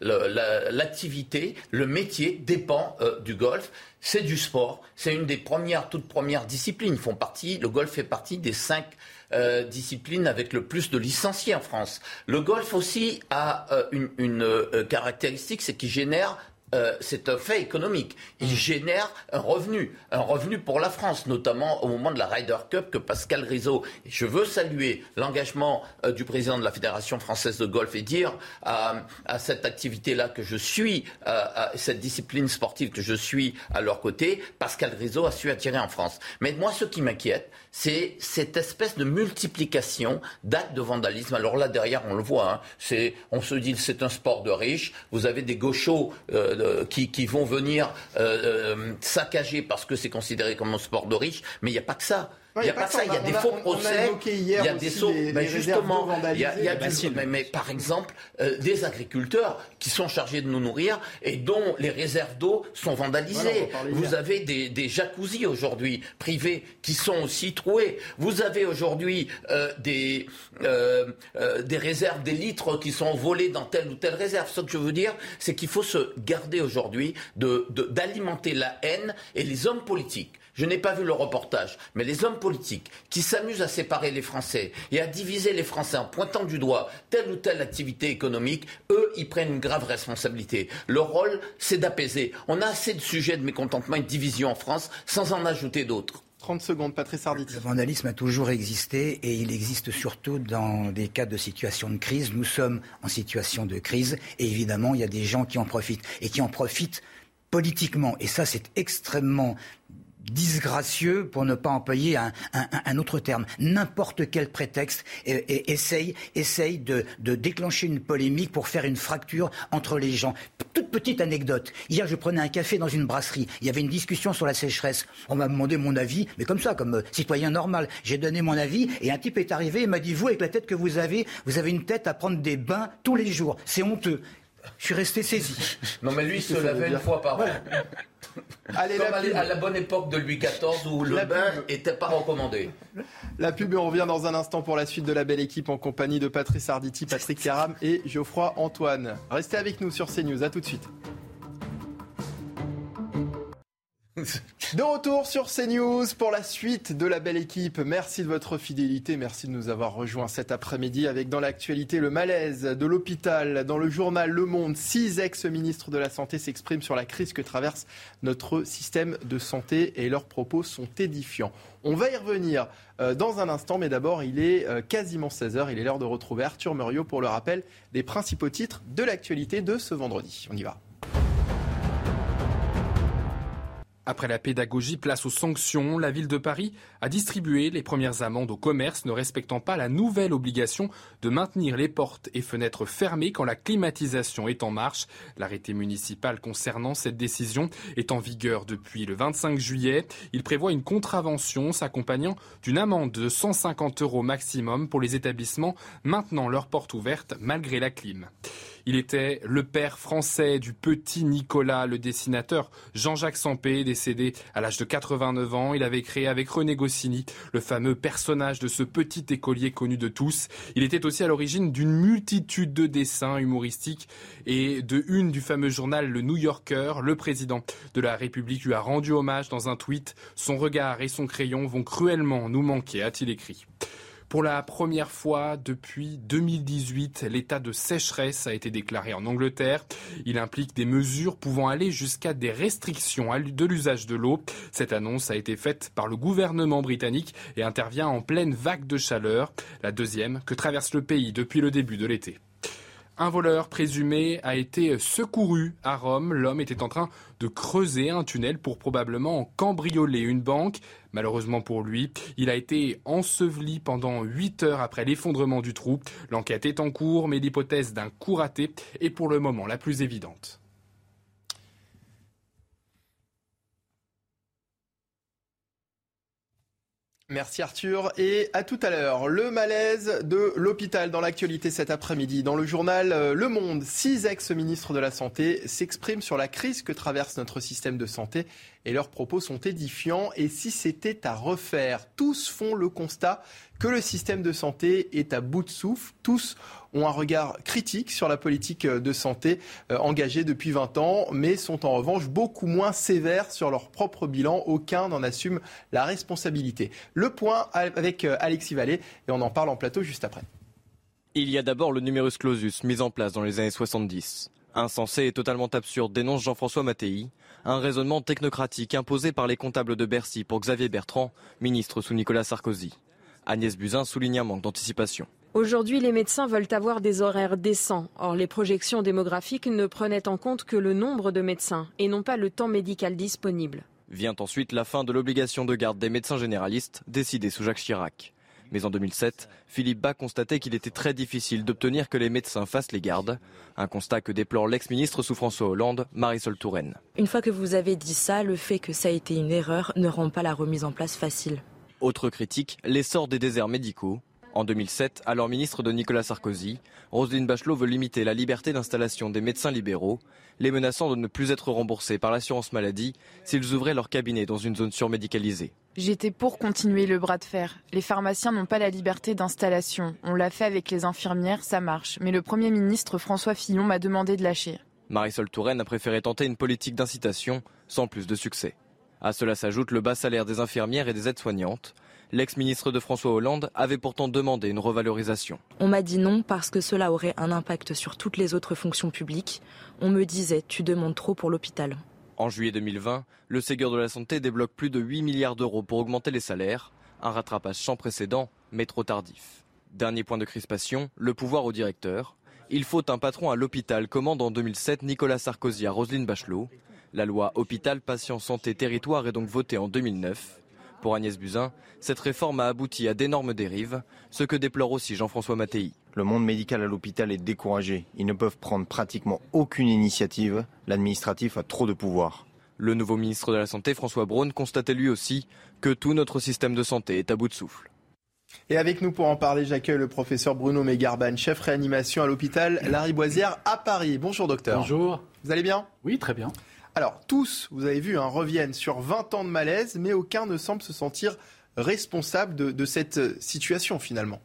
l'activité, le, métier dépend du golf. C'est du sport, c'est une des premières, toutes premières disciplines. Font partie, le golf fait partie des cinq euh, discipline avec le plus de licenciés en France. Le golf aussi a euh, une, euh, caractéristique, c'est qu'il génère euh, c'est un fait économique. Il mm. génère un revenu, un revenu pour la France, notamment au moment de la Ryder Cup que Pascal Rizzo. Et je veux saluer l'engagement euh, du président de la Fédération française de golf et dire à, cette activité-là que je suis, à, cette discipline sportive que je suis à leur côté, Pascal Rizzo a su attirer en France. Mais moi, ce qui m'inquiète, c'est cette espèce de multiplication d'actes de vandalisme. Alors là, derrière, on le voit, hein, c'est, on se dit c'est un sport de riches. Vous avez des gauchos euh, qui, qui, vont venir euh, euh, saccager parce que c'est considéré comme un sport de riches, mais il n'y a pas que ça. Il n'y a, pas ça, il y a des faux procès. Il y a des sauts. Ben justement, il y a, y a mais, mais, par exemple, euh, des agriculteurs qui sont chargés de nous nourrir et dont les réserves d'eau sont vandalisées. Vous avez des, des jacuzzis aujourd'hui privés qui sont aussi troués. Vous avez aujourd'hui euh, des, euh, euh, des réserves, des litres qui sont volés dans telle ou telle réserve. Ce que je veux dire, c'est qu'il faut se garder aujourd'hui d'alimenter de, la haine et les hommes politiques je n'ai pas vu le reportage, mais les hommes politiques qui s'amusent à séparer les Français et à diviser les Français en pointant du doigt telle ou telle activité économique, eux, ils prennent une grave responsabilité. Leur rôle, c'est d'apaiser. On a assez de sujets de mécontentement et de division en France sans en ajouter d'autres. 30 secondes, Patrice Arditi. Le vandalisme a toujours existé et il existe surtout dans des cas de situation de crise. Nous sommes en situation de crise et évidemment, il y a des gens qui en profitent et qui en profitent politiquement. Et ça, c'est extrêmement disgracieux, pour ne pas employer un, autre terme. N'importe quel prétexte et, essaye, de, déclencher une polémique pour faire une fracture entre les gens. Toute petite anecdote. Hier, je prenais un café dans une brasserie. Il y avait une discussion sur la sécheresse. On m'a demandé mon avis, mais comme ça, comme euh, citoyen normal. J'ai donné mon avis et un type est arrivé et m'a dit, vous, avec la tête que vous avez, vous avez une tête à prendre des bains tous les jours. C'est honteux. Je suis resté saisi. Non, mais lui, il se lavait une fois par an. Allez, Comme à la bonne époque de Louis XIV où le bain n'était pas recommandé. La pub, on revient dans un instant pour la suite de la belle équipe en compagnie de Patrice Arditi, Patrick Caram et Geoffroy Antoine. Restez avec nous sur CNews, à tout de suite. De retour sur CNews pour la suite de la belle équipe. Merci de votre fidélité, merci de nous avoir rejoints cet après-midi avec dans l'actualité le malaise de l'hôpital. Dans le journal Le Monde, six ex-ministres de la Santé s'expriment sur la crise que traverse notre système de santé et leurs propos sont édifiants. On va y revenir euh, dans un instant, mais d'abord il est euh, quasiment 16h, il est l'heure de retrouver Arthur Muriot pour le rappel des principaux titres de l'actualité de ce vendredi. On y va. Après la pédagogie, place aux sanctions. La ville de Paris a distribué les premières amendes aux commerces ne respectant pas la nouvelle obligation de maintenir les portes et fenêtres fermées quand la climatisation est en marche. L'arrêté municipal concernant cette décision est en vigueur depuis le 25 juillet. Il prévoit une contravention s'accompagnant d'une amende de 150 euros maximum pour les établissements maintenant leurs portes ouvertes malgré la clim. Il était le père français du petit Nicolas, le dessinateur Jean-Jacques Sampé, décédé à l'âge de 89 ans. Il avait créé avec René Goscinny le fameux personnage de ce petit écolier connu de tous. Il était aussi à l'origine d'une multitude de dessins humoristiques et de une du fameux journal Le New Yorker. Le président de la République lui a rendu hommage dans un tweet. Son regard et son crayon vont cruellement nous manquer, a-t-il écrit. Pour la première fois depuis 2018, l'état de sécheresse a été déclaré en Angleterre. Il implique des mesures pouvant aller jusqu'à des restrictions de l'usage de l'eau. Cette annonce a été faite par le gouvernement britannique et intervient en pleine vague de chaleur, la deuxième que traverse le pays depuis le début de l'été. Un voleur présumé a été secouru à Rome. L'homme était en train de creuser un tunnel pour probablement cambrioler une banque. Malheureusement pour lui, il a été enseveli pendant 8 heures après l'effondrement du trou. L'enquête est en cours, mais l'hypothèse d'un coup raté est pour le moment la plus évidente. Merci Arthur et à tout à l'heure. Le malaise de l'hôpital dans l'actualité cet après-midi. Dans le journal euh, Le Monde, six ex-ministres de la Santé s'expriment sur la crise que traverse notre système de santé et leurs propos sont édifiants. Et si c'était à refaire, tous font le constat que le système de santé est à bout de souffle. Tous ont un regard critique sur la politique de santé euh, engagée depuis 20 ans, mais sont en revanche beaucoup moins sévères sur leur propre bilan. Aucun n'en assume la responsabilité. Le point avec euh, Alexis Vallée, et on en parle en plateau juste après. Il y a d'abord le numerus clausus mis en place dans les années 70. Insensé et totalement absurde, dénonce Jean-François Mattei, un raisonnement technocratique imposé par les comptables de Bercy pour Xavier Bertrand, ministre sous Nicolas Sarkozy. Agnès Buzyn souligne un manque d'anticipation. Aujourd'hui, les médecins veulent avoir des horaires décents. Or, les projections démographiques ne prenaient en compte que le nombre de médecins et non pas le temps médical disponible. Vient ensuite la fin de l'obligation de garde des médecins généralistes, décidée sous Jacques Chirac. Mais en 2007, Philippe Bas constatait qu'il était très difficile d'obtenir que les médecins fassent les gardes. Un constat que déplore l'ex-ministre sous François Hollande, Marisol Touraine. Une fois que vous avez dit ça, le fait que ça a été une erreur ne rend pas la remise en place facile. Autre critique, l'essor des déserts médicaux. En 2007, alors ministre de Nicolas Sarkozy, Roselyne Bachelot veut limiter la liberté d'installation des médecins libéraux, les menaçant de ne plus être remboursés par l'assurance maladie s'ils ouvraient leur cabinet dans une zone surmédicalisée. J'étais pour continuer le bras de fer. Les pharmaciens n'ont pas la liberté d'installation. On l'a fait avec les infirmières, ça marche. Mais le Premier ministre François Fillon m'a demandé de lâcher. Marisol Touraine a préféré tenter une politique d'incitation sans plus de succès. À cela s'ajoute le bas salaire des infirmières et des aides-soignantes. L'ex-ministre de François Hollande avait pourtant demandé une revalorisation. On m'a dit non parce que cela aurait un impact sur toutes les autres fonctions publiques. On me disait tu demandes trop pour l'hôpital. En juillet 2020, le Ségur de la Santé débloque plus de 8 milliards d'euros pour augmenter les salaires, un rattrapage sans précédent, mais trop tardif. Dernier point de crispation, le pouvoir au directeur. Il faut un patron à l'hôpital, commande en 2007 Nicolas Sarkozy à Roselyne Bachelot. La loi Hôpital, Patient, Santé, Territoire est donc votée en 2009. Pour Agnès Buzyn, cette réforme a abouti à d'énormes dérives, ce que déplore aussi Jean-François Mattei. Le monde médical à l'hôpital est découragé. Ils ne peuvent prendre pratiquement aucune initiative. L'administratif a trop de pouvoir. Le nouveau ministre de la Santé, François Braun, constatait lui aussi que tout notre système de santé est à bout de souffle. Et avec nous pour en parler, j'accueille le professeur Bruno Megarban, chef réanimation à l'hôpital Larry Boisière à Paris. Bonjour docteur. Bonjour. Vous allez bien? Oui, très bien. Alors, tous, vous avez vu, hein, reviennent sur 20 ans de malaise, mais aucun ne semble se sentir responsable de, cette euh, situation finalement.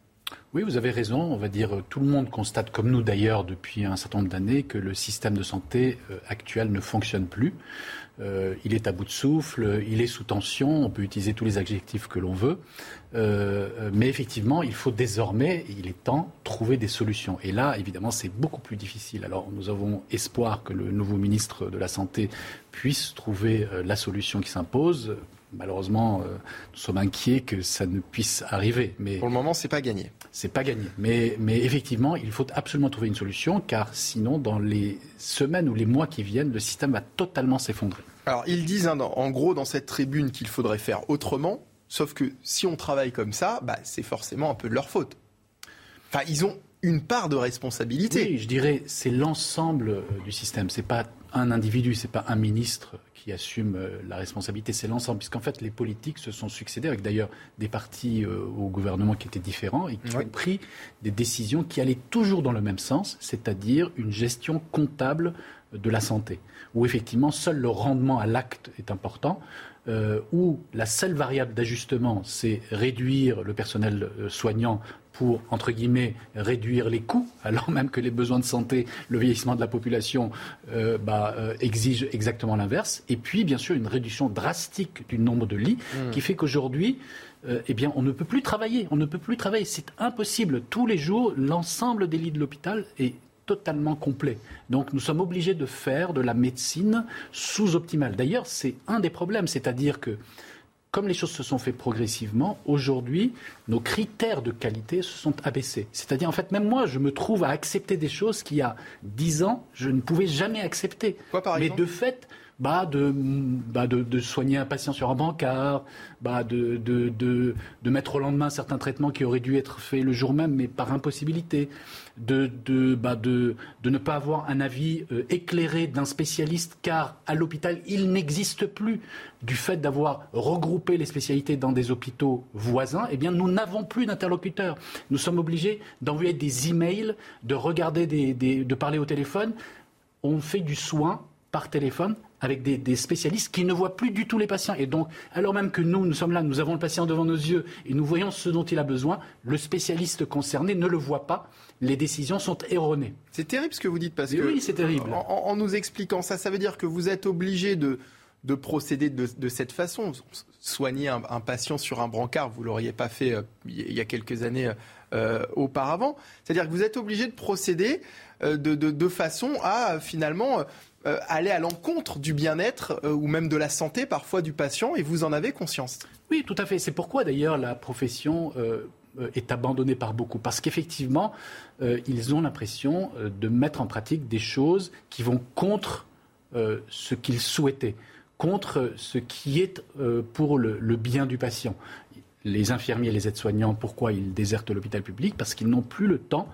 Oui, vous avez raison. On va dire, tout le monde constate, comme nous d'ailleurs, depuis un certain nombre d'années, que le système de santé euh, actuel ne fonctionne plus. Euh, il est à bout de souffle, il est sous tension, on peut utiliser tous les adjectifs que l'on veut. Euh, mais effectivement, il faut désormais, il est temps, trouver des solutions. Et là, évidemment, c'est beaucoup plus difficile. Alors, nous avons espoir que le nouveau ministre de la Santé puisse trouver euh, la solution qui s'impose. Malheureusement, nous sommes inquiets que ça ne puisse arriver. Mais pour le moment, c'est pas gagné. C'est pas gagné. Mais, mais effectivement, il faut absolument trouver une solution, car sinon, dans les semaines ou les mois qui viennent, le système va totalement s'effondrer. Alors, ils disent hein, en gros dans cette tribune qu'il faudrait faire autrement. Sauf que si on travaille comme ça, bah, c'est forcément un peu de leur faute. Enfin, ils ont une part de responsabilité. Oui, je dirais, c'est l'ensemble euh, du système. C'est pas un individu, c'est pas un ministre qui assume euh, la responsabilité, c'est l'ensemble. Puisqu'en fait, les politiques se sont succédés, avec d'ailleurs des partis euh, au gouvernement qui étaient différents et qui ont pris des décisions qui allaient toujours dans le même sens, c'est-à-dire une gestion comptable de la santé, où effectivement seul le rendement à l'acte est important, euh, où la seule variable d'ajustement, c'est réduire le personnel soignant pour, entre guillemets, réduire les coûts, alors même que les besoins de santé, le vieillissement de la population euh, bah, exigent exactement l'inverse. Et puis, bien sûr, une réduction drastique du nombre de lits mmh. qui fait qu'aujourd'hui, eh bien, on ne peut plus travailler. On ne peut plus travailler. C'est impossible. Tous les jours, l'ensemble des lits de l'hôpital est totalement complet. Donc nous sommes obligés de faire de la médecine sous-optimale. D'ailleurs, c'est un des problèmes, c'est-à-dire que comme les choses se sont faites progressivement, aujourd'hui, nos critères de qualité se sont abaissés. C'est-à-dire, en fait, même moi, je me trouve à accepter des choses qu'il y a dix ans, je ne pouvais jamais accepter. Quoi, par Mais de fait, bah, de, bah, de, soigner un patient sur un bancard, bah, de, mettre au lendemain certains traitements qui auraient dû être faits le jour même, mais par impossibilité, de, bah, ne pas avoir un avis euh, éclairé d'un spécialiste, car à l'hôpital, il n'existe plus, du fait d'avoir regroupé les spécialités dans des hôpitaux voisins, eh bien, nous n'avons plus d'interlocuteurs. Nous sommes obligés d'envoyer des emails, de de parler au téléphone. On fait du soin par téléphone avec des, spécialistes qui ne voient plus du tout les patients. Et donc, alors même que nous, nous sommes là, nous avons le patient devant nos yeux et nous voyons ce dont il a besoin, le spécialiste concerné ne le voit pas. Les décisions sont erronées. C'est terrible ce que vous dites parce que oui, c'est terrible. En, nous expliquant ça, ça veut dire que vous êtes obligé de, de procéder de, cette façon. Soigner un, patient sur un brancard, vous l'auriez pas fait euh, il y a quelques années auparavant. C'est-à-dire que vous êtes obligé de procéder de, de, façon à finalement aller à l'encontre du bien-être ou même de la santé parfois du patient et vous en avez conscience. Oui, tout à fait. C'est pourquoi d'ailleurs la profession est abandonnée par beaucoup. Parce qu'effectivement, ils ont l'impression de mettre en pratique des choses qui vont contre ce qu'ils souhaitaient contre ce qui est euh, pour le, bien du patient. Les infirmiers les aides-soignants, pourquoi ils désertent l'hôpital public? Parce qu'ils n'ont plus le temps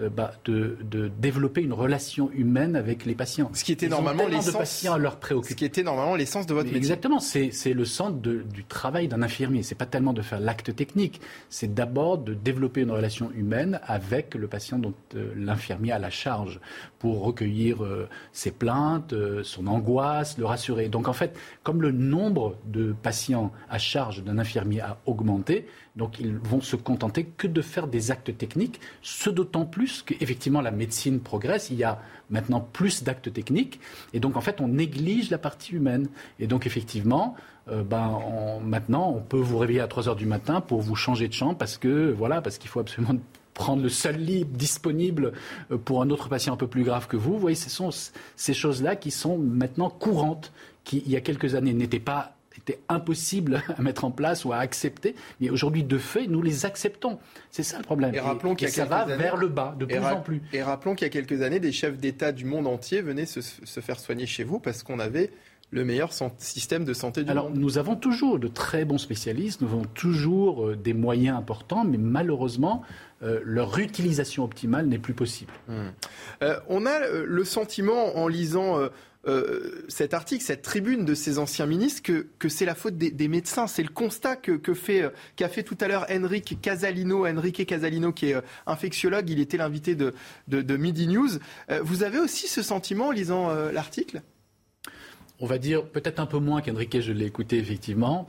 euh, bah, de, développer une relation humaine avec les patients. Ce qui était normalement l'essence de patients à leur préoccuper. Ce qui était normalement l'essence de votre métier. Exactement, c'est le centre du travail d'un infirmier. C'est pas tellement de faire l'acte technique, c'est d'abord de développer une relation humaine avec le patient dont euh, l'infirmier a la charge pour recueillir euh, ses plaintes, son angoisse, le rassurer. Donc en fait, comme le nombre de patients à charge d'un infirmier a augmenté, donc ils vont se contenter que de faire des actes techniques, ce d'autant plus qu'effectivement la médecine progresse, il y a maintenant plus d'actes techniques, et donc en fait on néglige la partie humaine. Et donc effectivement, euh, ben, maintenant on peut vous réveiller à 3 heures du matin pour vous changer de chambre parce que voilà, parce qu'il faut absolument prendre le seul lit disponible euh, pour un autre patient un peu plus grave que vous. Vous voyez, ce sont ces choses-là qui sont maintenant courantes, qui il y a quelques années n'étaient pas c'était impossible à mettre en place ou à accepter. Mais aujourd'hui, de fait, nous les acceptons. C'est ça le problème. Et rappelons qu'il ça va vers le bas de plus en plus. Et rappelons qu'il y a quelques années, des chefs d'État du monde entier venaient se, faire soigner chez vous parce qu'on avait le meilleur système de santé du Alors, nous avons toujours de très bons spécialistes, nous avons toujours euh, des moyens importants, mais malheureusement, euh, leur utilisation optimale n'est plus possible. Hmm. Euh, on a le sentiment, en lisant euh, cet article, cette tribune de ces anciens ministres, que, c'est la faute des, médecins. C'est le constat que, fait, qu'a fait tout à l'heure Enrique Casalino, Enrique Casalino, qui est euh, infectiologue. Il était l'invité de, de, Midi News. Euh, vous avez aussi ce sentiment en lisant l'article? On va dire peut-être un peu moins qu'Enrique, je l'ai écouté effectivement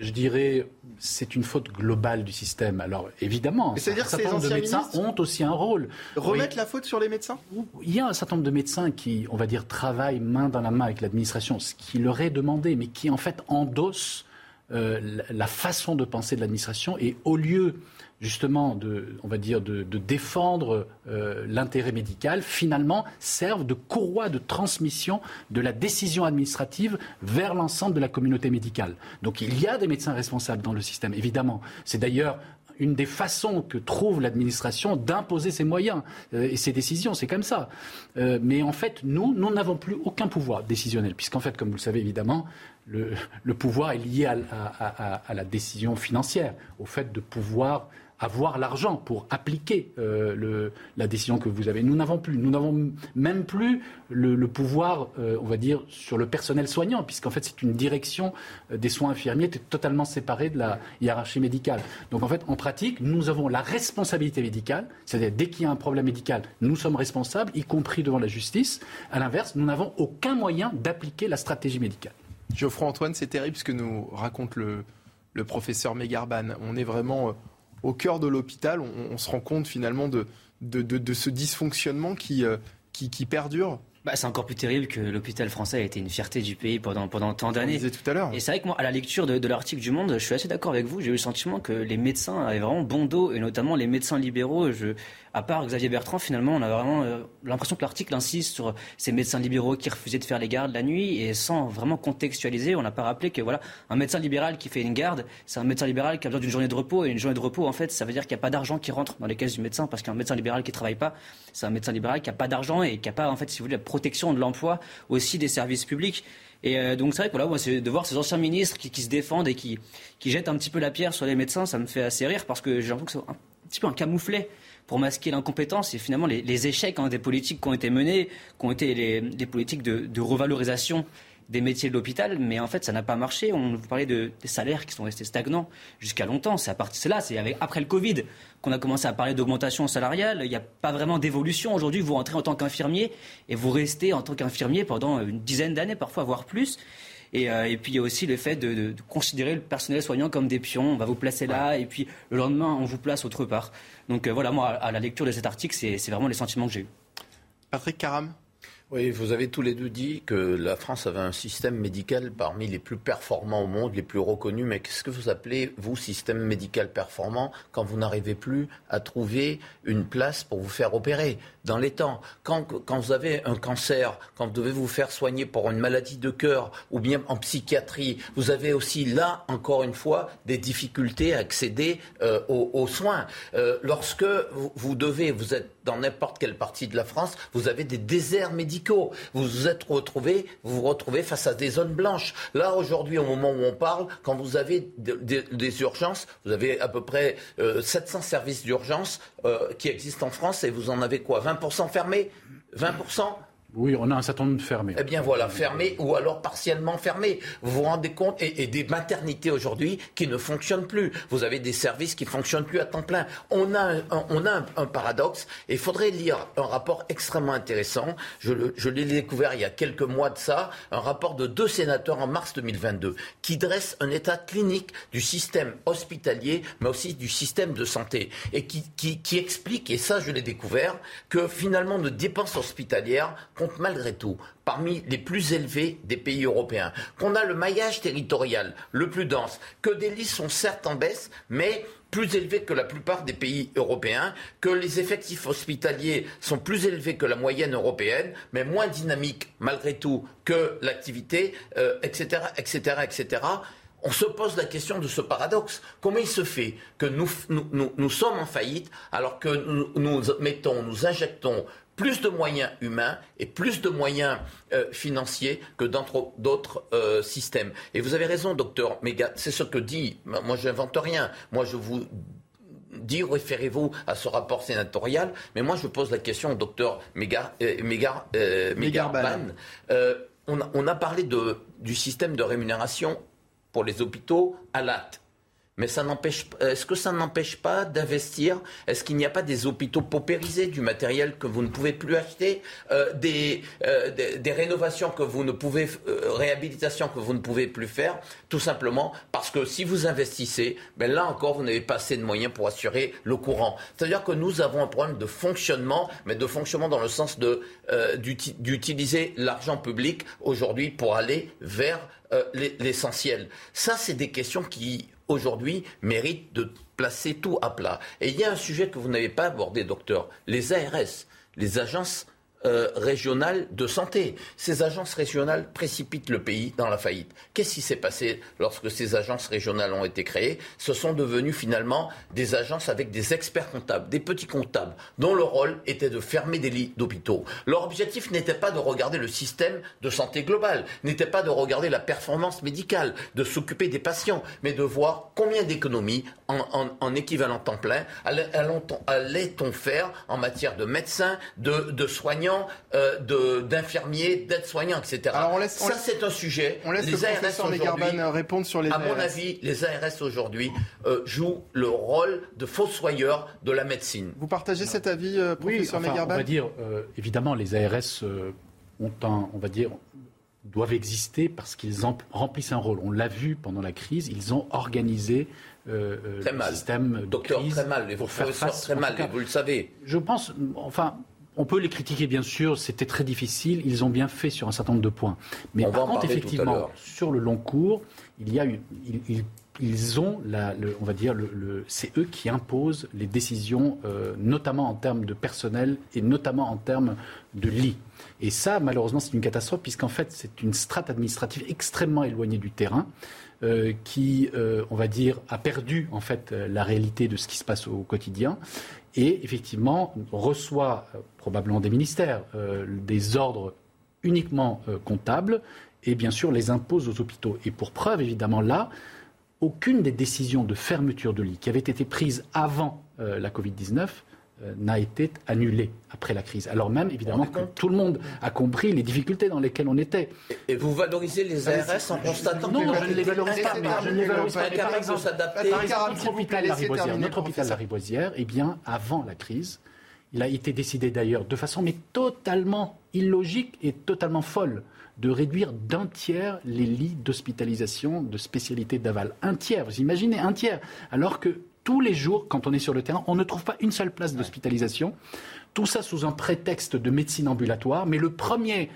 je dirais, c'est une faute globale du système. Alors évidemment, c'est-à-dire que ces de médecins ont aussi un rôle. Remettre la faute sur les médecins? Il y a un certain nombre de médecins qui, on va dire, travaillent main dans la main avec l'administration, ce qui leur est demandé, mais qui en fait endossent euh, la façon de penser de l'administration et au lieu justement de, on va dire, de, défendre euh, l'intérêt médical, finalement servent de courroie de transmission de la décision administrative vers l'ensemble de la communauté médicale. Donc il y a des médecins responsables dans le système, évidemment. C'est d'ailleurs une des façons que trouve l'administration d'imposer ses moyens euh, et ses décisions. C'est comme ça. Euh, mais en fait, nous, nous n'avons plus aucun pouvoir décisionnel, puisqu'en fait, comme vous le savez évidemment, le, pouvoir est lié à, la décision financière, au fait de pouvoir avoir l'argent pour appliquer euh, la décision que vous avez. Nous n'avons plus. Nous n'avons même plus le, pouvoir, euh, on va dire, sur le personnel soignant, puisqu'en fait, c'est une direction euh, des soins infirmiers totalement séparée de la hiérarchie médicale. Donc, en fait, en pratique, nous avons la responsabilité médicale, c'est-à-dire dès qu'il y a un problème médical, nous sommes responsables, y compris devant la justice. À l'inverse, nous n'avons aucun moyen d'appliquer la stratégie médicale. Geoffroy Antoine, c'est terrible ce que nous raconte le, le professeur Megarban. On est vraiment au cœur de l'hôpital, on, se rend compte finalement de, de, ce dysfonctionnement qui, euh, qui, qui perdure bah, c'est encore plus terrible que l'hôpital français a été une fierté du pays pendant, pendant tant d'années. tout à l'heure. Et c'est vrai que moi, à la lecture de, de l'article du Monde, je suis assez d'accord avec vous. J'ai eu le sentiment que les médecins avaient vraiment bon dos, et notamment les médecins libéraux. Je, à part Xavier Bertrand, finalement, on a vraiment euh, l'impression que l'article insiste sur ces médecins libéraux qui refusaient de faire les gardes la nuit, et sans vraiment contextualiser, on n'a pas rappelé que voilà, un médecin libéral qui fait une garde, c'est un médecin libéral qui a besoin d'une journée de repos, et une journée de repos, en fait, ça veut dire qu'il n'y a pas d'argent qui rentre dans les caisses du médecin, parce qu'un médecin libéral qui travaille pas, c'est un médecin libéral qui n'a pas d'argent et qui n'a pas, en fait, si vous voulez, la protection de l'emploi aussi des services publics. Et euh, donc c'est vrai que voilà, moi, de voir ces anciens ministres qui, se défendent et qui, qui jettent un petit peu la pierre sur les médecins, ça me fait assez rire parce que j'ai l'impression que c'est un petit peu un camouflet pour masquer l'incompétence et finalement les, échecs hein, des politiques qui ont été menées, qui ont été les, politiques de, de revalorisation des métiers de l'hôpital, mais en fait, ça n'a pas marché. On vous parlait de, des salaires qui sont restés stagnants jusqu'à longtemps. C'est à partir c'est là, c'est après le Covid qu'on a commencé à parler d'augmentation salariale. Il n'y a pas vraiment d'évolution. Aujourd'hui, vous rentrez en tant qu'infirmier et vous restez en tant qu'infirmier pendant une dizaine d'années, parfois, voire plus. Et, euh, puis il y a aussi le fait de, considérer le personnel soignant comme des pions. On va vous placer là, et puis le lendemain, on vous place autre part. Donc euh, voilà, moi, à la lecture de cet article, c'est vraiment les sentiments que j'ai eus. Patrick Caram Oui, vous avez tous les deux dit que la France avait un système médical parmi les plus performants au monde, les plus reconnus. Mais qu'est-ce que vous appelez, vous, système médical performant quand vous n'arrivez plus à trouver une place pour vous faire opérer dans les temps? Quand, quand vous avez un cancer, quand vous devez vous faire soigner pour une maladie de cœur ou bien en psychiatrie, vous avez aussi là, encore une fois, des difficultés à accéder euh, aux, soins. Euh, lorsque vous, vous devez, vous êtes dans n'importe quelle partie de la France, vous avez des déserts médicaux. Vous vous êtes retrouvés, vous retrouvez face à des zones blanches. Là, aujourd'hui, au moment où on parle, quand vous avez des urgences, vous avez à peu près 700 euh, services d'urgence euh, qui existent en France et vous en avez quoi 20% fermés? 20% oui, on a un certain nombre de fermés. Eh bien voilà, fermés ou alors partiellement fermés. Vous vous rendez compte et, des maternités aujourd'hui qui ne fonctionnent plus. Vous avez des services qui fonctionnent plus à temps plein. On a un, paradoxe et il faudrait lire un rapport extrêmement intéressant. Je, l'ai découvert il y a quelques mois de ça, un rapport de deux sénateurs en mars 2022 qui dresse un état clinique du système hospitalier, mais aussi du système de santé et qui explique, et ça je l'ai découvert, que finalement nos dépenses hospitalières malgré tout parmi les plus élevés des pays européens, qu'on a le maillage territorial le plus dense, que des lits sont certes en baisse, mais plus élevés que la plupart des pays européens, que les effectifs hospitaliers sont plus élevés que la moyenne européenne, mais moins dynamiques malgré tout que l'activité, etc., etc., etc on se pose la question de ce paradoxe. Comment il se fait que nous, sommes en faillite alors que nous mettons, nous injectons plus de moyens humains et plus de moyens euh, financiers que dans d'autres euh, systèmes. Et vous avez raison, docteur Méga, c'est ce que dit, moi je n'invente rien, moi je vous dis, référez-vous à ce rapport sénatorial, mais moi je pose la question au docteur Méga, euh, on, on, a parlé de, du système de rémunération pour les hôpitaux à l'acte. Mais ça n'empêche, est-ce que ça n'empêche pas d'investir? Est-ce qu'il n'y a pas des hôpitaux paupérisés, du matériel que vous ne pouvez plus acheter, euh, des, euh, des, rénovations que vous ne pouvez, euh, réhabilitation que vous ne pouvez plus faire, tout simplement parce que si vous investissez, ben là encore vous n'avez pas assez de moyens pour assurer le courant. C'est-à-dire que nous avons un problème de fonctionnement, mais de fonctionnement dans le sens de d'utiliser l'argent public aujourd'hui pour aller vers l'essentiel. Ça, c'est des questions qui aujourd'hui, mérite de placer tout à plat. Et il y a un sujet que vous n'avez pas abordé, docteur, les ARS, les agences euh, régionales de santé. Ces agences régionales précipitent le pays dans la faillite. Qu'est-ce qui s'est passé lorsque ces agences régionales ont été créées? Ce sont devenus finalement des agences avec des experts comptables, des petits comptables, dont le rôle était de fermer des lits d'hôpitaux. Leur objectif n'était pas de regarder le système de santé global, n'était pas de regarder la performance médicale, de s'occuper des patients, mais de voir combien d'économies en, équivalent temps plein allait-on faire en matière de médecins, de soignants, euh, d'infirmiers, d'aides-soignants, etc. Alors Ça, c'est un sujet. On laisse les le professeur répondre sur les À mon avis, les ARS aujourd'hui euh, jouent le rôle de fossoyeurs de la médecine. Vous partagez cet avis, euh, professeur oui, On va dire, évidemment, les ARS ont un, on va dire, doivent exister parce qu'ils remplissent un rôle. On l'a vu pendant la crise, ils ont organisé euh, le système Docteur, très mal, les faire face, très mal, vous le savez. Je pense, enfin, on peut les critiquer, bien sûr, c'était très difficile, ils ont bien fait sur un certain nombre de points. Mais par contre, effectivement, sur le long cours, il y a ils, ont, on va dire, le, c'est eux qui imposent les décisions, euh, notamment en termes de personnel et notamment en termes de lits. Et ça, malheureusement, c'est une catastrophe, puisqu'en fait, c'est une strate administrative extrêmement éloignée du terrain. Euh, qui, euh, on va dire, a perdu en fait la réalité de ce qui se passe au quotidien et effectivement reçoit euh, probablement des ministères euh, des ordres uniquement euh, comptables et bien sûr les impose aux hôpitaux. Et pour preuve, évidemment, là, aucune des décisions de fermeture de lits qui avaient été prises avant la Covid-19 euh, n'a été annulé après la crise. Alors même, évidemment, que tout le monde a compris les difficultés dans lesquelles on était. Et vous valorisez les ARS en constatant non, non, je ne les valorise pas. je ne les valorise pas. Par exemple, notre hôpital Lariboisière, notre hôpital Lariboisière, eh bien, avant la crise, il a été décidé d'ailleurs de façon mais totalement illogique et totalement folle de réduire d'un tiers les lits d'hospitalisation de spécialité d'aval. Un tiers, vous imaginez, un tiers. Alors que tous les jours, quand on est sur le terrain, on ne trouve pas une seule place d'hospitalisation. Tout ça sous un prétexte de médecine ambulatoire. Mais le premier,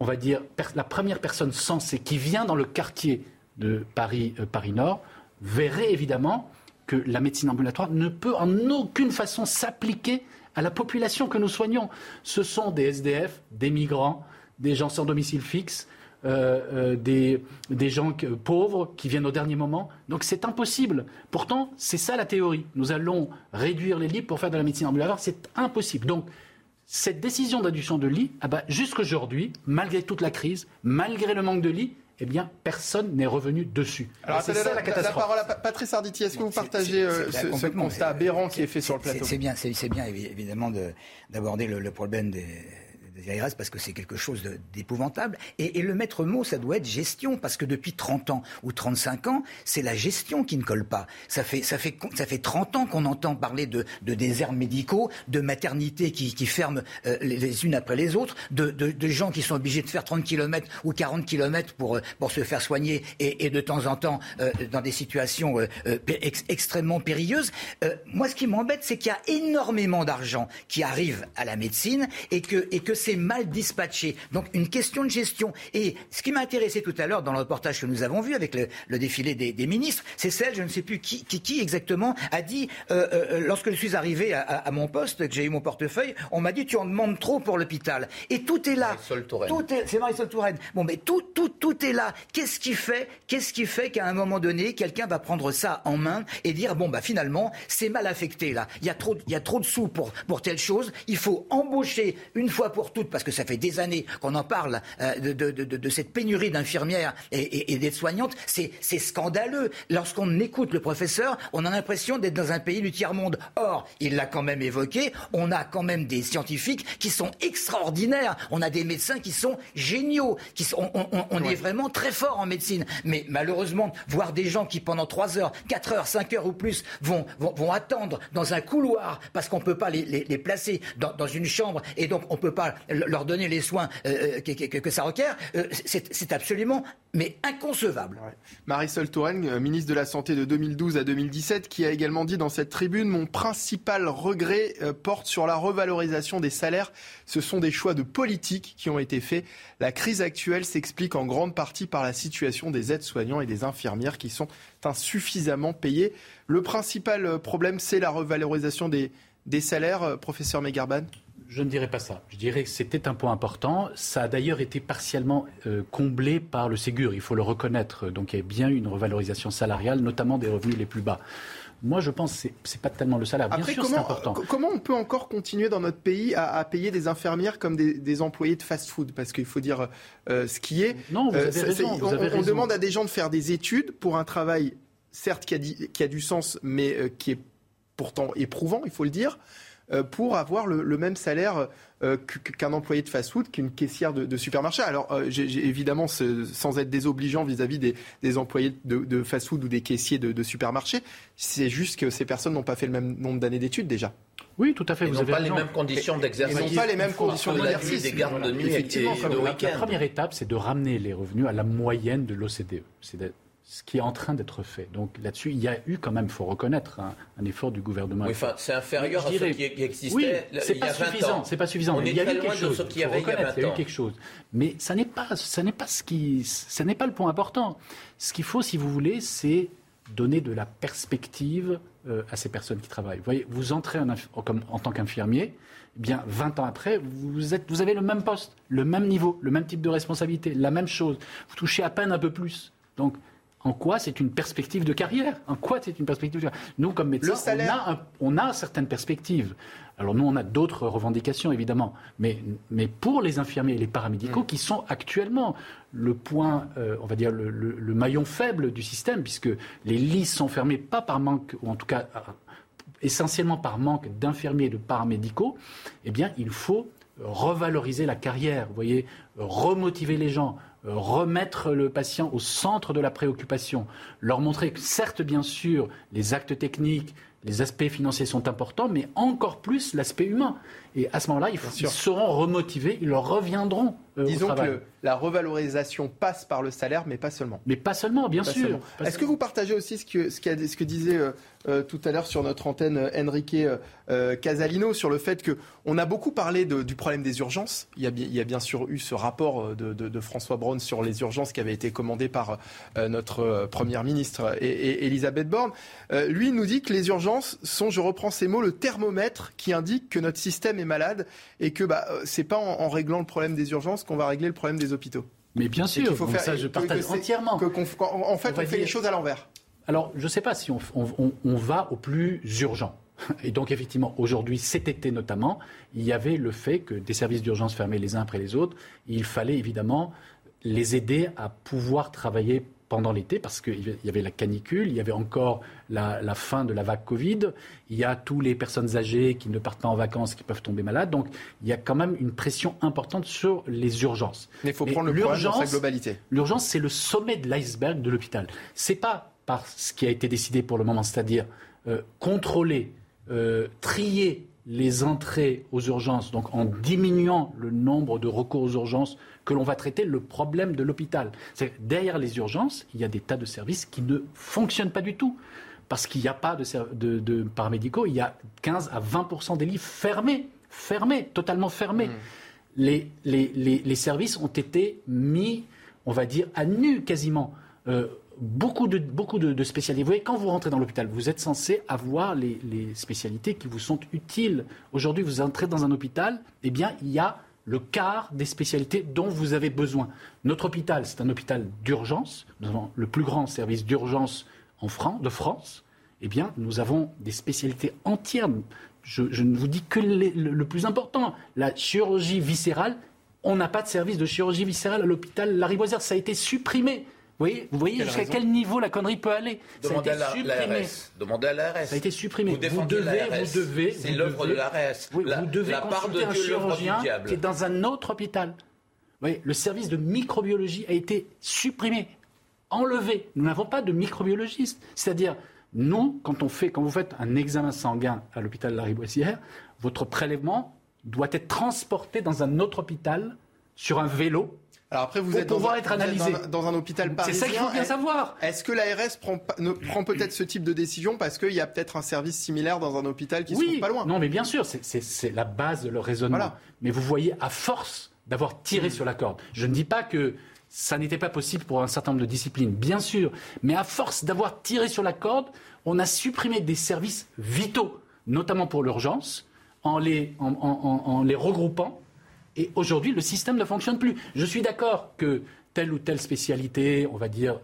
on va dire, la première personne sensée qui vient dans le quartier de Paris, euh, Paris Nord, verrait évidemment que la médecine ambulatoire ne peut en aucune façon s'appliquer à la population que nous soignons. Ce sont des SDF, des migrants, des gens sans domicile fixe, euh, euh, des, des, gens pauvres qui viennent au dernier moment. Donc c'est impossible. Pourtant, c'est ça la théorie. Nous allons réduire les lits pour faire de la médecine ambulatoire. C'est impossible. Donc cette décision d'adduction de lits, ah bah, jusqu'aujourd'hui, malgré toute la crise, malgré le manque de lits, eh bien, personne n'est revenu dessus. Alors, c'est ça la, catastrophe. La parole à Patrice Arditi. Est-ce que vous partagez euh, ce, constat aberrant qui est fait sur le plateau C'est bien, c'est bien évidemment d'aborder le, le problème des parce que c'est quelque chose d'épouvantable. Et, le maître mot, ça doit être gestion, parce que depuis 30 ans ou 35 ans, c'est la gestion qui ne colle pas. Ça fait, ça fait, ça fait 30 ans qu'on entend parler de, déserts médicaux, de maternités qui, qui ferment euh, les, unes après les autres, de, de, gens qui sont obligés de faire 30 km ou 40 km pour, euh, pour se faire soigner et, et de temps en temps euh, dans des situations extrêmement périlleuses. moi, ce qui m'embête, c'est qu'il y a énormément d'argent qui arrive à la médecine et que, et que c'est mal dispatché. Donc une question de gestion. Et ce qui m'a intéressé tout à l'heure dans le reportage que nous avons vu avec le, défilé des, ministres, c'est celle, je ne sais plus qui, qui, exactement, a dit, euh, euh, lorsque je suis arrivé à, mon poste, que j'ai eu mon portefeuille, on m'a dit tu en demandes trop pour l'hôpital. Et tout est là. Tout c'est Marisol Touraine. Bon, mais tout, tout, tout est là. Qu'est-ce qui fait, qu'est-ce qui fait qu'à un moment donné, quelqu'un va prendre ça en main et dire bon bah finalement c'est mal affecté là. Il y a trop, il y a trop de sous pour pour telle chose. Il faut embaucher une fois pour parce que ça fait des années qu'on en parle euh, de, cette pénurie d'infirmières et, et, d'aides-soignantes. C'est scandaleux. Lorsqu'on écoute le professeur, on a l'impression d'être dans un pays du tiers-monde. Or, il l'a quand même évoqué, on a quand même des scientifiques qui sont extraordinaires. On a des médecins qui sont géniaux. Qui sont, on, est vraiment très fort en médecine. Mais malheureusement, voir des gens qui pendant 3 heures, 4 heures, 5 heures ou plus vont, vont, attendre dans un couloir parce qu'on ne peut pas les, les, placer dans, dans, une chambre et donc on ne peut pas leur donner les soins euh, euh, que, ça requiert, euh, c'est absolument mais inconcevable. Marisol Touraine, ministre de la Santé de 2012 à 2017, qui a également dit dans cette tribune Mon principal regret porte sur la revalorisation des salaires. Ce sont des choix de politique qui ont été faits. La crise actuelle s'explique en grande partie par la situation des aides-soignants et des infirmières qui sont insuffisamment payés. Le principal problème, c'est la revalorisation des, des salaires, professeur Megarban? Je ne dirais pas ça. Je dirais que c'était un point important. Ça a d'ailleurs été partiellement euh, comblé par le Ségur, il faut le reconnaître. Donc il y a bien eu une revalorisation salariale, notamment des revenus les plus bas. Moi, je pense que ce n'est pas tellement le salaire. Bien sûr, c'est important. Comment on peut encore continuer dans notre pays à, payer des infirmières comme des, employés de fast-food? Parce qu'il faut dire euh, ce qui est. Non, vous avez raison. on, demande à des gens de faire des études pour un travail, certes, qui a, qui a du sens, mais euh, qui est pourtant éprouvant, il faut le dire. Euh, pour avoir le, même salaire euh, qu'un employé de fast-food, qu'une caissière de, supermarché. Alors, euh, j'ai, évidemment, sans être désobligeant vis-à-vis des, employés de, fast-food ou des caissiers de, supermarché, c'est juste que ces personnes n'ont pas fait le même nombre d'années d'études déjà. Oui, tout à fait. Ils n'ont pas les mêmes conditions d'exercice. Ils n'ont pas les mêmes conditions d'exercice. Des gardes de nuit et, de week-end. La première étape, c'est de ramener les revenus à la moyenne de l'OCDE. C'est ce qui est en train d'être fait. Donc là-dessus, il y a eu quand même, il faut reconnaître, un, effort du gouvernement. Oui, enfin, c'est inférieur à ce qui existait oui, c'est pas suffisant. C'est pas suffisant. il y a eu quelque chose. il y a eu quelque chose. Mais ça n'est pas, ça n'est pas ce qui, ça n'est pas le point important. Ce qu'il faut, si vous voulez, c'est donner de la perspective euh, à ces personnes qui travaillent. Vous voyez, vous entrez en, comme, en tant qu'infirmier, eh bien 20 ans après, vous, êtes, vous avez le même poste, le même niveau, le même type de responsabilité, la même chose. Vous touchez à peine un peu plus. Donc en quoi c'est une perspective de carrière? En quoi c'est une perspective de carrière? Nous, comme médecins, on a, certaines perspectives. Alors nous, on a d'autres revendications, évidemment. Mais, mais, pour les infirmiers et les paramédicaux, mm. qui sont actuellement le point, euh, on va dire, le, maillon faible du système, puisque les lits sont fermés, pas par manque, ou en tout cas essentiellement par manque d'infirmiers et de paramédicaux, eh bien, il faut revaloriser la carrière, vous voyez, remotiver les gens, remettre le patient au centre de la préoccupation, leur montrer certes, bien sûr, les actes techniques, les aspects financiers sont importants, mais encore plus l'aspect humain. Et à ce moment-là, ils, ils, seront remotivés, ils leur reviendront. Euh, Disons que la revalorisation passe par le salaire, mais pas seulement. Mais pas seulement, bien sûr. Est-ce que vous partagez aussi ce que, ce ce que disait euh, euh, tout à l'heure sur notre antenne Enrique Casalino sur le fait qu'on a beaucoup parlé de, du problème des urgences. Il y, a, il y, a, bien sûr eu ce rapport de, de, de, François Braun sur les urgences qui avait été commandé par notre première ministre et, et Elisabeth Borne. lui nous dit que les urgences sont, je reprends ces mots, le thermomètre qui indique que notre système est malade et que bah, c'est pas en, en réglant le problème des urgences qu'on va régler le problème des hôpitaux. Mais bien sûr, faut faire, ça je partage entièrement. en fait, on, fait les choses à l'envers. Alors, je ne sais pas si on, on, on, va au plus urgent. Et donc, effectivement, aujourd'hui, cet été notamment, il y avait le fait que des services d'urgence fermaient les uns après les autres. Il fallait évidemment les aider à pouvoir travailler pendant l'été, parce qu'il y avait la canicule, il y avait encore la, fin de la vague Covid, il y a tous les personnes âgées qui ne partent pas en vacances, qui peuvent tomber malades. Donc il y a quand même une pression importante sur les urgences. Mais il faut prendre le problème dans sa globalité. L'urgence, c'est le sommet de l'iceberg de l'hôpital. C'est pas par ce qui a été décidé pour le moment, c'est-à-dire euh, contrôler, euh, trier les entrées aux urgences, donc en diminuant le nombre de recours aux urgences, que l'on va traiter le problème de l'hôpital. Derrière les urgences, il y a des tas de services qui ne fonctionnent pas du tout. Parce qu'il n'y a pas de, de, paramédicaux, il y a 15 à 20 des lits fermés, fermés, totalement fermés. Mmh. Les, les, les, services ont été mis, on va dire, à nu quasiment. Euh, beaucoup de, beaucoup de, spécialités. Vous voyez, quand vous rentrez dans l'hôpital, vous êtes censé avoir les, spécialités qui vous sont utiles. Aujourd'hui, vous entrez dans un hôpital, eh bien, il y a le quart des spécialités dont vous avez besoin. Notre hôpital, c'est un hôpital d'urgence. Nous avons le plus grand service d'urgence en France, de France. Eh bien, nous avons des spécialités entières. Je, ne vous dis que le plus important, la chirurgie viscérale. On n'a pas de service de chirurgie viscérale à l'hôpital Lariboisière. Ça a été supprimé voyez, vous voyez jusqu'à quel niveau la connerie peut aller Demandez à l'ARS. Demandez à l'ARS. Ça a été supprimé. Vous, devez, vous devez. C'est l'œuvre de l'ARS. Oui, vous devez la consulter part de un chirurgien qui est dans un autre hôpital. Vous voyez, le service de microbiologie a été supprimé, enlevé. Nous n'avons pas de microbiologiste. C'est-à-dire, nous, quand, on fait, quand vous faites un examen sanguin à l'hôpital Lariboisière, votre prélèvement doit être transporté dans un autre hôpital sur un vélo alors après, vous êtes, dans, être analysé. dans, un hôpital parisien. C'est ça qu'il faut bien savoir. Est-ce que l'ARS prend, prend peut-être ce type de décision parce qu'il y a peut-être un service similaire dans un hôpital qui oui, se trouve pas loin? Non, mais bien sûr, c'est la base de leur raisonnement. Mais vous voyez, à force d'avoir tiré sur la corde, je ne dis pas que ça n'était pas possible pour un certain nombre de disciplines, bien sûr, mais à force d'avoir tiré sur la corde, on a supprimé des services vitaux, notamment pour l'urgence, en les, en les regroupant et aujourd'hui, le système ne fonctionne plus. Je suis d'accord que telle ou telle spécialité, on va dire,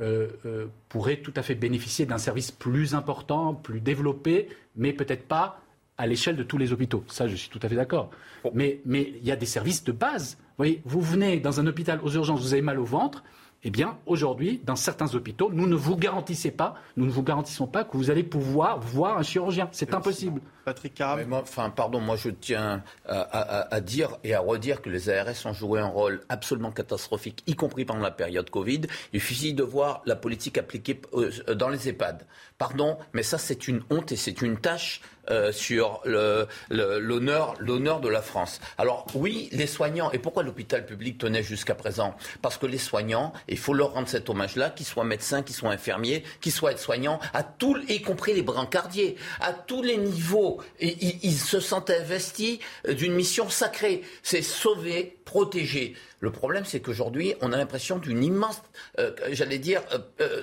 euh, euh, pourrait tout à fait bénéficier d'un service plus important, plus développé, mais peut-être pas à l'échelle de tous les hôpitaux. Ça, je suis tout à fait d'accord. Mais il y a des services de base. Vous voyez, vous venez dans un hôpital aux urgences, vous avez mal au ventre, eh bien, aujourd'hui, dans certains hôpitaux, nous ne vous garantissons pas, nous ne vous garantissons pas que vous allez pouvoir voir un chirurgien. C'est impossible. Patrick enfin, pardon, moi je tiens à, dire et à redire que les ARS ont joué un rôle absolument catastrophique, y compris pendant la période Covid. Il suffit de voir la politique appliquée euh, dans les EHPAD. Pardon, mais ça c'est une honte et c'est une tâche euh, sur l'honneur l'honneur de la France. Alors oui, les soignants, et pourquoi l'hôpital public tenait jusqu'à présent? Parce que les soignants, il faut leur rendre cet hommage-là, qu'ils soient médecins, qu'ils soient infirmiers, qu'ils soient aides-soignants, à y compris les brancardiers, à tous les niveaux, et, ils, se sentent investis d'une mission sacrée, c'est sauver, protéger. Le problème, c'est qu'aujourd'hui, on a l'impression d'une immense, euh, j'allais dire, euh,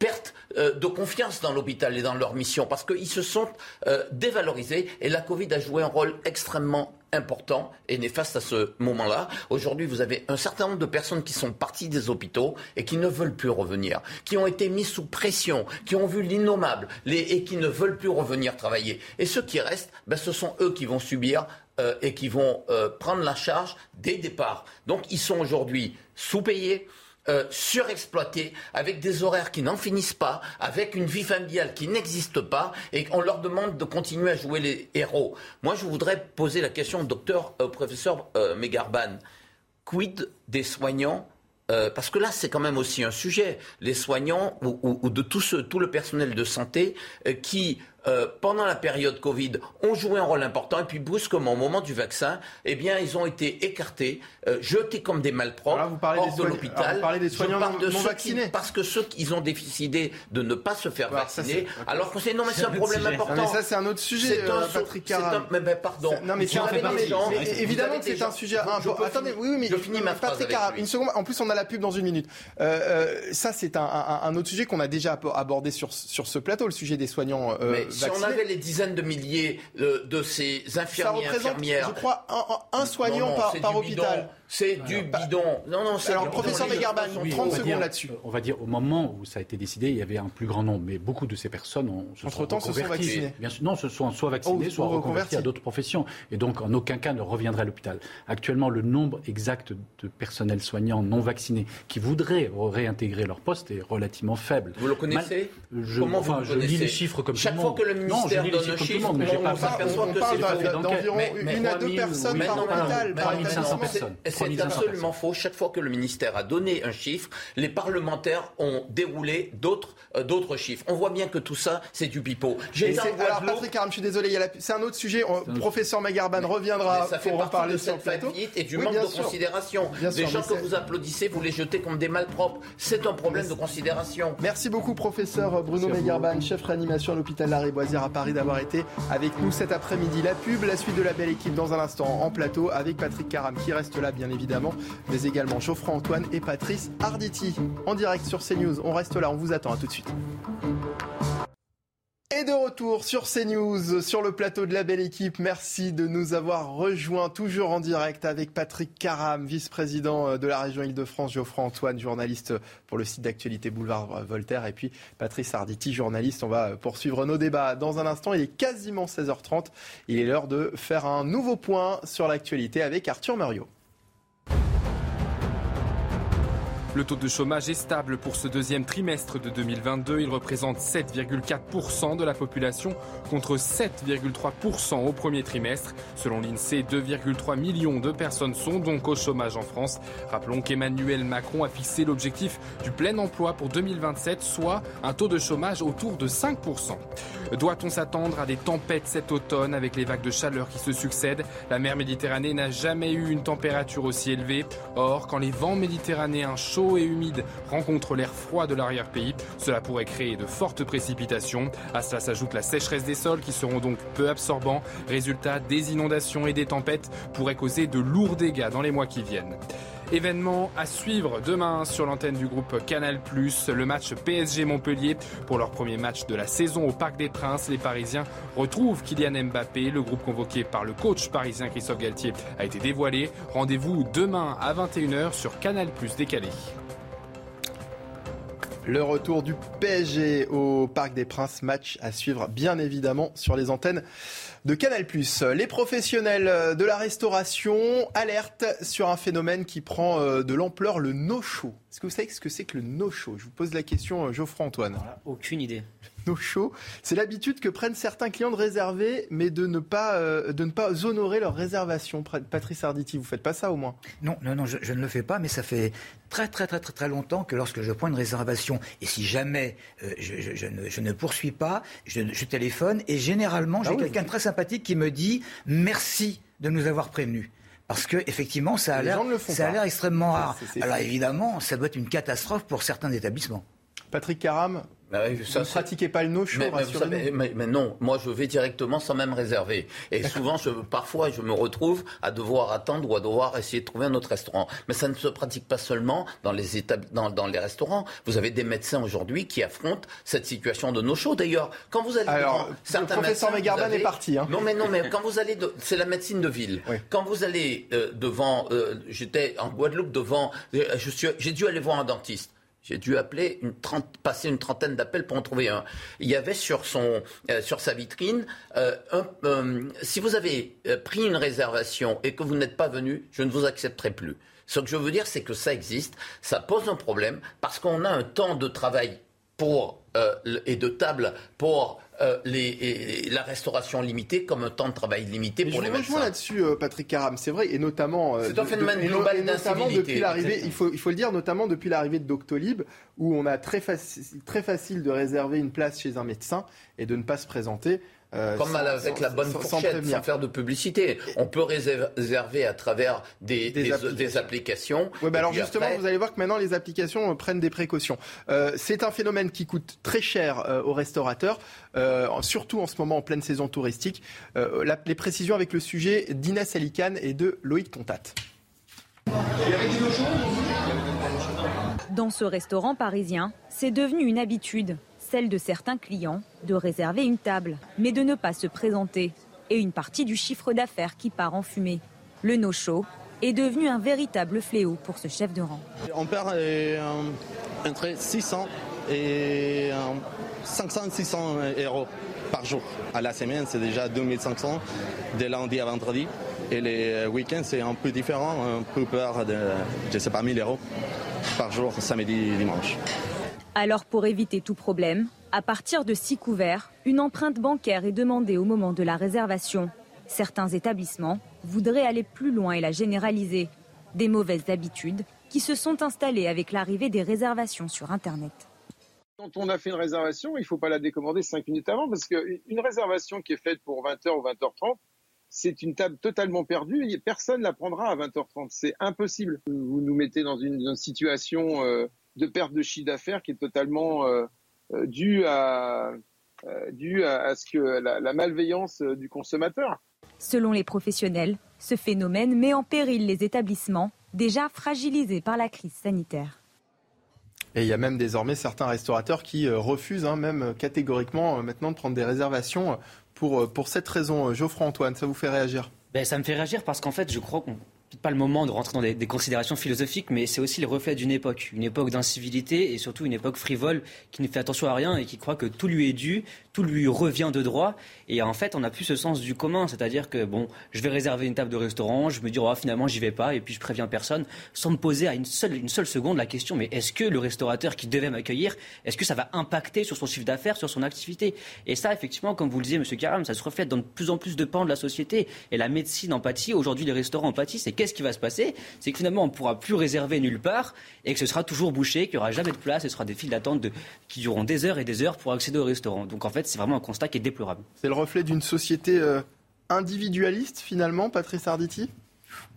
perte euh, de confiance dans l'hôpital et dans leur mission parce qu'ils se sont dévalorisés et la Covid a joué un rôle extrêmement important et néfaste à ce moment-là. Aujourd'hui, vous avez un certain nombre de personnes qui sont parties des hôpitaux et qui ne veulent plus revenir, qui ont été mis sous pression, qui ont vu l'innommable et qui ne veulent plus revenir travailler. Et ceux qui restent, ben, ce sont eux qui vont subir euh, et qui vont prendre la charge des départs. Donc, ils sont aujourd'hui sous-payés euh, surexploités, avec des horaires qui n'en finissent pas, avec une vie familiale qui n'existe pas, et on leur demande de continuer à jouer les héros. Moi, je voudrais poser la question au docteur, au professeur euh, Megarban. quid des soignants euh, parce que là, c'est quand même aussi un sujet. Les soignants ou, de tout, ce, tout le personnel de santé euh, qui euh, pendant la période Covid, ont joué un rôle important et puis brusquement, au moment du vaccin, eh bien, ils ont été écartés, euh, jetés comme des malpropres vous parlez hors de l'hôpital. Vous parlez des soignants non, de vaccinés. parce que ceux qui ont décidé de ne pas se faire vacciner, alors que c'est non, mais c'est un problème important. mais ça, c'est un autre sujet, un, euh, Patrick Caram. Mais, mais, pardon. Non, mais, c'est évidemment que c'est un sujet. attendez, oui, oui, mais je finis ma Patrick une seconde. En plus, on a la pub dans une minute. ça, c'est un, autre sujet qu'on a déjà abordé sur, sur ce plateau, le sujet des soignants. Si on avait les dizaines de milliers euh, de ces infirmiers, ça représente, infirmières. Je crois un, soignant par, par hôpital. C'est du bidon. Non, non, c'est Alors, professeur Megarban, 30 secondes là-dessus. On va dire, au moment où ça a été décidé, il y avait un plus grand nombre, mais beaucoup de ces personnes ont, se Entre-temps, se sont vaccinées. Bien sûr, non, se sont soit vaccinés, soit reconvertis à d'autres professions. Et donc, en aucun cas ne reviendraient à l'hôpital. Actuellement, le nombre exact de personnels soignants non vaccinés qui voudraient réintégrer leur poste est relativement faible. Vous le connaissez je, Comment enfin, vous je lis les chiffres comme Chaque tout le fois que le ministère non, donne un chiffre, on, s'aperçoit que c'est d'environ une à deux personnes par hôpital. 3500 personnes. C'est absolument faux. Chaque fois que le ministère a donné un chiffre, les parlementaires ont déroulé d'autres euh, d'autres chiffres. On voit bien que tout ça, c'est du pipeau. Alors, Patrick Aram, je suis désolé, c'est un autre sujet. Professeur Magarban reviendra ça fait pour reparler de sur cette le plateau. et du manque de considération. des gens que vous applaudissez, vous les jetez comme des malpropres. C'est un problème de considération. Merci beaucoup, professeur Bruno Megarban, chef réanimation à l'hôpital Lariboisière à Paris, d'avoir été avec nous cet après-midi. La pub, la suite de la belle équipe dans un instant en plateau avec Patrick Caram qui reste là, bien évidemment, mais également Geoffroy Antoine et Patrice Arditi. En direct sur CNews. On reste là, on vous attend. À tout de suite. Et de retour sur CNews, sur le plateau de la belle équipe. Merci de nous avoir rejoints, toujours en direct avec Patrick Caram, vice-président de la région Île-de-France, Geoffroy Antoine, journaliste pour le site d'actualité Boulevard Voltaire, et puis Patrice Arditi, journaliste. On va poursuivre nos débats dans un instant. Il est quasiment 16h30. Il est l'heure de faire un nouveau point sur l'actualité avec Arthur Muriot. Le taux de chômage est stable pour ce deuxième trimestre de 2022. Il représente 7,4% de la population contre 7,3% au premier trimestre. Selon l'INSEE, 2,3 millions de personnes sont donc au chômage en France. Rappelons qu'Emmanuel Macron a fixé l'objectif du plein emploi pour 2027, soit un taux de chômage autour de 5%. Doit-on s'attendre à des tempêtes cet automne avec les vagues de chaleur qui se succèdent? La mer Méditerranée n'a jamais eu une température aussi élevée. Or, quand les vents méditerranéens chauds et humides rencontrent l'air froid de l'arrière-pays, cela pourrait créer de fortes précipitations. À cela s'ajoute la sécheresse des sols qui seront donc peu absorbants. Résultat, des inondations et des tempêtes pourraient causer de lourds dégâts dans les mois qui viennent. Événement à suivre demain sur l'antenne du groupe Canal+, le match PSG Montpellier. Pour leur premier match de la saison au Parc des Princes, les Parisiens retrouvent Kylian Mbappé. Le groupe convoqué par le coach parisien Christophe Galtier a été dévoilé. Rendez-vous demain à 21h sur Canal+, décalé. Le retour du PSG au Parc des Princes, match à suivre bien évidemment sur les antennes de Canal+. Les professionnels de la restauration alertent sur un phénomène qui prend euh, de l'ampleur, le no-show. Est-ce que vous savez ce que c'est que le no-show? Je vous pose la question, euh, Geoffroy Antoine. aucune idée. No-show, c'est l'habitude que prennent certains clients de réserver, mais de ne pas, euh, de ne pas honorer leur réservation. Patrice Arditi, vous faites pas ça au moins? Non, non, non, je, je, ne le fais pas, mais ça fait très, très, très, très, très longtemps que lorsque je prends une réservation, et si jamais euh, je, je, ne, je, ne, poursuis pas, je, téléphone, et généralement, j'ai ah quelqu'un de très sympathique qui me dit merci de nous avoir prévenus. Parce que effectivement, ça a l'air, ça a l'air extrêmement rare. Alors évidemment, ça doit être une catastrophe pour certains établissements. Patrick Caram, bah vous ne pratiquez pas le no-show, mais, mais, mais, non, moi je vais directement sans même réserver. Et souvent, je, parfois, je me retrouve à devoir attendre ou à devoir essayer de trouver un autre restaurant. Mais ça ne se pratique pas seulement dans les, étab... dans, dans, les restaurants. Vous avez des médecins aujourd'hui qui affrontent cette situation de no-show. D'ailleurs, quand vous allez Alors, le professeur Megarban est parti. Hein. Non, mais non, mais quand vous allez, de... c'est la médecine de ville. Oui. Quand vous allez euh, devant, euh, j'étais en Guadeloupe devant, euh, suis, j'ai dû aller voir un dentiste. J'ai dû appeler passer une trentaine d'appels pour en trouver un. Il y avait sur son, euh, sur sa vitrine, euh, euh, si vous avez pris une réservation et que vous n'êtes pas venu, je ne vous accepterai plus. Ce que je veux dire, c'est que ça existe, ça pose un problème parce qu'on a un temps de travail pour et de table pour euh, les, la restauration limitée comme un temps de travail limité pour les médecins. Je là-dessus, euh, Patrick Caram, c'est vrai, et notamment. Euh, c'est un phénomène global d'incivilité. depuis l'arrivée, il faut, il faut le dire, notamment depuis l'arrivée de Doctolib, où on a très, très facile de réserver une place chez un médecin et de ne pas se présenter. Euh, Comme avec la bonne fourchette, sans, faire de publicité. On peut réserver à travers des, des, applications. Oui, alors justement, vous allez voir que maintenant les applications euh, prennent des précautions. Euh, c'est un phénomène qui coûte très cher aux restaurateurs, surtout en ce moment en pleine saison touristique. les précisions avec le sujet d'Inès Alicane et de Loïc Contat. Dans ce restaurant parisien, c'est devenu une habitude celle de certains clients de réserver une table, mais de ne pas se présenter, et une partie du chiffre d'affaires qui part en fumée. Le no-show est devenu un véritable fléau pour ce chef de rang. On perd euh, entre 600 et 500 euh, 600 euros par jour. À la semaine, c'est déjà 2500 de lundi à vendredi. Et les week-ends, c'est un peu différent, un peu peur de, je sais pas, 1000 euros par jour, samedi, dimanche. Alors pour éviter tout problème, à partir de six couverts, une empreinte bancaire est demandée au moment de la réservation. Certains établissements voudraient aller plus loin et la généraliser. Des mauvaises habitudes qui se sont installées avec l'arrivée des réservations sur Internet. Quand on a fait une réservation, il ne faut pas la décommander cinq minutes avant parce qu'une réservation qui est faite pour 20h ou 20h30, c'est une table totalement perdue et personne ne la prendra à 20h30. C'est impossible. Vous nous mettez dans une, situation euh, de perte de chiffre d'affaires qui est totalement euh, euh, due à, euh, à, ce que la, malveillance du consommateur. Selon les professionnels, ce phénomène met en péril les établissements déjà fragilisés par la crise sanitaire. Et il y a même désormais certains restaurateurs qui refusent, hein, même catégoriquement, maintenant de prendre des réservations pour, pour cette raison. Geoffroy Antoine, ça vous fait réagir? Ben, Ça me fait réagir parce qu'en fait, je crois qu'on pas le moment de rentrer dans des, considérations philosophiques, mais c'est aussi le reflet d'une époque, une époque d'incivilité et surtout une époque frivole qui ne fait attention à rien et qui croit que tout lui est dû, tout lui revient de droit. Et en fait, on n'a plus ce sens du commun, c'est-à-dire que bon, je vais réserver une table de restaurant, je me dis oh, finalement j'y vais pas et puis je préviens personne, sans me poser à une seule, une seule seconde la question mais est-ce que le restaurateur qui devait m'accueillir, est-ce que ça va impacter sur son chiffre d'affaires, sur son activité? Et ça, effectivement, comme vous le disiez, Monsieur Karam, ça se reflète dans de plus en plus de pans de la société. Et la médecine empathie, aujourd'hui les restaurants empathie, c'est qu'est-ce qui va se passer? C'est que finalement on ne pourra plus réserver nulle part et que ce sera toujours bouché, qu'il n'y aura jamais de place, et ce sera des files d'attente qui dureront des heures et des heures pour accéder au restaurant. Donc en fait, c'est vraiment un constat qui est déplorable. C'est le reflet d'une société euh, individualiste finalement, Patrice Arditi?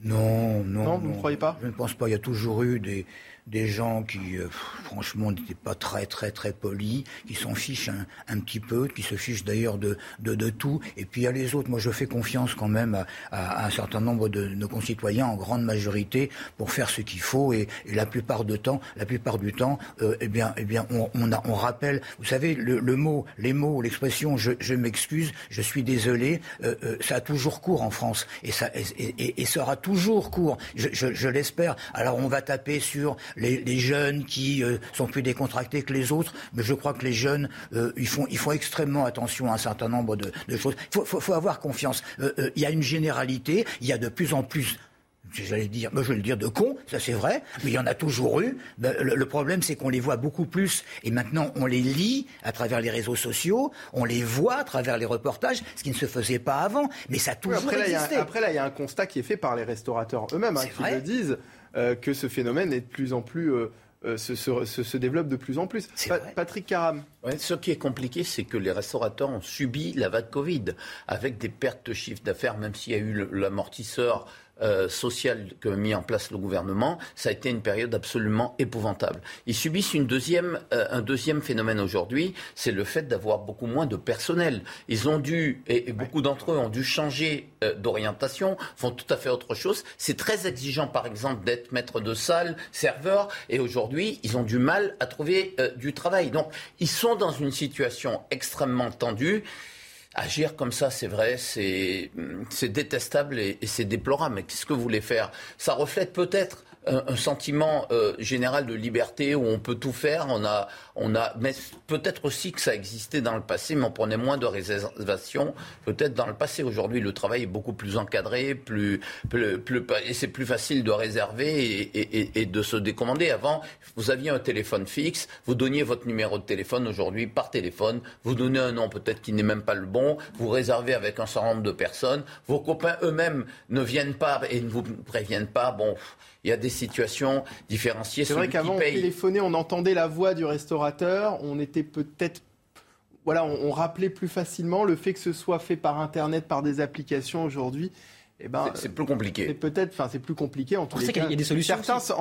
Non, non. Non, vous ne croyez pas? Je ne pense pas. Il y a toujours eu des, des gens qui, euh, franchement, n'étaient pas très, très, très polis, qui s'en fichent un, petit peu, qui se fichent d'ailleurs de, de, tout. Et puis il y a les autres. Moi, je fais confiance quand même à, un certain nombre de nos concitoyens, en grande majorité, pour faire ce qu'il faut. Et, la plupart du temps, la plupart du temps, euh, eh bien, eh bien, on, on, rappelle. Vous savez, le, mot, les mots, l'expression "je, m'excuse", "je suis désolé", euh, ça a toujours cours en France, et ça et, sera toujours court. Je, je, je l'espère. Alors on va taper sur les, jeunes qui euh, sont plus décontractés que les autres, mais je crois que les jeunes, euh, ils, font, ils font extrêmement attention à un certain nombre de, choses. Il faut, avoir confiance. Euh, il y a une généralité, il y a de plus en plus j'allais dire, moi je vais le dire de cons, ça c'est vrai, mais il y en a toujours eu. Ben, le, problème c'est qu'on les voit beaucoup plus et maintenant on les lit à travers les réseaux sociaux, on les voit à travers les reportages, ce qui ne se faisait pas avant, mais ça a toujours après, là, après là, il y a un constat qui est fait par les restaurateurs eux-mêmes, hein, qui le disent. Euh, que ce phénomène est de plus en plus euh, euh, se, développe de plus en plus. Patrick Caram. ce qui est compliqué, c'est que les restaurateurs ont subi la vague Covid, avec des pertes de chiffre d'affaires, même s'il y a eu l'amortisseur euh, social que mis en place le gouvernement, ça a été une période absolument épouvantable. Ils subissent une deuxième, euh, un deuxième phénomène aujourd'hui, c'est le fait d'avoir beaucoup moins de personnel. Ils ont dû, et, beaucoup d'entre eux ont dû changer euh, d'orientation, font tout à fait autre chose. C'est très exigeant, par exemple, d'être maître de salle, serveur, et aujourd'hui, ils ont du mal à trouver du travail. Donc, ils sont dans une situation extrêmement tendue. Agir comme ça, c'est vrai, c'est détestable et, c'est déplorable. Mais qu'est-ce que vous voulez faire? Ça reflète peut-être un, sentiment euh, général de liberté où on peut tout faire. On a, on a, mais peut-être aussi que ça existait dans le passé, mais on prenait moins de réservations. Peut-être dans le passé. Aujourd'hui, le travail est beaucoup plus encadré, plus, plus, plus et c'est plus facile de réserver et, et, et, de se décommander. Avant, vous aviez un téléphone fixe, vous donniez votre numéro de téléphone. Aujourd'hui, par téléphone, vous donnez un nom peut-être qui n'est même pas le bon. Vous réservez avec un certain nombre de personnes. Vos copains eux-mêmes ne viennent pas et ne vous préviennent pas. Bon il y a des situations différenciées. C'est vrai qu'avant, on téléphonait, on entendait la voix du restaurateur, on était peut-être voilà, on, rappelait plus facilement le fait que ce soit fait par Internet, par des applications aujourd'hui. Eh ben, c'est plus compliqué. C'est peut-être, enfin, c'est plus compliqué en tout cas. Il y a des solutions. Certains,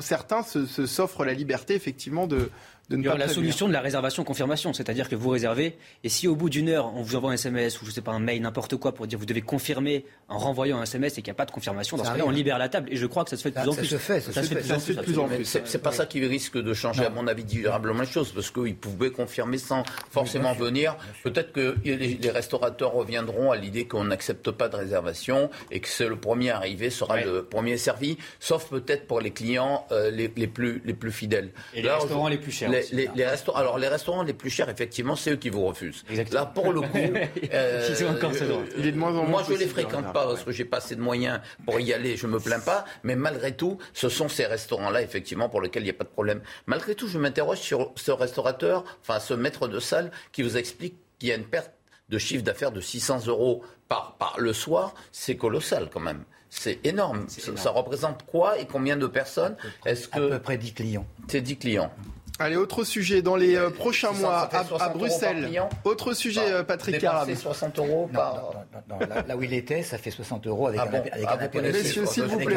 certains s'offrent la liberté effectivement de, il y aura la solution de la réservation-confirmation, c'est-à-dire que vous réservez, et si au bout d'une heure, on vous envoie un SMS ou je sais pas un mail, n'importe quoi, pour dire vous devez confirmer en renvoyant un SMS et qu'il n'y a pas de confirmation, dans ce cas-là, on libère la table. Et je crois que ça se fait de plus en plus. Ça se fait, ça, se fait, de plus en plus. C'est pas ça qui risque de changer, à mon avis, durablement les choses, parce qu'ils pouvaient confirmer sans forcément venir. Peut-être que les restaurateurs reviendront à l'idée qu'on n'accepte pas de réservation et que c'est le premier arrivé sera le premier servi, sauf peut-être pour les clients euh, les, plus, les plus fidèles. Et les restaurants les plus chers les, les, restaurants, alors les restaurants les plus chers, effectivement, c'est eux qui vous refusent. Là, pour le coup, euh, il est de moins en moins moi je les fréquente pas parce que j'ai pas assez de moyens pour y aller. Je me plains pas, mais malgré tout, ce sont ces restaurants-là, effectivement, pour lesquels il n'y a pas de problème. Malgré tout, je m'interroge sur ce restaurateur, enfin ce maître de salle, qui vous explique qu'il y a une perte de chiffre d'affaires de 600 euros par, par le soir. C'est colossal quand même. C'est énorme. Ça, représente quoi et combien de personnes Est-ce que... À peu près 10 clients. C'est 10 clients. Allez, autre sujet dans les euh, prochains mois à, Bruxelles. Autre sujet, euh, Patrick Caram. 60 euros par... là, où il était, ça fait 60 euros avec, ah un, avec ah, Messieurs, s'il vous plaît,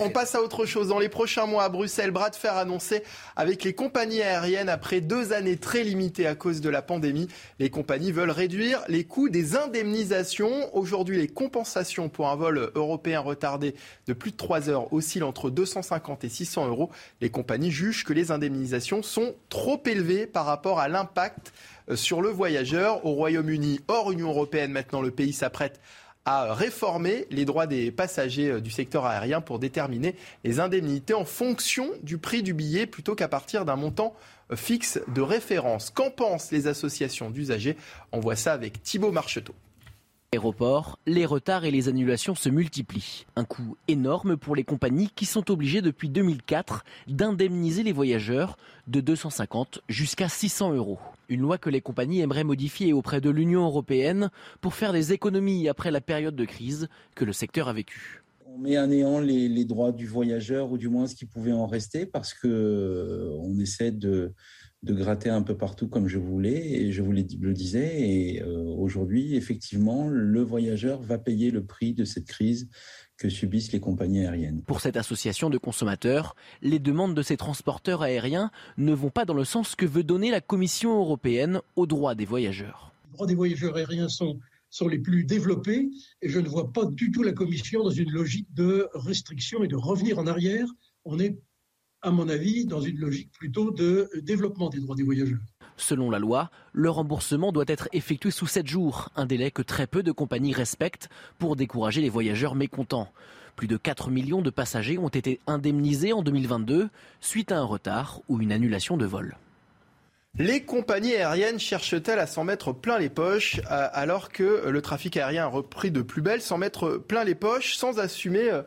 on, passe à autre chose. Dans les prochains mois à Bruxelles, bras de fer annoncé avec les compagnies aériennes après deux années très limitées à cause de la pandémie. Les compagnies veulent réduire les coûts des indemnisations. Aujourd'hui, les compensations pour un vol européen retardé de plus de 3 heures oscillent entre 250 et 600 euros. Les compagnies jugent que les indemnisations sont trop élevés par rapport à l'impact euh, sur le voyageur. Au Royaume-Uni, hors Union européenne, maintenant le pays s'apprête à réformer les droits des passagers euh, du secteur aérien pour déterminer les indemnités en fonction du prix du billet plutôt qu'à partir d'un montant euh, fixe de référence. Qu'en pensent les associations d'usagers? On voit ça avec Thibault Marcheteau. Aéroport, les retards et les annulations se multiplient. Un coût énorme pour les compagnies qui sont obligées depuis 2004 d'indemniser les voyageurs de 250 jusqu'à 600 euros. Une loi que les compagnies aimeraient modifier auprès de l'Union européenne pour faire des économies après la période de crise que le secteur a vécue. On met à néant les, droits du voyageur ou du moins ce qui pouvait en rester parce que euh, on essaie de de gratter un peu partout comme je voulais et je vous le disais. Et euh, aujourd'hui, effectivement, le voyageur va payer le prix de cette crise que subissent les compagnies aériennes. Pour cette association de consommateurs, les demandes de ces transporteurs aériens ne vont pas dans le sens que veut donner la Commission européenne aux droits des voyageurs. Les droits des voyageurs aériens sont, sont les plus développés et je ne vois pas du tout la Commission dans une logique de restriction et de revenir en arrière. On est à mon avis, dans une logique plutôt de développement des droits des voyageurs. Selon la loi, le remboursement doit être effectué sous 7 jours, un délai que très peu de compagnies respectent pour décourager les voyageurs mécontents. Plus de 4 millions de passagers ont été indemnisés en 2022 suite à un retard ou une annulation de vol. Les compagnies aériennes cherchent-elles à s'en mettre plein les poches euh, alors que le trafic aérien a repris de plus belle, s'en mettre plein les poches sans assumer euh, euh,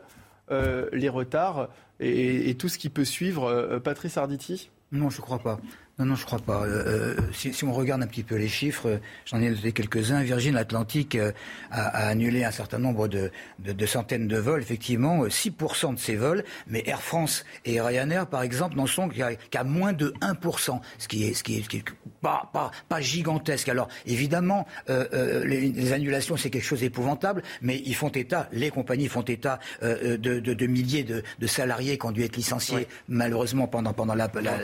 les retards et, tout ce qui peut suivre. Euh, Patrice Arditi? Non, je ne crois pas. Non, non, je crois pas. Euh, euh, si, si, on regarde un petit peu les chiffres, euh, j'en ai noté quelques-uns. Virgin Atlantic a, a, annulé un certain nombre de, de, de centaines de vols, effectivement, 6% de ces vols, mais Air France et Ryanair, par exemple, n'en sont qu'à moins de 1%, ce qui est, ce qui est, ce qui est pas, pas, pas, gigantesque. Alors, évidemment, euh, les, les, annulations, c'est quelque chose d'épouvantable, mais ils font état, les compagnies font état de, de, de, milliers de, salariés qui ont dû être licenciés, malheureusement, pendant, pendant la, la,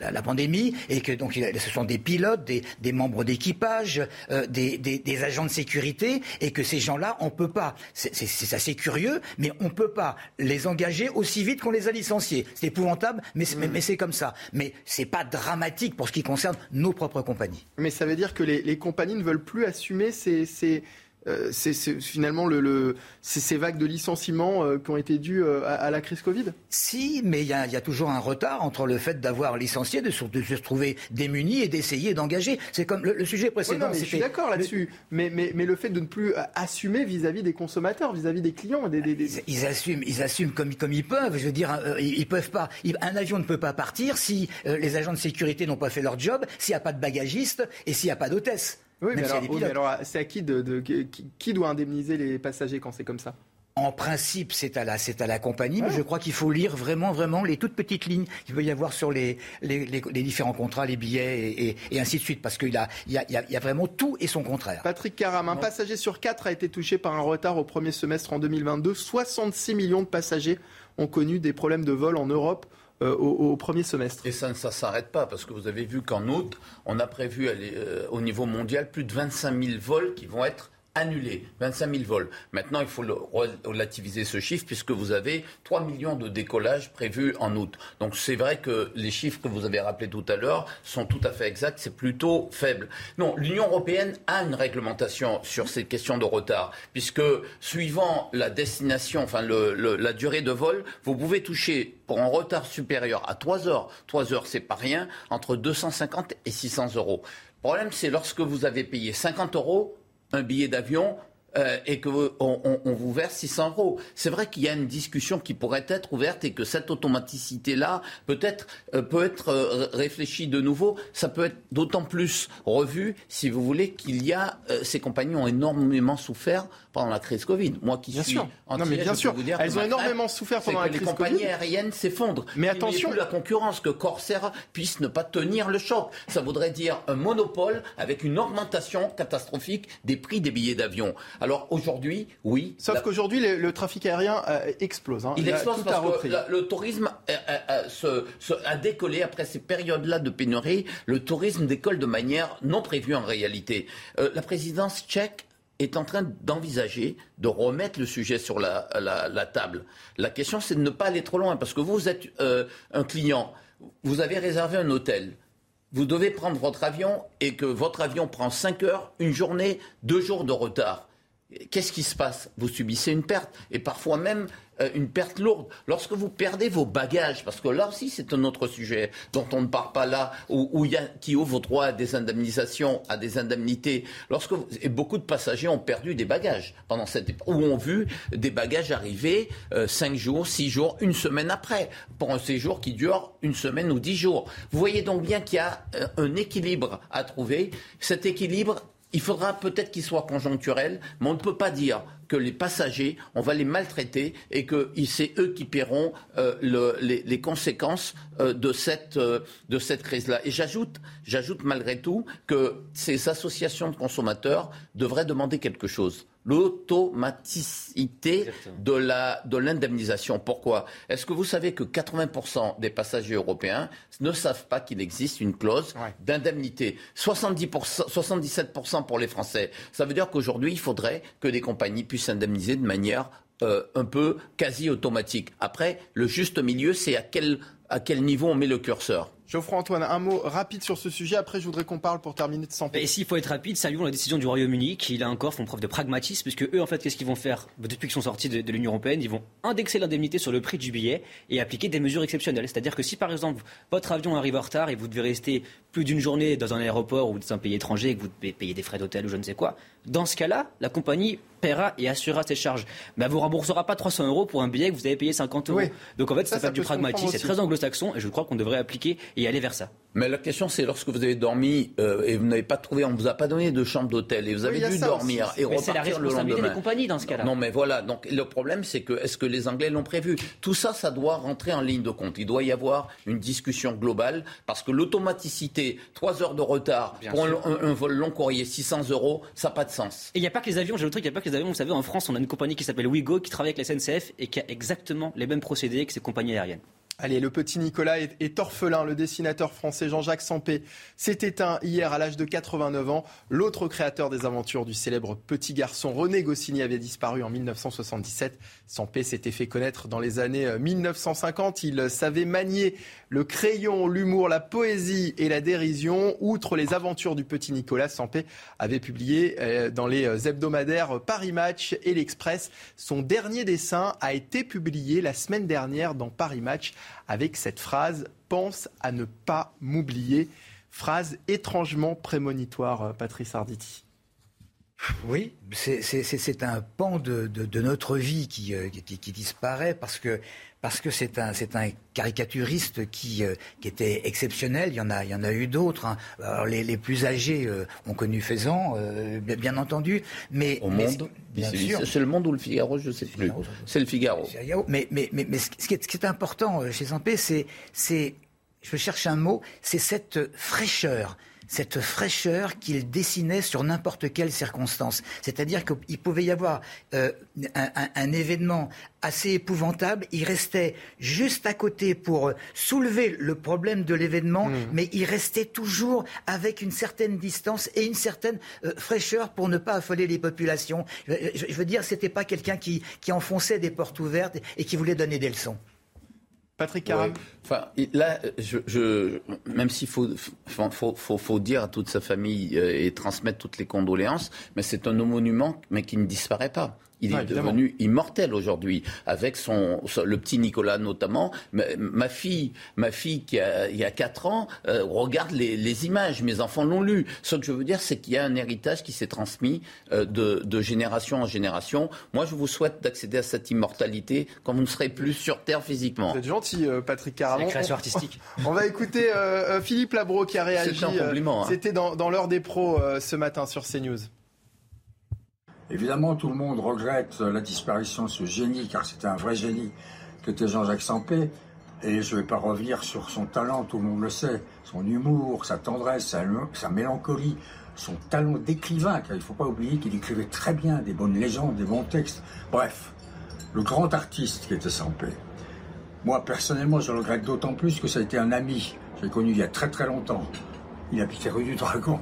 la, la pandémie et que donc ce sont des pilotes, des, membres d'équipage, euh, des, agents de sécurité, et que ces gens-là, on peut pas. C'est assez curieux, mais on peut pas les engager aussi vite qu'on les a licenciés. C'est épouvantable, mais, c'est comme ça. Mais c'est pas dramatique pour ce qui concerne nos propres compagnies. Mais ça veut dire que les, compagnies ne veulent plus assumer ces euh, c'est finalement le, ces vagues de licenciements euh, qui ont été dues euh, à, la crise Covid? Si, mais il y, a toujours un retard entre le fait d'avoir licencié, de, se trouver démuni et d'essayer d'engager. C'est comme le, sujet précédent. je suis d'accord là-dessus, mais, mais, mais, le fait de ne plus assumer vis-à-vis des consommateurs, vis-à-vis des clients. Des, Ils, assument, ils assument comme, comme ils peuvent. Je veux dire, ils, peuvent pas. un avion ne peut pas partir si les agents de sécurité n'ont pas fait leur job, s'il n'y a pas de bagagiste et s'il n'y a pas d'hôtesse. Oui, mais alors, c'est à qui, de, qui, doit indemniser les passagers quand c'est comme ça? En principe, c'est à la, c'est à la compagnie, mais je crois qu'il faut lire vraiment, vraiment les toutes petites lignes qu'il peut y avoir sur les, les, différents contrats, les billets et, ainsi de suite, parce qu'il y a, il y, a, vraiment tout et son contraire. Patrick Caram, un passager sur quatre a été touché par un retard au premier semestre en 2022. 66 millions de passagers ont connu des problèmes de vol en Europe. Euh, au, premier semestre. Et ça ne s'arrête pas, parce que vous avez vu qu'en août, on a prévu euh, au niveau mondial plus de 25 000 vols qui vont être annulé, 25 000 vols. Maintenant, il faut relativiser ce chiffre puisque vous avez 3 millions de décollages prévus en août. Donc c'est vrai que les chiffres que vous avez rappelés tout à l'heure sont tout à fait exacts, c'est plutôt faible. Non, l'Union européenne a une réglementation sur ces questions de retard puisque suivant la destination, enfin la durée de vol, vous pouvez toucher pour un retard supérieur à 3 heures, 3 heures c'est pas rien, entre 250 et 600 euros. Le problème, c'est lorsque vous avez payé 50 euros, un billet d'avion euh, et qu'on on, vous verse 600 euros. C'est vrai qu'il y a une discussion qui pourrait être ouverte et que cette automaticité-là peut-être euh, peut être euh, réfléchie de nouveau. Ça peut être d'autant plus revu, si vous voulez, qu'il y a ces compagnies ont énormément souffert pendant la crise Covid. Moi qui bien suis sûr. non, mais bien sûr, elles ont énormément souffert pendant la crise Covid. Les compagnies aériennes s'effondrent. Mais attention, la concurrence que Corsair puisse ne pas tenir le choc. Ça voudrait dire un monopole avec une augmentation catastrophique des prix des billets d'avion. Alors aujourd'hui, oui. Sauf qu'aujourd'hui, le, trafic aérien euh, explose. Hein. Il, explose parce que le tourisme a décollé après ces périodes-là de pénurie. Le tourisme décolle de manière non prévue en réalité. Euh, la présidence tchèque est en train d'envisager de remettre le sujet sur la, table. La question, c'est de ne pas aller trop loin, parce que vous êtes euh, un client, vous avez réservé un hôtel, vous devez prendre votre avion et que votre avion prend 5 heures, une journée, deux jours de retard. Qu'est-ce qui se passe Vous subissez une perte et parfois même euh, une perte lourde. Lorsque vous perdez vos bagages, parce que là aussi c'est un autre sujet dont on ne parle pas là, où, il y a, qui ouvre droit à des indemnisations, à des indemnités. Lorsque et beaucoup de passagers ont perdu des bagages pendant cette époque, ou ont vu des bagages arriver euh, cinq jours, six jours, une semaine après, pour un séjour qui dure une semaine ou dix jours. Vous voyez donc bien qu'il y a euh, un équilibre à trouver. Cet équilibre, il faudra peut-être qu'il soit conjoncturel, mais on ne peut pas dire que les passagers, on va les maltraiter et que c'est eux qui paieront euh, les, conséquences euh, de cette, euh, de cette crise-là. Et j'ajoute, j'ajoute malgré tout que ces associations de consommateurs devraient demander quelque chose l'automaticité de la de l'indemnisation. Pourquoi? Est-ce que vous savez que 80% des passagers européens ne savent pas qu'il existe une clause d'indemnité? 70%, 77% pour les Français. Ça veut dire qu'aujourd'hui, il faudrait que des compagnies puissent indemniser de manière euh, un peu quasi automatique. Après, le juste milieu, c'est à quel niveau on met le curseur? Geoffroy Antoine, un mot rapide sur ce sujet. Après, je voudrais qu'on parle pour terminer de santé. Et s'il faut être rapide, saluons la décision du Royaume-Uni qui, là encore, font preuve de pragmatisme, puisque eux, en fait, qu'est-ce qu'ils vont faire depuis qu'ils sont sortis de, l'Union européenne? Ils vont indexer l'indemnité sur le prix du billet et appliquer des mesures exceptionnelles. C'est-à-dire que si, par exemple, votre avion arrive en retard et vous devez rester plus d'une journée dans un aéroport ou dans un pays étranger et que vous devez payer des frais d'hôtel ou je ne sais quoi, dans ce cas-là, la compagnie paiera et assurera ses charges. Mais elle vous remboursera pas 300 euros pour un billet que vous avez payé 50 euros. Donc en fait, ça, ça, du pragmatisme. C'est très anglo-saxon et je crois qu'on devrait appliquer et aller vers ça. Mais la question, c'est lorsque vous avez dormi euh, et vous n'avez pas trouvé, on vous a pas donné de chambre d'hôtel et vous avez dû dormir et mais repartir le lendemain. des compagnies dans ce cas-là. Non, mais voilà. Donc le problème, c'est que est-ce que les Anglais l'ont prévu? Tout ça, ça doit rentrer en ligne de compte. Il doit y avoir une discussion globale parce que l'automaticité, 3 heures de retard pour un, vol long courrier, 600 euros, ça n'a pas de sens. Et il n'y a pas que les avions. J'ai le truc, il n'y a pas que les avions. Vous savez, en France, on a une compagnie qui s'appelle Wigo qui travaille avec la SNCF et qui a exactement les mêmes procédés que ces compagnies aériennes. Allez, le petit Nicolas est, orphelin. Le dessinateur français Jean-Jacques Sampé s'est éteint hier à l'âge de 89 ans. L'autre créateur des aventures du célèbre petit garçon René Goscinny avait disparu en 1977. Sampé s'était fait connaître dans les années 1950. Euh, Il savait manier le crayon, l'humour, la poésie et la dérision. Outre les aventures du petit Nicolas, Sampé avait publié euh, dans les euh, hebdomadaires Paris Match et l'Express. Son dernier dessin a été publié la semaine dernière dans Paris Match avec cette phrase Pense à ne pas m'oublier. Phrase étrangement prémonitoire, euh, Patrice Arditi. Oui, c'est un pan de, notre vie qui, qui, disparaît parce que parce que c'est un, caricaturiste qui, euh, qui était exceptionnel. Il y en a, il y en a eu d'autres. Hein. les, les, plus âgés euh, ont connu Faisan, euh, bien, entendu. Mais au monde, c'est le Monde ou le Figaro, je ne sais plus. C'est le Figaro. Mais, mais, mais, mais ce, qui est, ce qui est important chez Zampé, c'est, c'est, je cherche un mot, c'est cette fraîcheur cette fraîcheur qu'il dessinait sur n'importe quelle circonstance. C'est-à-dire qu'il pouvait y avoir euh, un, événement assez épouvantable, il restait juste à côté pour soulever le problème de l'événement, mmh. mais il restait toujours avec une certaine distance et une certaine euh, fraîcheur pour ne pas affoler les populations. Je, veux dire, c'était pas quelqu'un qui, qui enfonçait des portes ouvertes et qui voulait donner des leçons. Patrick Caram. Enfin, là, je, même s'il faut, faut, faut, faut, dire à toute sa famille euh, et transmettre toutes les condoléances, mais c'est un monument, mais qui ne disparaît pas. Il est devenu immortel aujourd'hui, avec son, le petit Nicolas notamment. Ma, fille, ma fille qui a, il y a 4 ans, euh, regarde les, images. Mes enfants l'ont lu. Ce que je veux dire, c'est qu'il y a un héritage qui s'est transmis euh, de, génération en génération. Moi, je vous souhaite d'accéder à cette immortalité quand vous ne serez plus sur Terre physiquement. Vous êtes gentil, euh, Patrick Caramon. création artistique. On, va écouter Philippe Labro qui a réagi. Hein. C'était dans, dans l'heure des pros ce matin sur CNews. Évidemment, tout le monde regrette la disparition de ce génie, car c'était un vrai génie, que était Jean-Jacques Sampé. Et je ne vais pas revenir sur son talent, tout le monde le sait, son humour, sa tendresse, sa, mélancolie, son talent d'écrivain, car il ne faut pas oublier qu'il écrivait très bien des bonnes légendes, des bons textes. Bref, le grand artiste qui était Sampé. Moi, personnellement, je le regrette d'autant plus que ça a été un ami. J'ai connu il y a très très longtemps. Il habitait rue du Dragon.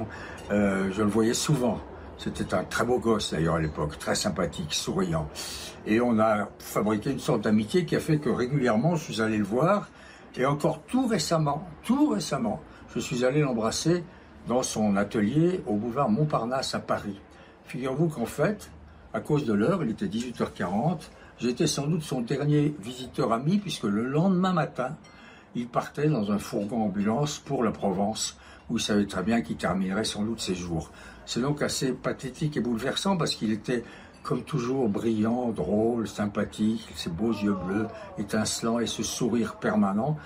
Euh, je le voyais souvent. C'était un très beau gosse d'ailleurs à l'époque, très sympathique, souriant. Et on a fabriqué une sorte d'amitié qui a fait que régulièrement je suis allé le voir. Et encore tout récemment, tout récemment, je suis allé l'embrasser dans son atelier au boulevard Montparnasse à Paris. Figurez-vous qu'en fait, à cause de l'heure, il était 18h40, j'étais sans doute son dernier visiteur ami puisque le lendemain matin, il partait dans un fourgon ambulance pour la Provence où il savait très bien qu'il terminerait sans doute ses jours. C'est donc assez pathétique et bouleversant parce qu'il était comme toujours brillant, drôle, sympathique, ses beaux yeux bleus, étincelants et ce sourire permanent.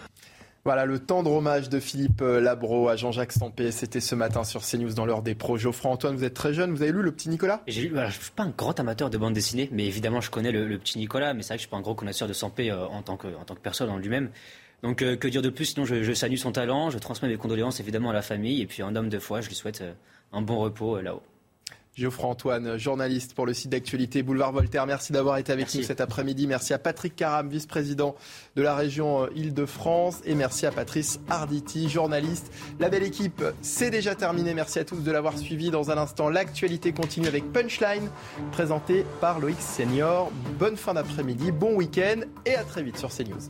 Voilà le tendre hommage de Philippe euh, Labro à Jean-Jacques Stampé. C'était ce matin sur CNews dans l'heure des pros. Geoffroy Antoine, vous êtes très jeune, vous avez lu Le Petit Nicolas? J'ai lu, je ne suis pas un grand amateur de bande dessinée, mais évidemment je connais le, Petit Nicolas, mais c'est vrai que je ne suis pas un gros connaisseur de Stampé euh, en, tant que, en tant que personne en lui-même. Donc euh, que dire de plus? Sinon je, je, salue son talent, je transmets mes condoléances évidemment à la famille, et puis en homme de foi, je lui souhaite un bon repos là-haut. Geoffroy Antoine, journaliste pour le site d'actualité Boulevard Voltaire. Merci d'avoir été avec nous cet après-midi. Merci à Patrick Caram, vice-président de la région euh, Île-de-France. Et merci à Patrice Arditi, journaliste. La belle équipe, c'est déjà terminé. Merci à tous de l'avoir suivi. Dans un instant, l'actualité continue avec Punchline, présenté par Loïc Senior. Bonne fin d'après-midi, bon week-end et à très vite sur CNews.